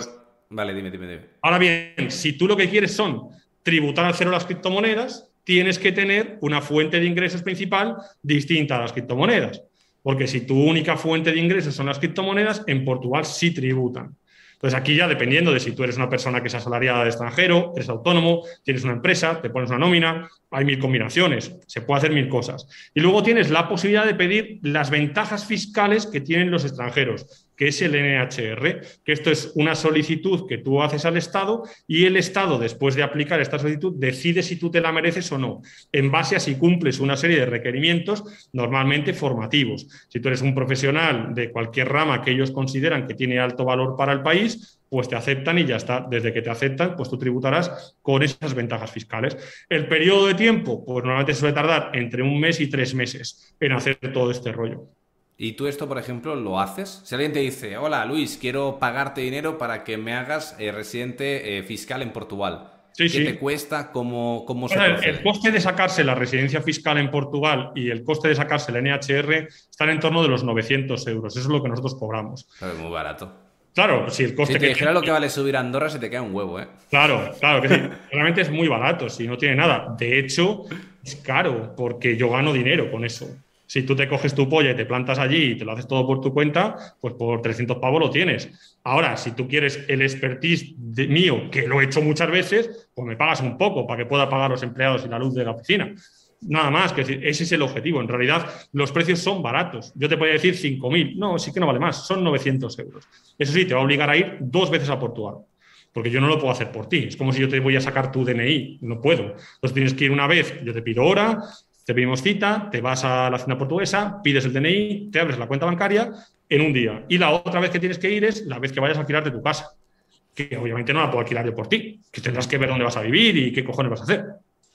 Speaker 1: Vale, dime, dime, dime.
Speaker 2: Ahora bien, si tú lo que quieres son tributar al cero las criptomonedas, tienes que tener una fuente de ingresos principal distinta a las criptomonedas. Porque si tu única fuente de ingresos son las criptomonedas, en Portugal sí tributan. Entonces aquí ya dependiendo de si tú eres una persona que es asalariada de extranjero, eres autónomo, tienes una empresa, te pones una nómina, hay mil combinaciones, se puede hacer mil cosas. Y luego tienes la posibilidad de pedir las ventajas fiscales que tienen los extranjeros que es el NHR, que esto es una solicitud que tú haces al Estado y el Estado, después de aplicar esta solicitud, decide si tú te la mereces o no, en base a si cumples una serie de requerimientos normalmente formativos. Si tú eres un profesional de cualquier rama que ellos consideran que tiene alto valor para el país, pues te aceptan y ya está. Desde que te aceptan, pues tú tributarás con esas ventajas fiscales. El periodo de tiempo, pues normalmente suele tardar entre un mes y tres meses en hacer todo este rollo.
Speaker 1: ¿Y tú esto, por ejemplo, lo haces? Si alguien te dice, hola Luis, quiero pagarte dinero para que me hagas eh, residente eh, fiscal en Portugal. ¿Qué te cuesta? ¿Cómo, cómo
Speaker 2: se el, coste de sacarse la residencia fiscal en Portugal y el coste de sacarse el NHR están en torno de los 900 euros. Eso es lo que nosotros cobramos.
Speaker 1: es muy barato.
Speaker 2: Claro, si el coste
Speaker 1: si te dijera lo que vale subir a Andorra, se te queda un huevo, ¿eh?
Speaker 2: Claro, claro que sí. Realmente es muy barato, si no tiene nada. De hecho, es caro porque yo gano dinero con eso. Si tú te coges tu polla y te plantas allí y te lo haces todo por tu cuenta, pues por 300 pavos lo tienes. Ahora, si tú quieres el expertise mío, que lo he hecho muchas veces, pues me pagas un poco para que pueda pagar los empleados y la luz de la oficina. Nada más, que ese es el objetivo. En realidad, los precios son baratos. Yo te podría decir 5.000. No, sí que no vale más. Son 900 euros. Eso sí, te va a obligar a ir dos veces a Portugal. Porque yo no lo puedo hacer por ti. Es como si yo te voy a sacar tu DNI. No puedo. Entonces tienes que ir una vez. Yo te pido hora, te pedimos cita, te vas a la hacienda portuguesa, pides el DNI, te abres la cuenta bancaria en un día. Y la otra vez que tienes que ir es la vez que vayas a alquilar de tu casa, que obviamente no la puedo alquilar yo por ti, que tendrás que ver dónde vas a vivir y qué cojones vas a hacer.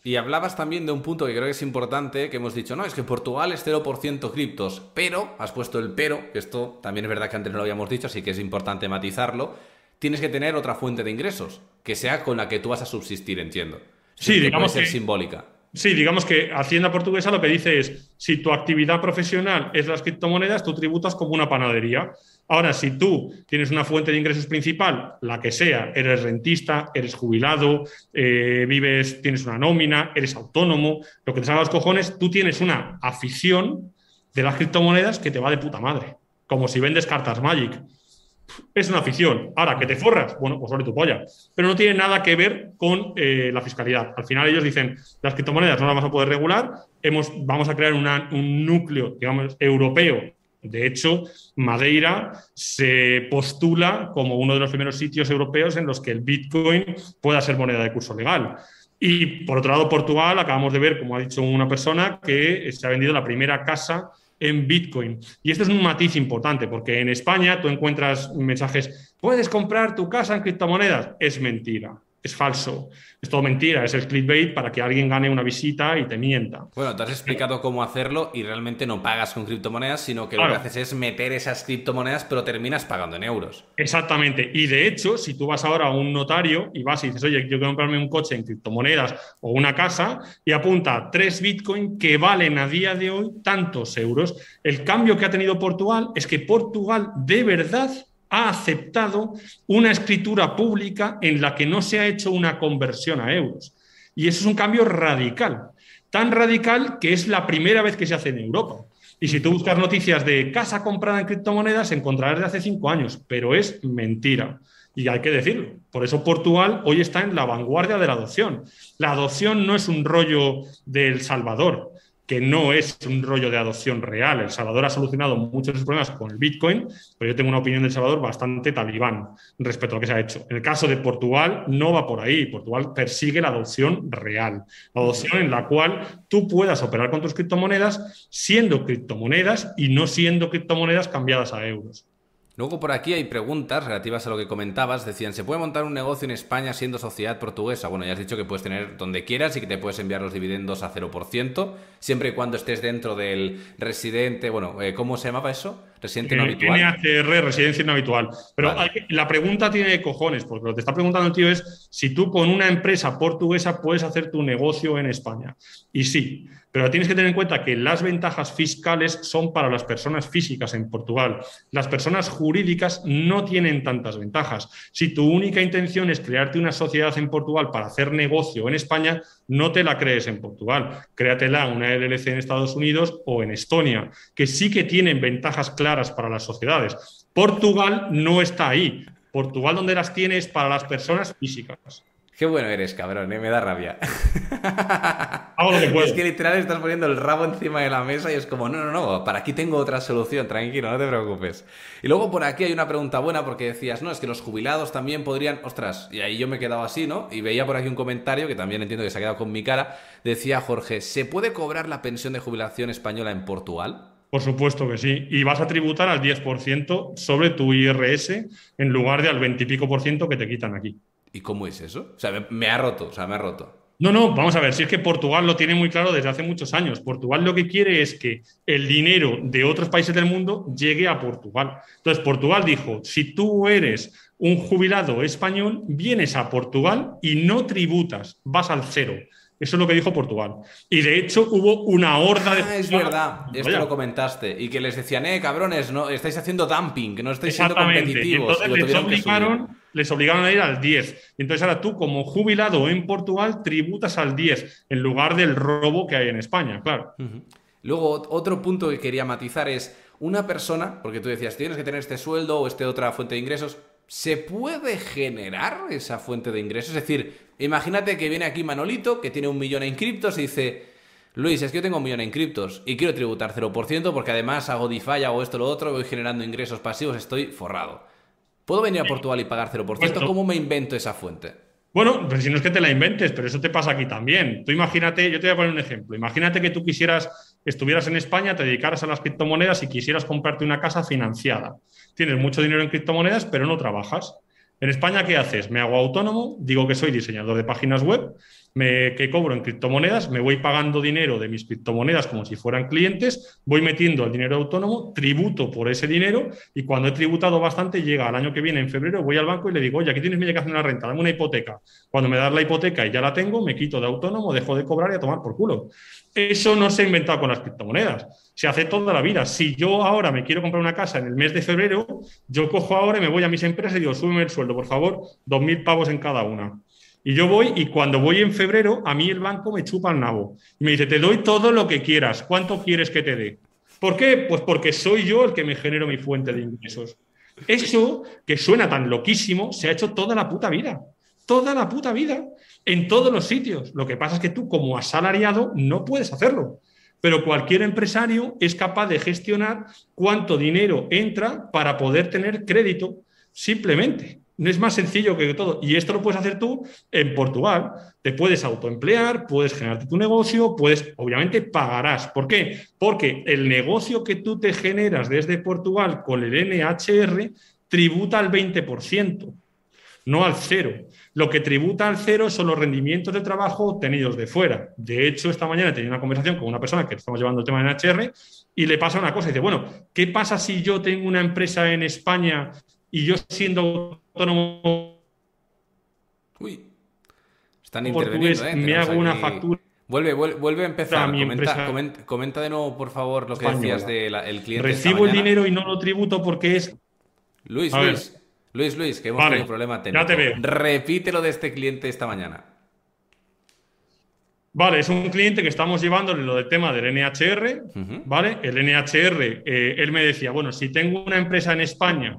Speaker 1: Y hablabas también de un punto que creo que es importante, que hemos dicho, no, es que Portugal es 0% criptos, pero, has puesto el pero, que esto también es verdad que antes no lo habíamos dicho, así que es importante matizarlo, tienes que tener otra fuente de ingresos, que sea con la que tú vas a subsistir, entiendo.
Speaker 2: Sí, digamos
Speaker 1: puede
Speaker 2: ser
Speaker 1: simbólica.
Speaker 2: Sí, digamos que Hacienda Portuguesa lo que dice es, si tu actividad profesional es las criptomonedas, tú tributas como una panadería. Ahora, si tú tienes una fuente de ingresos principal, la que sea, eres rentista, eres jubilado, eh, vives, tienes una nómina, eres autónomo, lo que te salga los cojones, tú tienes una afición de las criptomonedas que te va de puta madre. Como si vendes cartas Magic. Es una afición. Ahora, que te forras, bueno, pues sobre tu polla. Pero no tiene nada que ver con eh, la fiscalidad. Al final ellos dicen, las criptomonedas no las vamos a poder regular, hemos, vamos a crear un núcleo, digamos, europeo. De hecho, Madeira se postula como uno de los primeros sitios europeos en los que el Bitcoin pueda ser moneda de curso legal. Y por otro lado, Portugal, acabamos de ver, como ha dicho una persona, que se ha vendido la primera casa en Bitcoin. Y esto es un matiz importante, porque en España tú encuentras mensajes, puedes comprar tu casa en criptomonedas. Es mentira es falso, es todo mentira, es el clickbait para que alguien gane una visita y te mienta.
Speaker 1: Bueno, te has explicado cómo hacerlo y realmente no pagas con criptomonedas, sino que lo que haces es meter esas criptomonedas, pero terminas pagando en euros.
Speaker 2: Exactamente. Y de hecho, si tú vas ahora a un notario y vas y dices, oye, yo quiero comprarme un coche en criptomonedas o una casa y apunta tres Bitcoin que valen a día de hoy tantos euros, el cambio que ha tenido Portugal es que Portugal de verdad ha aceptado una escritura pública en la que no se ha hecho una conversión a euros. Y eso es un cambio radical, tan radical que es la primera vez que se hace en Europa. Y si tú buscas noticias de casa comprada en criptomonedas, encontrarás de hace cinco años, pero es mentira. Y hay que decirlo. Por eso Portugal hoy está en la vanguardia de la adopción. La adopción no es un rollo del Salvador que no es un rollo de adopción real. El Salvador ha solucionado muchos de sus problemas con el Bitcoin, pero yo tengo una opinión del Salvador bastante talibán respecto a lo que se ha hecho. En el caso de Portugal, no va por ahí. Portugal persigue la adopción real, la adopción en la cual tú puedas operar con tus criptomonedas siendo criptomonedas y no siendo criptomonedas cambiadas a euros.
Speaker 1: Luego por aquí hay preguntas relativas a lo que comentabas. Decían, ¿se puede montar un negocio en España siendo sociedad portuguesa? Bueno, ya has dicho que puedes tener donde quieras y que te puedes enviar los dividendos a 0%, siempre y cuando estés dentro del residente, bueno, eh, ¿cómo se llamaba eso? Residente no habitual.
Speaker 2: NHR, residencia no habitual. Pero la pregunta tiene cojones, porque lo que te está preguntando el tío es si tú con una empresa portuguesa puedes hacer tu negocio en España. Y sí, pero tienes que tener en cuenta que las ventajas fiscales son para las personas físicas en Portugal. Las personas jurídicas no tienen tantas ventajas. Si tu única intención es crearte una sociedad en Portugal para hacer negocio en España, no te la crees en Portugal. Créatela una LLC en Estados Unidos o en Estonia, que sí que tienen ventajas claras para las sociedades. Portugal no está ahí. Portugal donde las tienes para las personas físicas.
Speaker 1: Qué bueno eres, cabrón, ¿eh? me da rabia.
Speaker 2: Es
Speaker 1: que literal estás poniendo el rabo encima de la mesa y es como, no, no, no, para aquí tengo otra solución, tranquilo, no te preocupes. Y luego por aquí hay una pregunta buena porque decías, no, es que los jubilados también podrían, ostras, y ahí yo me he quedado así, ¿no? Y veía por aquí un comentario que también entiendo que se ha quedado con mi cara, decía Jorge, ¿se puede cobrar la pensión de jubilación española en Portugal?
Speaker 2: Por supuesto que sí. Y vas a tributar al 10% sobre tu IRS en lugar de al 20 y pico por ciento que te quitan aquí.
Speaker 1: ¿Y cómo es eso? O sea, me, ha roto, o sea, me ha roto.
Speaker 2: No, no, vamos a ver, si es que Portugal lo tiene muy claro desde hace muchos años. Portugal lo que quiere es que el dinero de otros países del mundo llegue a Portugal. Entonces, Portugal dijo, si tú eres un jubilado español, vienes a Portugal y no tributas, vas al cero. Eso es lo que dijo Portugal. Y de hecho hubo una horda de...
Speaker 1: Ah, es verdad, esto lo comentaste. Y que les decían, eh, cabrones, no, estáis haciendo dumping, no estáis siendo competitivos.
Speaker 2: Y entonces les, obligaron, les obligaron a ir al 10. Y entonces ahora tú, como jubilado en Portugal, tributas al 10, en lugar del robo que hay en España, claro.
Speaker 1: Luego, otro punto que quería matizar es una persona, porque tú decías, tienes que tener este sueldo o esta otra fuente de ingresos, ¿se puede generar esa fuente de ingresos? Es decir, Imagínate que viene aquí Manolito, que tiene un millón en criptos, y dice, Luis, es que yo tengo un millón en criptos y quiero tributar 0% porque además hago DeFi, hago esto, lo otro, voy generando ingresos pasivos, estoy forrado. ¿Puedo venir a Portugal y pagar 0%? ¿Cómo me invento esa fuente?
Speaker 2: Bueno, pues si no es que te la inventes, pero eso te pasa aquí también. Tú imagínate, yo te voy a poner un ejemplo. Imagínate que tú quisieras, estuvieras en España, te dedicaras a las criptomonedas y quisieras comprarte una casa financiada. Tienes mucho dinero en criptomonedas, pero no trabajas. En España, ¿qué haces? Me hago autónomo, digo que soy diseñador de páginas web, me, que cobro en criptomonedas, me voy pagando dinero de mis criptomonedas como si fueran clientes, voy metiendo el dinero autónomo, tributo por ese dinero y cuando he tributado bastante, llega al año que viene, en febrero, voy al banco y le digo, oye, aquí tienes mi hacer una renta, dame una hipoteca. Cuando me das la hipoteca y ya la tengo, me quito de autónomo, dejo de cobrar y a tomar por culo. Eso no se ha inventado con las criptomonedas. Se hace toda la vida. Si yo ahora me quiero comprar una casa en el mes de febrero, yo cojo ahora y me voy a mis empresas y digo, súbeme el sueldo, por favor, dos mil pavos en cada una. Y yo voy y cuando voy en febrero, a mí el banco me chupa el nabo. Y me dice, te doy todo lo que quieras. ¿Cuánto quieres que te dé? ¿Por qué? Pues porque soy yo el que me genero mi fuente de ingresos. Eso que suena tan loquísimo se ha hecho toda la puta vida. Toda la puta vida. En todos los sitios. Lo que pasa es que tú, como asalariado, no puedes hacerlo. Pero cualquier empresario es capaz de gestionar cuánto dinero entra para poder tener crédito simplemente. No es más sencillo que todo. Y esto lo puedes hacer tú en Portugal. Te puedes autoemplear, puedes generarte tu negocio, puedes, obviamente, pagarás. ¿Por qué? Porque el negocio que tú te generas desde Portugal con el NHR tributa al 20%, no al cero. Lo que tributa al cero son los rendimientos de trabajo obtenidos de fuera. De hecho, esta mañana tenía una conversación con una persona que estamos llevando el tema de NHR y le pasa una cosa. Dice, bueno, ¿qué pasa si yo tengo una empresa en España y yo siendo autónomo.
Speaker 1: Uy, están interviniendo, ¿eh?
Speaker 2: Me hago una factura.
Speaker 1: Vuelve, vuelve, a empezar. Comenta, de nuevo, por favor, lo que decías del cliente.
Speaker 2: Recibo el dinero y no lo tributo porque es.
Speaker 1: Luis, Luis, Luis, Luis, que hemos tenido un problema técnico.
Speaker 2: Ya te veo.
Speaker 1: Repite lo de este cliente esta mañana.
Speaker 2: Vale, es un cliente que estamos llevándole lo del tema del NHR, ¿vale? El NHR, eh, él me decía, bueno, si tengo una empresa en España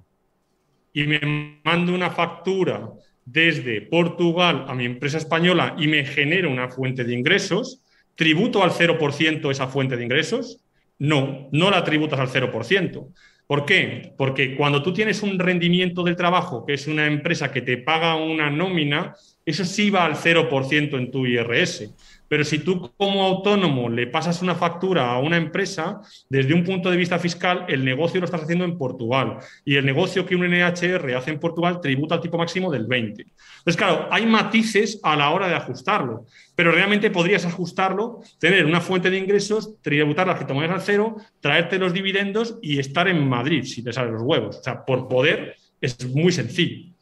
Speaker 2: y me mando una factura desde Portugal a mi empresa española y me genera una fuente de ingresos, ¿tributo al 0% esa fuente de ingresos? No, no la tributas al 0%. ¿Por qué? Porque cuando tú tienes un rendimiento del trabajo, que es una empresa que te paga una nómina, eso sí va al 0% en tu IRS. Pero si tú como autónomo le pasas una factura a una empresa, desde un punto de vista fiscal, el negocio lo estás haciendo en Portugal. Y el negocio que un NHR hace en Portugal tributa al tipo máximo del 20. Entonces, claro, hay matices a la hora de ajustarlo. Pero realmente podrías ajustarlo, tener una fuente de ingresos, tributar las tomas al cero, traerte los dividendos y estar en Madrid, si te salen los huevos. O sea, por poder es muy sencillo.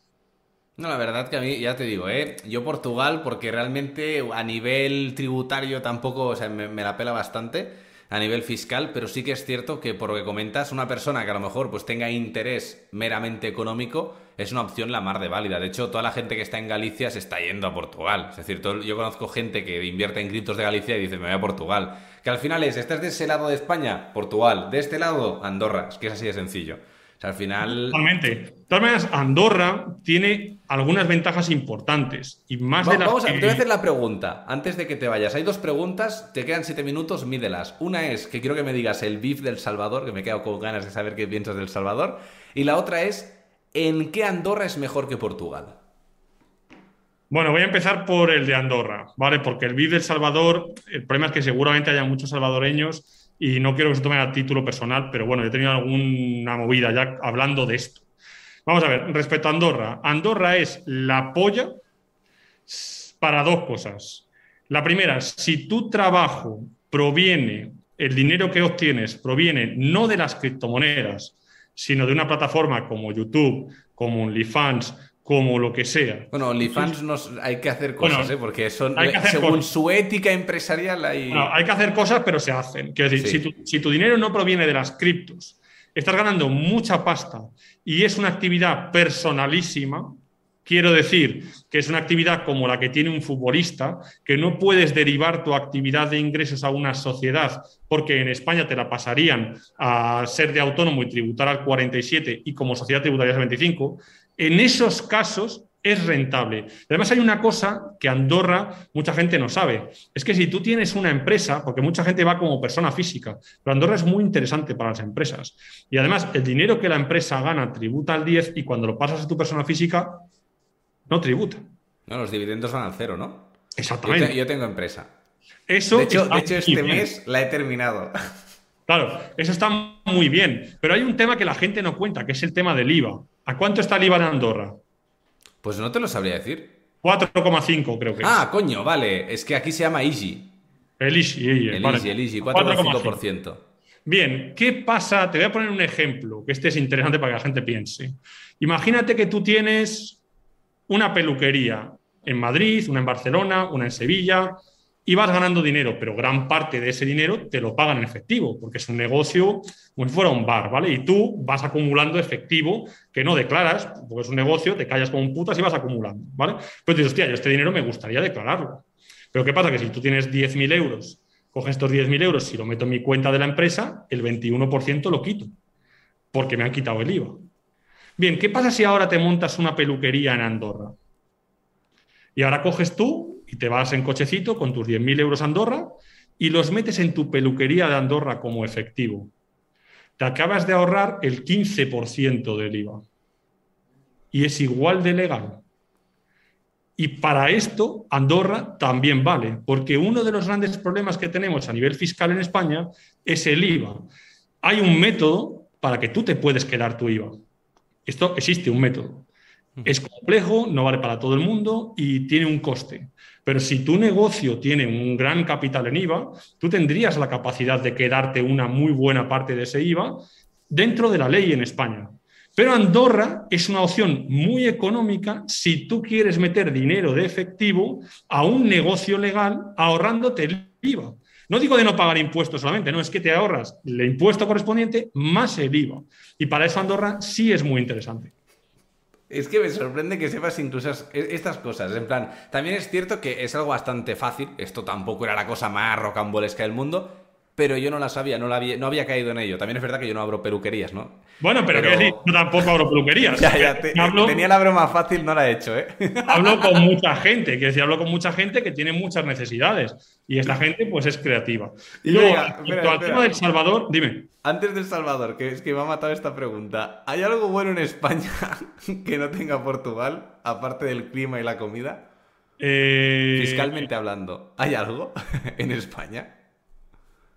Speaker 1: No, la verdad que a mí, ya te digo, ¿eh? yo Portugal, porque realmente a nivel tributario tampoco, o sea, me, la pela bastante a nivel fiscal, pero sí que es cierto que por lo que comentas, una persona que a lo mejor pues tenga interés meramente económico es una opción la mar de válida. De hecho, toda la gente que está en Galicia se está yendo a Portugal. Es decir, yo conozco gente que invierte en criptos de Galicia y dice, me voy a Portugal. Que al final es, ¿estás de ese lado de España? Portugal. De este lado, Andorra. Es que es así de sencillo al final.
Speaker 2: Totalmente. De todas maneras, Andorra tiene algunas ventajas importantes. Y más de las
Speaker 1: vamos a, Te voy a hacer la pregunta, antes de que te vayas. Hay dos preguntas, te quedan siete minutos, mídelas. Una es que quiero que me digas el BIF del Salvador, que me quedo con ganas de saber qué piensas del Salvador. Y la otra es, ¿en qué Andorra es mejor que Portugal?
Speaker 2: Bueno, voy a empezar por el de Andorra, ¿vale? Porque el BIF del Salvador, el problema es que seguramente haya muchos salvadoreños y no quiero que se tome a título personal, pero bueno, he tenido alguna movida ya hablando de esto. Vamos a ver, respecto a Andorra, Andorra es la polla para dos cosas. La primera, si tu trabajo proviene, el dinero que obtienes proviene no de las criptomonedas, sino de una plataforma como YouTube, como OnlyFans, como lo que sea.
Speaker 1: Bueno, OnlyFans nos, hay que hacer cosas, ¿eh? porque son, según su ética empresarial hay...
Speaker 2: hay que hacer cosas, pero se hacen. Quiero decir, si, tu, dinero no proviene de las criptos, estás ganando mucha pasta y es una actividad personalísima, quiero decir que es una actividad como la que tiene un futbolista, que no puedes derivar tu actividad de ingresos a una sociedad, porque en España te la pasarían a ser de autónomo y tributar al 47 y como sociedad tributarías al 25 en esos casos es rentable. Además hay una cosa que Andorra mucha gente no sabe, es que si tú tienes una empresa, porque mucha gente va como persona física, pero Andorra es muy interesante para las empresas. Y además el dinero que la empresa gana tributa al 10 y cuando lo pasas a tu persona física, no tributa.
Speaker 1: No, los dividendos van al cero, ¿no?
Speaker 2: Exactamente.
Speaker 1: Yo, tengo empresa.
Speaker 2: Eso
Speaker 1: de hecho, de hecho este mes la he terminado.
Speaker 2: Claro, eso está muy bien, pero hay un tema que la gente no cuenta, que es el tema del IVA. ¿A cuánto está el IVA en Andorra?
Speaker 1: Pues no te lo sabría decir.
Speaker 2: 4,5 creo que
Speaker 1: Ah, coño, vale. Es que aquí se llama Easy.
Speaker 2: El Easy, el,
Speaker 1: Easy, el Easy, 4,5%.
Speaker 2: Bien, ¿qué pasa? Te voy a poner un ejemplo, que este es interesante para que la gente piense. Imagínate que tú tienes una peluquería en Madrid, una en Barcelona, una en Sevilla, y vas ganando dinero, pero gran parte de ese dinero te lo pagan en efectivo, porque es un negocio como si fuera un bar, ¿vale? Y tú vas acumulando efectivo que no declaras, porque es un negocio, te callas como un putas y vas acumulando, ¿vale? Pero dices, hostia, yo este dinero me gustaría declararlo. Pero ¿qué pasa? Que si tú tienes 10.000 euros, coges estos 10.000 euros y lo meto en mi cuenta de la empresa, el 21% lo quito, porque me han quitado el IVA. Bien, ¿qué pasa si ahora te montas una peluquería en Andorra? Y ahora coges tú y te vas en cochecito con tus 10.000 euros a Andorra y los metes en tu peluquería de Andorra como efectivo. Te acabas de ahorrar el 15% del IVA. Y es igual de legal. Y para esto, Andorra también vale, porque uno de los grandes problemas que tenemos a nivel fiscal en España es el IVA. Hay un método para que tú te puedes quedar tu IVA. Esto existe un método. Es complejo, no vale para todo el mundo y tiene un coste. Pero si tu negocio tiene un gran capital en IVA, tú tendrías la capacidad de quedarte una muy buena parte de ese IVA dentro de la ley en España. Pero Andorra es una opción muy económica si tú quieres meter dinero de efectivo a un negocio legal ahorrándote el IVA. No digo de no pagar impuestos solamente, no, es que te ahorras el impuesto correspondiente más el IVA. Y para eso Andorra sí es muy interesante.
Speaker 1: Es que me sorprende que sepas incluso estas cosas. En plan, también es cierto que es algo bastante fácil. Esto tampoco era la cosa más rocambolesca del mundo pero yo no la sabía, no, la había, no había caído en ello. También es verdad que yo no abro peluquerías, ¿no?
Speaker 2: Bueno, pero, yo tampoco abro peluquerías.
Speaker 1: tenía la broma fácil, no la he hecho, ¿eh?
Speaker 2: hablo con mucha gente, quiero decir, hablo con mucha gente que tiene muchas necesidades y esta gente pues es creativa. Y luego, al tema del Salvador, dime.
Speaker 1: Antes del Salvador, que es que me ha matado esta pregunta, ¿hay algo bueno en España que no tenga Portugal, aparte del clima y la comida? Eh, Fiscalmente hablando, ¿hay algo en España?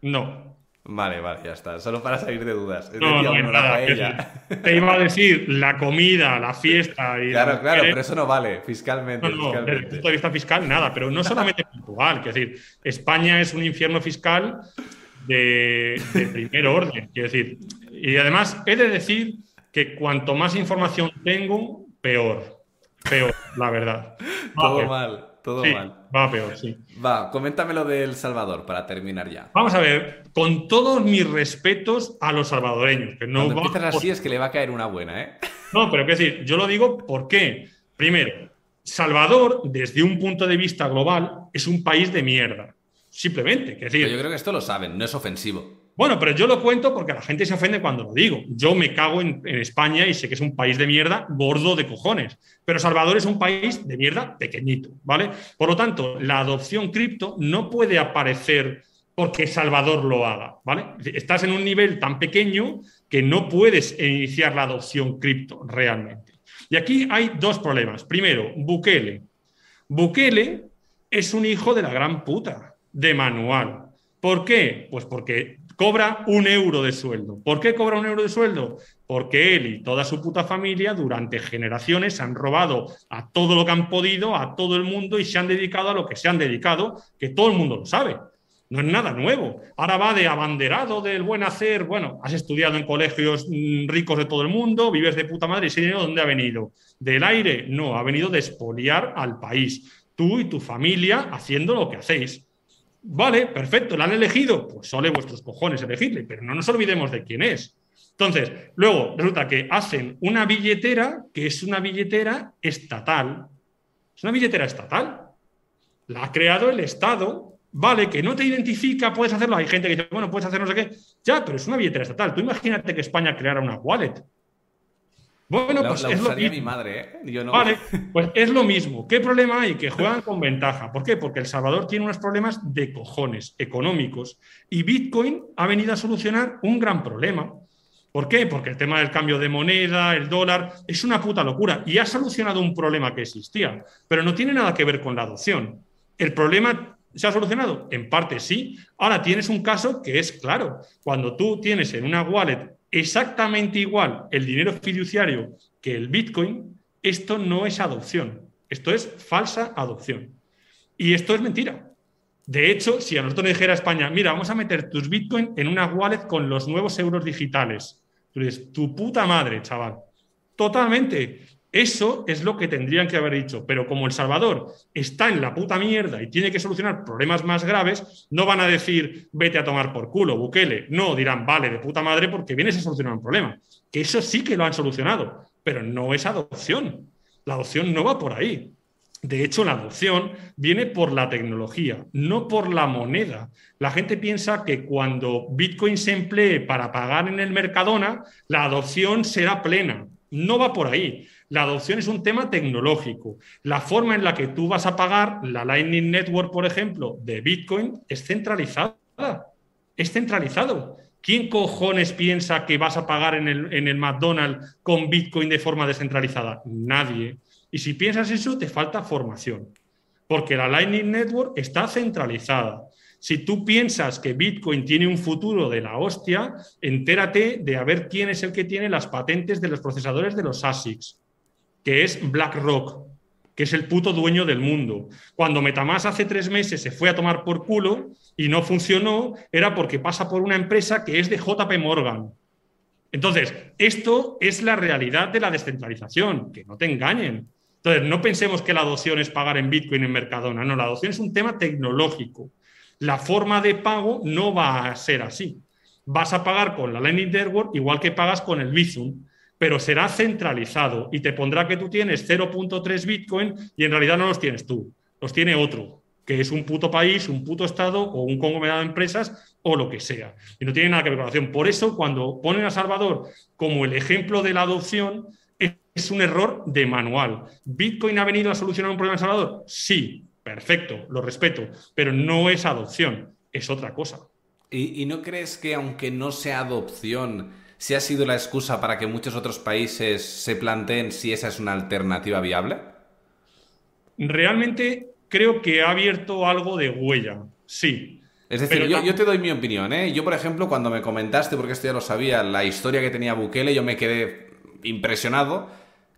Speaker 2: No.
Speaker 1: Vale, vale, ya está. Solo para salir de dudas.
Speaker 2: no, no, nada. Te iba a decir la comida, la fiesta y.
Speaker 1: Claro, claro, pero eso no vale fiscalmente.
Speaker 2: No, no, desde el punto de vista fiscal, nada. Pero no solamente Portugal. Es decir, España es un infierno fiscal de, primer orden. Quiero decir, y además he de decir que cuanto más información tengo, peor. Peor, la verdad.
Speaker 1: Todo mal. Todo mal.
Speaker 2: Va peor, sí.
Speaker 1: Va, coméntame lo del Salvador para terminar ya.
Speaker 2: Vamos a ver, con todos mis respetos a los salvadoreños. Que no
Speaker 1: Cuando empiezas así es que le va a caer una buena, ¿eh?
Speaker 2: No, pero qué decir, yo lo digo porque, primero, Salvador, desde un punto de vista global, es un país de mierda. Simplemente. Que decir,
Speaker 1: yo creo que esto lo saben, no es ofensivo.
Speaker 2: Bueno, pero yo lo cuento porque la gente se ofende cuando lo digo. Yo me cago en, España y sé que es un país de mierda gordo de cojones, pero Salvador es un país de mierda pequeñito, ¿vale? Por lo tanto, la adopción cripto no puede aparecer porque Salvador lo haga, ¿vale? Estás en un nivel tan pequeño que no puedes iniciar la adopción cripto realmente. Y aquí hay dos problemas. Primero, Bukele. Bukele es un hijo de la gran puta, de manual. ¿Por qué? Pues porque cobra un euro de sueldo. ¿Por qué cobra un euro de sueldo? Porque él y toda su puta familia durante generaciones han robado a todo lo que han podido, a todo el mundo y se han dedicado a lo que se han dedicado, que todo el mundo lo sabe. No es nada nuevo. Ahora va de abanderado del buen hacer. Bueno, has estudiado en colegios mm, ricos de todo el mundo, vives de puta madre. ¿Y ese dinero dónde ha venido? ¿Del aire? No, ha venido de expoliar al país. Tú y tu familia haciendo lo que hacéis. Vale, perfecto, ¿la han elegido? Pues sole vuestros cojones elegirle, pero no nos olvidemos de quién es. Entonces, luego resulta que hacen una billetera que es una billetera estatal. Es una billetera estatal. La ha creado el Estado. Vale, que no te identifica, puedes hacerlo. Hay gente que dice, bueno, puedes hacer no sé qué. Ya, pero es una billetera estatal. Tú imagínate que España creara una wallet.
Speaker 1: Bueno, pues es lo mismo. mi madre, ¿eh?
Speaker 2: Vale, pues es lo mismo. ¿Qué problema hay? Que juegan con ventaja. ¿Por qué? Porque El Salvador tiene unos problemas de cojones económicos y Bitcoin ha venido a solucionar un gran problema. ¿Por qué? Porque el tema del cambio de moneda, el dólar, es una puta locura y ha solucionado un problema que existía, pero no tiene nada que ver con la adopción. El problema ¿Se ha solucionado? En parte sí. Ahora tienes un caso que es claro. Cuando tú tienes en una wallet exactamente igual el dinero fiduciario que el Bitcoin, esto no es adopción, esto es falsa adopción. Y esto es mentira. De hecho, si a nosotros nos dijera España, mira, vamos a meter tus Bitcoin en una wallet con los nuevos euros digitales, tú dices, tu puta madre, chaval. Totalmente. Eso es lo que tendrían que haber dicho. Pero como El Salvador está en la puta mierda y tiene que solucionar problemas más graves, no van a decir vete a tomar por culo, Bukele. No, dirán vale, de puta madre, porque vienes a solucionar un problema. Que eso sí que lo han solucionado, pero no es adopción. La adopción no va por ahí. De hecho, la adopción viene por la tecnología, no por la moneda. La gente piensa que cuando Bitcoin se emplee para pagar en el Mercadona, la adopción será plena. No va por ahí. La adopción es un tema tecnológico. La forma en la que tú vas a pagar la Lightning Network, por ejemplo, de Bitcoin es centralizada. Es centralizado. ¿Quién cojones piensa que vas a pagar en el, en el McDonald's con Bitcoin de forma descentralizada? Nadie. Y si piensas eso, te falta formación. Porque la Lightning Network está centralizada. Si tú piensas que Bitcoin tiene un futuro de la hostia, entérate de a ver quién es el que tiene las patentes de los procesadores de los ASICs, que es BlackRock, que es el puto dueño del mundo. Cuando Metamask hace tres meses se fue a tomar por culo y no funcionó, era porque pasa por una empresa que es de JP Morgan. Entonces, esto es la realidad de la descentralización, que no te engañen. Entonces, no pensemos que la adopción es pagar en Bitcoin en Mercadona, no, la adopción es un tema tecnológico la forma de pago no va a ser así. Vas a pagar con la Lightning Network igual que pagas con el Bizum, pero será centralizado y te pondrá que tú tienes 0.3 Bitcoin y en realidad no los tienes tú, los tiene otro, que es un puto país, un puto estado o un conglomerado de empresas o lo que sea. Y no tiene nada que ver con la adopción. Por eso, cuando ponen a Salvador como el ejemplo de la adopción, es un error de manual. ¿Bitcoin ha venido a solucionar un problema en Salvador? Sí, perfecto, lo respeto, pero no es adopción, es otra cosa.
Speaker 1: ¿Y, no crees que aunque no sea adopción, si ha sido la excusa para que muchos otros países se planteen si esa es una alternativa viable?
Speaker 2: Realmente creo que ha abierto algo de huella, sí.
Speaker 1: Es decir, yo, yo, te doy mi opinión, ¿eh? Yo, por ejemplo, cuando me comentaste, porque esto ya lo sabía, la historia que tenía Bukele, yo me quedé impresionado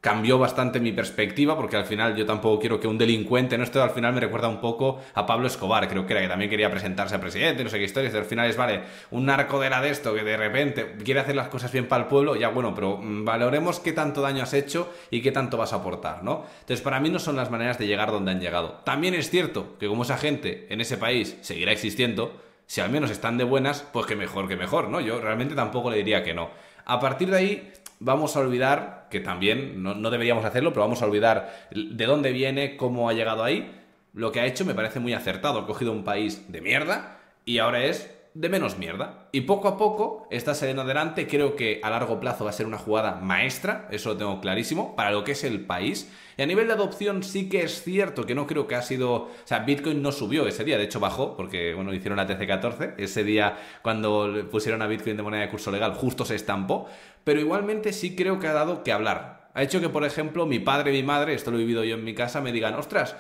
Speaker 1: cambió bastante mi perspectiva, porque al final yo tampoco quiero que un delincuente, no esto al final me recuerda un poco a Pablo Escobar, creo que era que también quería presentarse a presidente, no sé qué historias, al final es, vale, un narco de la de esto que de repente quiere hacer las cosas bien para el pueblo, ya bueno, pero mm, valoremos qué tanto daño has hecho y qué tanto vas a aportar, ¿no? Entonces, para mí no son las maneras de llegar donde han llegado. También es cierto que como esa gente en ese país seguirá existiendo, si al menos están de buenas, pues que mejor que mejor, ¿no? Yo realmente tampoco le diría que no. A partir de ahí, vamos a olvidar, que también no, deberíamos hacerlo, pero vamos a olvidar de dónde viene, cómo ha llegado ahí. Lo que ha hecho me parece muy acertado. Ha cogido un país de mierda y ahora es de menos mierda. Y poco a poco está saliendo adelante. Creo que a largo plazo va a ser una jugada maestra, eso lo tengo clarísimo, para lo que es el país. Y a nivel de adopción sí que es cierto que no creo que ha sido... O sea, Bitcoin no subió ese día, de hecho bajó, porque, bueno, hicieron la TC14. Ese día, cuando pusieron a Bitcoin de moneda de curso legal, justo se estampó. Pero igualmente sí creo que ha dado que hablar. Ha hecho que, por ejemplo, mi padre y mi madre, esto lo he vivido yo en mi casa, me digan, ostras,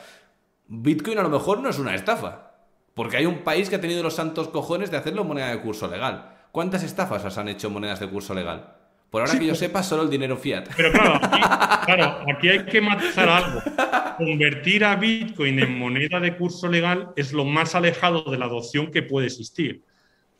Speaker 1: Bitcoin a lo mejor no es una estafa. Porque hay un país que ha tenido los santos cojones de hacerlo moneda de curso legal. ¿Cuántas estafas os han hecho monedas de curso legal? Por ahora que yo sepa, solo el dinero fiat.
Speaker 2: Pero claro aquí, hay que matizar algo. Convertir a Bitcoin en moneda de curso legal es lo más alejado de la adopción que puede existir.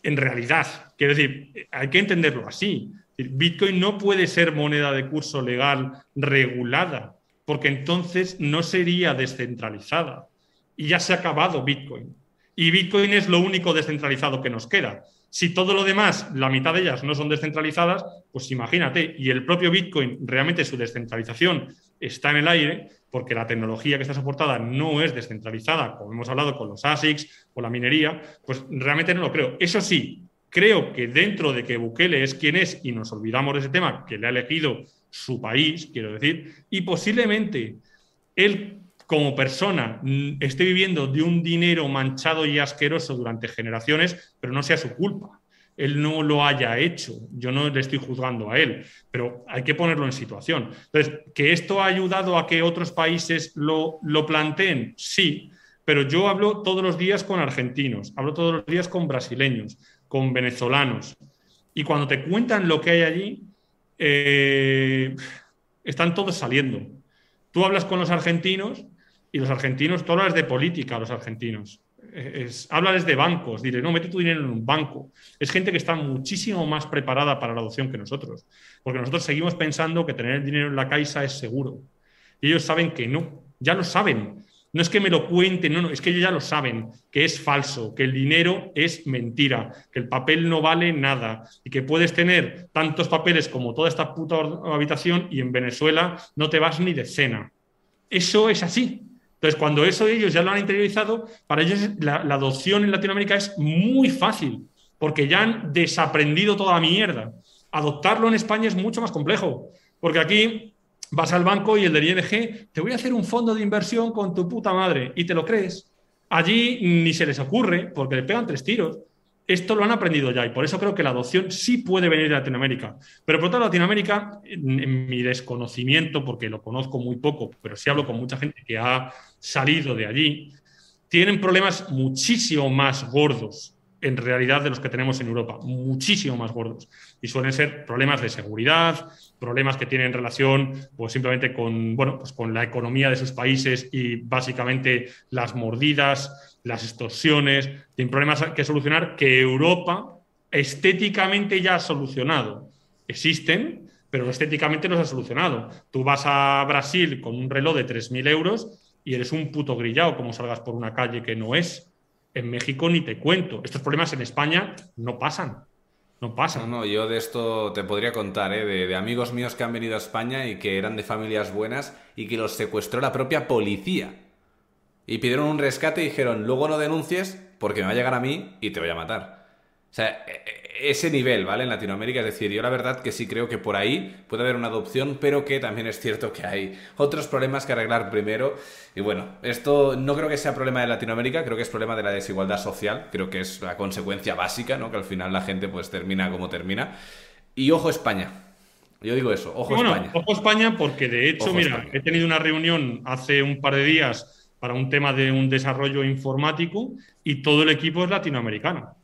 Speaker 2: En realidad, quiero decir, hay que entenderlo así. Bitcoin no puede ser moneda de curso legal regulada, porque entonces no sería descentralizada. Y ya se ha acabado Bitcoin. Y Bitcoin es lo único descentralizado que nos queda. Si todo lo demás, la mitad de ellas no son descentralizadas, pues imagínate, y el propio Bitcoin, realmente su descentralización está en el aire, porque la tecnología que está soportada no es descentralizada, como hemos hablado con los ASICs o la minería, pues realmente no lo creo. Eso sí, creo que dentro de que Bukele es quien es y nos olvidamos de ese tema, que le ha elegido su país, quiero decir, y posiblemente él como persona mm, esté viviendo de un dinero manchado y asqueroso durante generaciones, pero no sea su culpa. Él no lo haya hecho, yo no le estoy juzgando a él, pero hay que ponerlo en situación. Entonces, ¿que esto ha ayudado a que otros países lo, lo planteen? Sí, pero yo hablo todos los días con argentinos, hablo todos los días con brasileños, con venezolanos, y cuando te cuentan lo que hay allí, eh, están todos saliendo. Tú hablas con los argentinos y los argentinos, tú hablas de política, los argentinos. Es, háblales de bancos, dile, no, mete tu dinero en un banco. Es gente que está muchísimo más preparada para la adopción que nosotros, porque nosotros seguimos pensando que tener el dinero en la caixa es seguro. Y ellos saben que no, ya lo saben. No es que me lo cuenten, no, no, es que ellos ya lo saben, que es falso, que el dinero es mentira, que el papel no vale nada y que puedes tener tantos papeles como toda esta puta habitación y en Venezuela no te vas ni de cena. Eso es así. Entonces, cuando eso ellos ya lo han interiorizado, para ellos la, adopción en Latinoamérica es muy fácil, porque ya han desaprendido toda la mierda. Adoptarlo en España es mucho más complejo, Porque aquí vas al banco y el del ING, te voy a hacer un fondo de inversión con tu puta madre y te lo crees. Allí ni se les ocurre porque le pegan tres tiros. Esto lo han aprendido ya y por eso creo que la adopción sí puede venir de Latinoamérica. Pero por otro Latinoamérica, en, mi desconocimiento, porque lo conozco muy poco, pero sí hablo con mucha gente que ha salido de allí, tienen problemas muchísimo más gordos en realidad de los que tenemos en Europa, muchísimo más gordos. Y suelen ser problemas de seguridad, problemas que tienen relación pues, simplemente con, bueno, pues con la economía de sus países y básicamente las mordidas, las extorsiones, tienen problemas que solucionar que Europa estéticamente ya ha solucionado. Existen, pero estéticamente los ha solucionado. Tú vas a Brasil con un reloj de 3.000 euros y eres un puto grillado como salgas por una calle que no es. En México ni te cuento. Estos problemas en España no pasan. No pasan.
Speaker 1: No, no, yo de esto te podría contar, ¿eh? de, amigos míos que han venido a España y que eran de familias buenas y que los secuestró la propia policía. Y pidieron un rescate y dijeron, luego no denuncies porque me va a llegar a mí y te voy a matar. O sea, e, e, ese nivel, ¿vale? En Latinoamérica, es decir, yo la verdad que sí creo que por ahí puede haber una adopción, pero que también es cierto que hay otros problemas que arreglar primero. Y bueno, esto no creo que sea problema de Latinoamérica, creo que es problema de la desigualdad social, creo que es la consecuencia básica, ¿no? Que al final la gente pues termina como termina. Y ojo España. Yo digo eso, ojo España.
Speaker 2: Ojo España porque de hecho, mira, he tenido una reunión hace un par de días para un tema de un desarrollo informático y todo el equipo es latinoamericano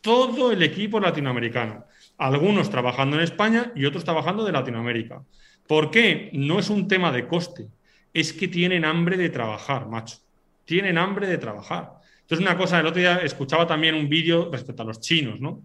Speaker 2: todo el equipo latinoamericano. Algunos trabajando en España y otros trabajando de Latinoamérica. ¿Por qué? No es un tema de coste, es que tienen hambre de trabajar, macho. Tienen hambre de trabajar. Entonces, una cosa, el otro día escuchaba también un vídeo respecto a los chinos, ¿no?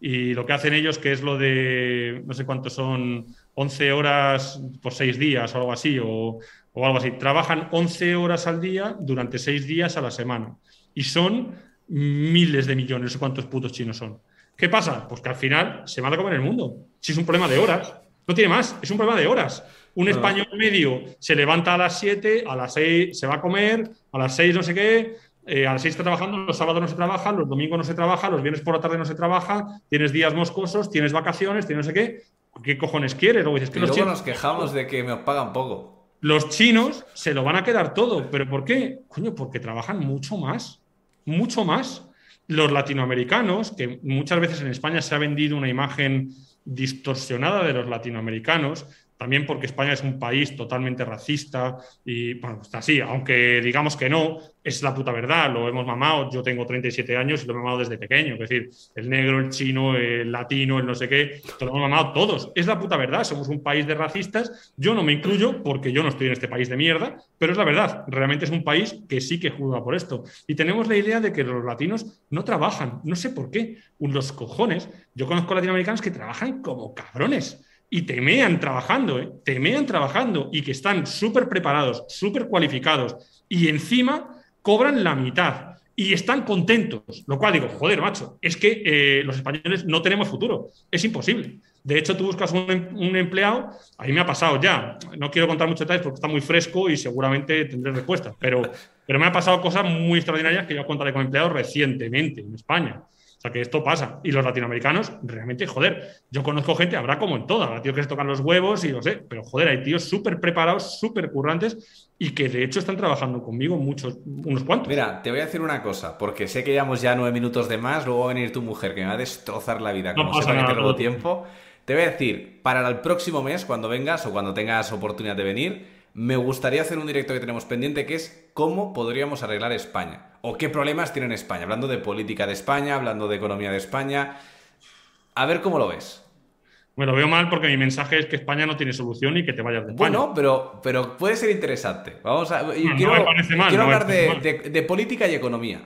Speaker 2: Y lo que hacen ellos, que es lo de, no sé cuántos son, 11 horas por 6 días o algo así, o, o algo así. Trabajan 11 horas al día durante 6 días a la semana. Y son miles de millones, sé cuántos putos chinos son. ¿Qué pasa? Pues que al final se van a comer el mundo. Si es un problema de horas, no tiene más, es un problema de horas. Un español medio se levanta a las 7, a las 6 se va a comer, a las 6 no sé qué, eh, a las 6 está trabajando, los sábados no se trabaja, los domingos no se trabaja, los viernes por la tarde no se trabaja, tienes días moscosos, tienes vacaciones, tienes no sé qué. ¿Qué cojones quieres?
Speaker 1: Luego dices que los luego nos quejamos de que me pagan poco.
Speaker 2: Los chinos se lo van a quedar todo. ¿Pero por qué? Coño, porque trabajan mucho más mucho más. Los latinoamericanos, que muchas veces en España se ha vendido una imagen distorsionada de los latinoamericanos, también porque España es un país totalmente racista y, bueno, está así, aunque digamos que no, es la puta verdad, lo hemos mamado, yo tengo 37 años y lo he mamado desde pequeño, es decir, el negro, el chino, el latino, el no sé qué, lo hemos mamado todos, es la puta verdad, somos un país de racistas, yo no me incluyo porque yo no estoy en este país de mierda, pero es la verdad, realmente es un país que sí que juega por esto. Y tenemos la idea de que los latinos no trabajan, no sé por qué, los cojones, yo conozco latinoamericanos que trabajan como cabrones y temean trabajando, ¿eh? temean trabajando y que están súper preparados, súper cualificados y encima cobran la mitad y están contentos. Lo cual digo, joder, macho, es que eh, los españoles no tenemos futuro, es imposible. De hecho, tú buscas un, un, empleado, a mí me ha pasado ya, no quiero contar muchos detalles porque está muy fresco y seguramente tendré respuesta, pero, pero me ha pasado cosas muy extraordinarias que yo contaré con empleados recientemente en España que esto pasa. Y los latinoamericanos, realmente, joder, yo conozco gente, habrá como en toda, tíos que se tocan los huevos y lo sé, pero joder, hay tíos súper preparados, súper currantes y que de hecho están trabajando conmigo muchos, unos cuantos.
Speaker 1: Mira, te voy a decir una cosa, porque sé que llevamos ya nueve minutos de más, luego va a venir tu mujer que me va a destrozar la vida, como no sepa que te robo tiempo. Te voy a decir, para el próximo mes, cuando vengas o cuando tengas oportunidad de venir, me gustaría hacer un directo que tenemos pendiente que es cómo podríamos arreglar España o qué problemas tiene España, hablando de política de España, hablando de economía de España. A ver cómo lo ves.
Speaker 2: Bueno, lo veo mal porque mi mensaje es que España no tiene solución y que te vayas de España.
Speaker 1: Bueno, pero, pero puede ser interesante. Vamos a. quiero, hablar de, política y economía.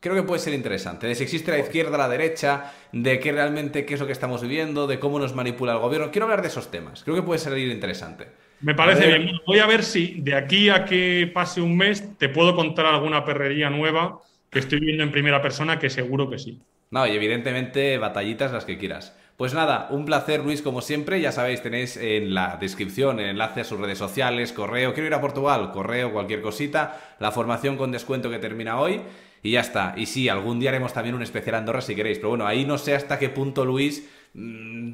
Speaker 1: Creo que puede ser interesante. De si existe la izquierda, la derecha, de qué realmente qué es lo que estamos viviendo, de cómo nos manipula el gobierno. Quiero hablar de esos temas. Creo que puede ser interesante.
Speaker 2: Me parece bien. Voy a ver si de aquí a que pase un mes te puedo contar alguna perrería nueva que estoy viendo en primera persona, que seguro que sí.
Speaker 1: No, y evidentemente batallitas las que quieras. Pues nada, un placer Luis como siempre, ya sabéis, tenéis en la descripción el enlace a sus redes sociales, correo, quiero ir a Portugal, correo, cualquier cosita, la formación con descuento que termina hoy y ya está. Y sí, algún día haremos también un especial Andorra si queréis, pero bueno, ahí no sé hasta qué punto Luis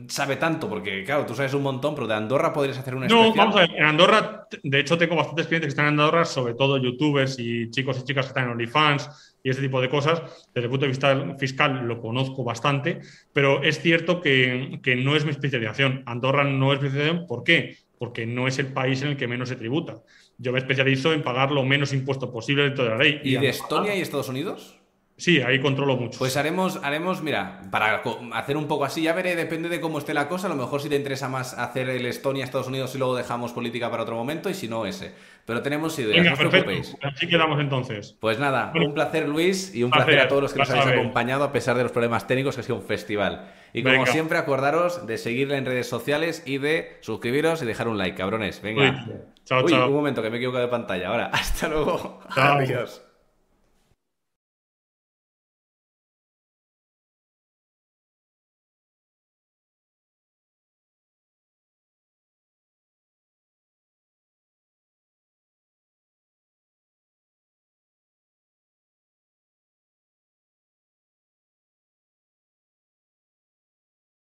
Speaker 1: sabe tanto, porque claro, tú sabes un montón, pero de Andorra podrías hacer una
Speaker 2: No,
Speaker 1: especial.
Speaker 2: vamos a ver, en Andorra, de hecho tengo bastantes clientes que están en Andorra, sobre todo youtubers y chicos y chicas que están en OnlyFans y ese tipo de cosas. Desde el punto de vista fiscal lo conozco bastante, pero es cierto que, que no es mi especialización. Andorra no es mi especialización, ¿por qué? Porque no es el país en el que menos se tributa. Yo me especializo en pagar lo menos impuesto posible dentro de la ley.
Speaker 1: ¿Y de Estonia y Estados Unidos?
Speaker 2: Sí, ahí controlo mucho.
Speaker 1: Pues haremos, haremos, mira, para hacer un poco así, ya veré, depende de cómo esté la cosa, a lo mejor si te interesa más hacer el Estonia, Estados Unidos y luego dejamos política para otro momento y si no ese. Pero tenemos ideas,
Speaker 2: Venga,
Speaker 1: no os preocupéis.
Speaker 2: Así quedamos entonces.
Speaker 1: Pues nada,
Speaker 2: Bueno,
Speaker 1: un placer Luis y un
Speaker 2: placer,
Speaker 1: placer a todos los que nos habéis
Speaker 2: a
Speaker 1: acompañado a pesar de los problemas técnicos que ha sido un festival. Y como
Speaker 2: Venga.
Speaker 1: siempre acordaros de seguirle en redes sociales y de suscribiros y dejar un like, cabrones. Venga.
Speaker 2: Uy, chao,
Speaker 1: Uy,
Speaker 2: chao.
Speaker 1: un momento que me he equivocado de pantalla. Ahora, hasta luego.
Speaker 2: Chao.
Speaker 1: Adiós.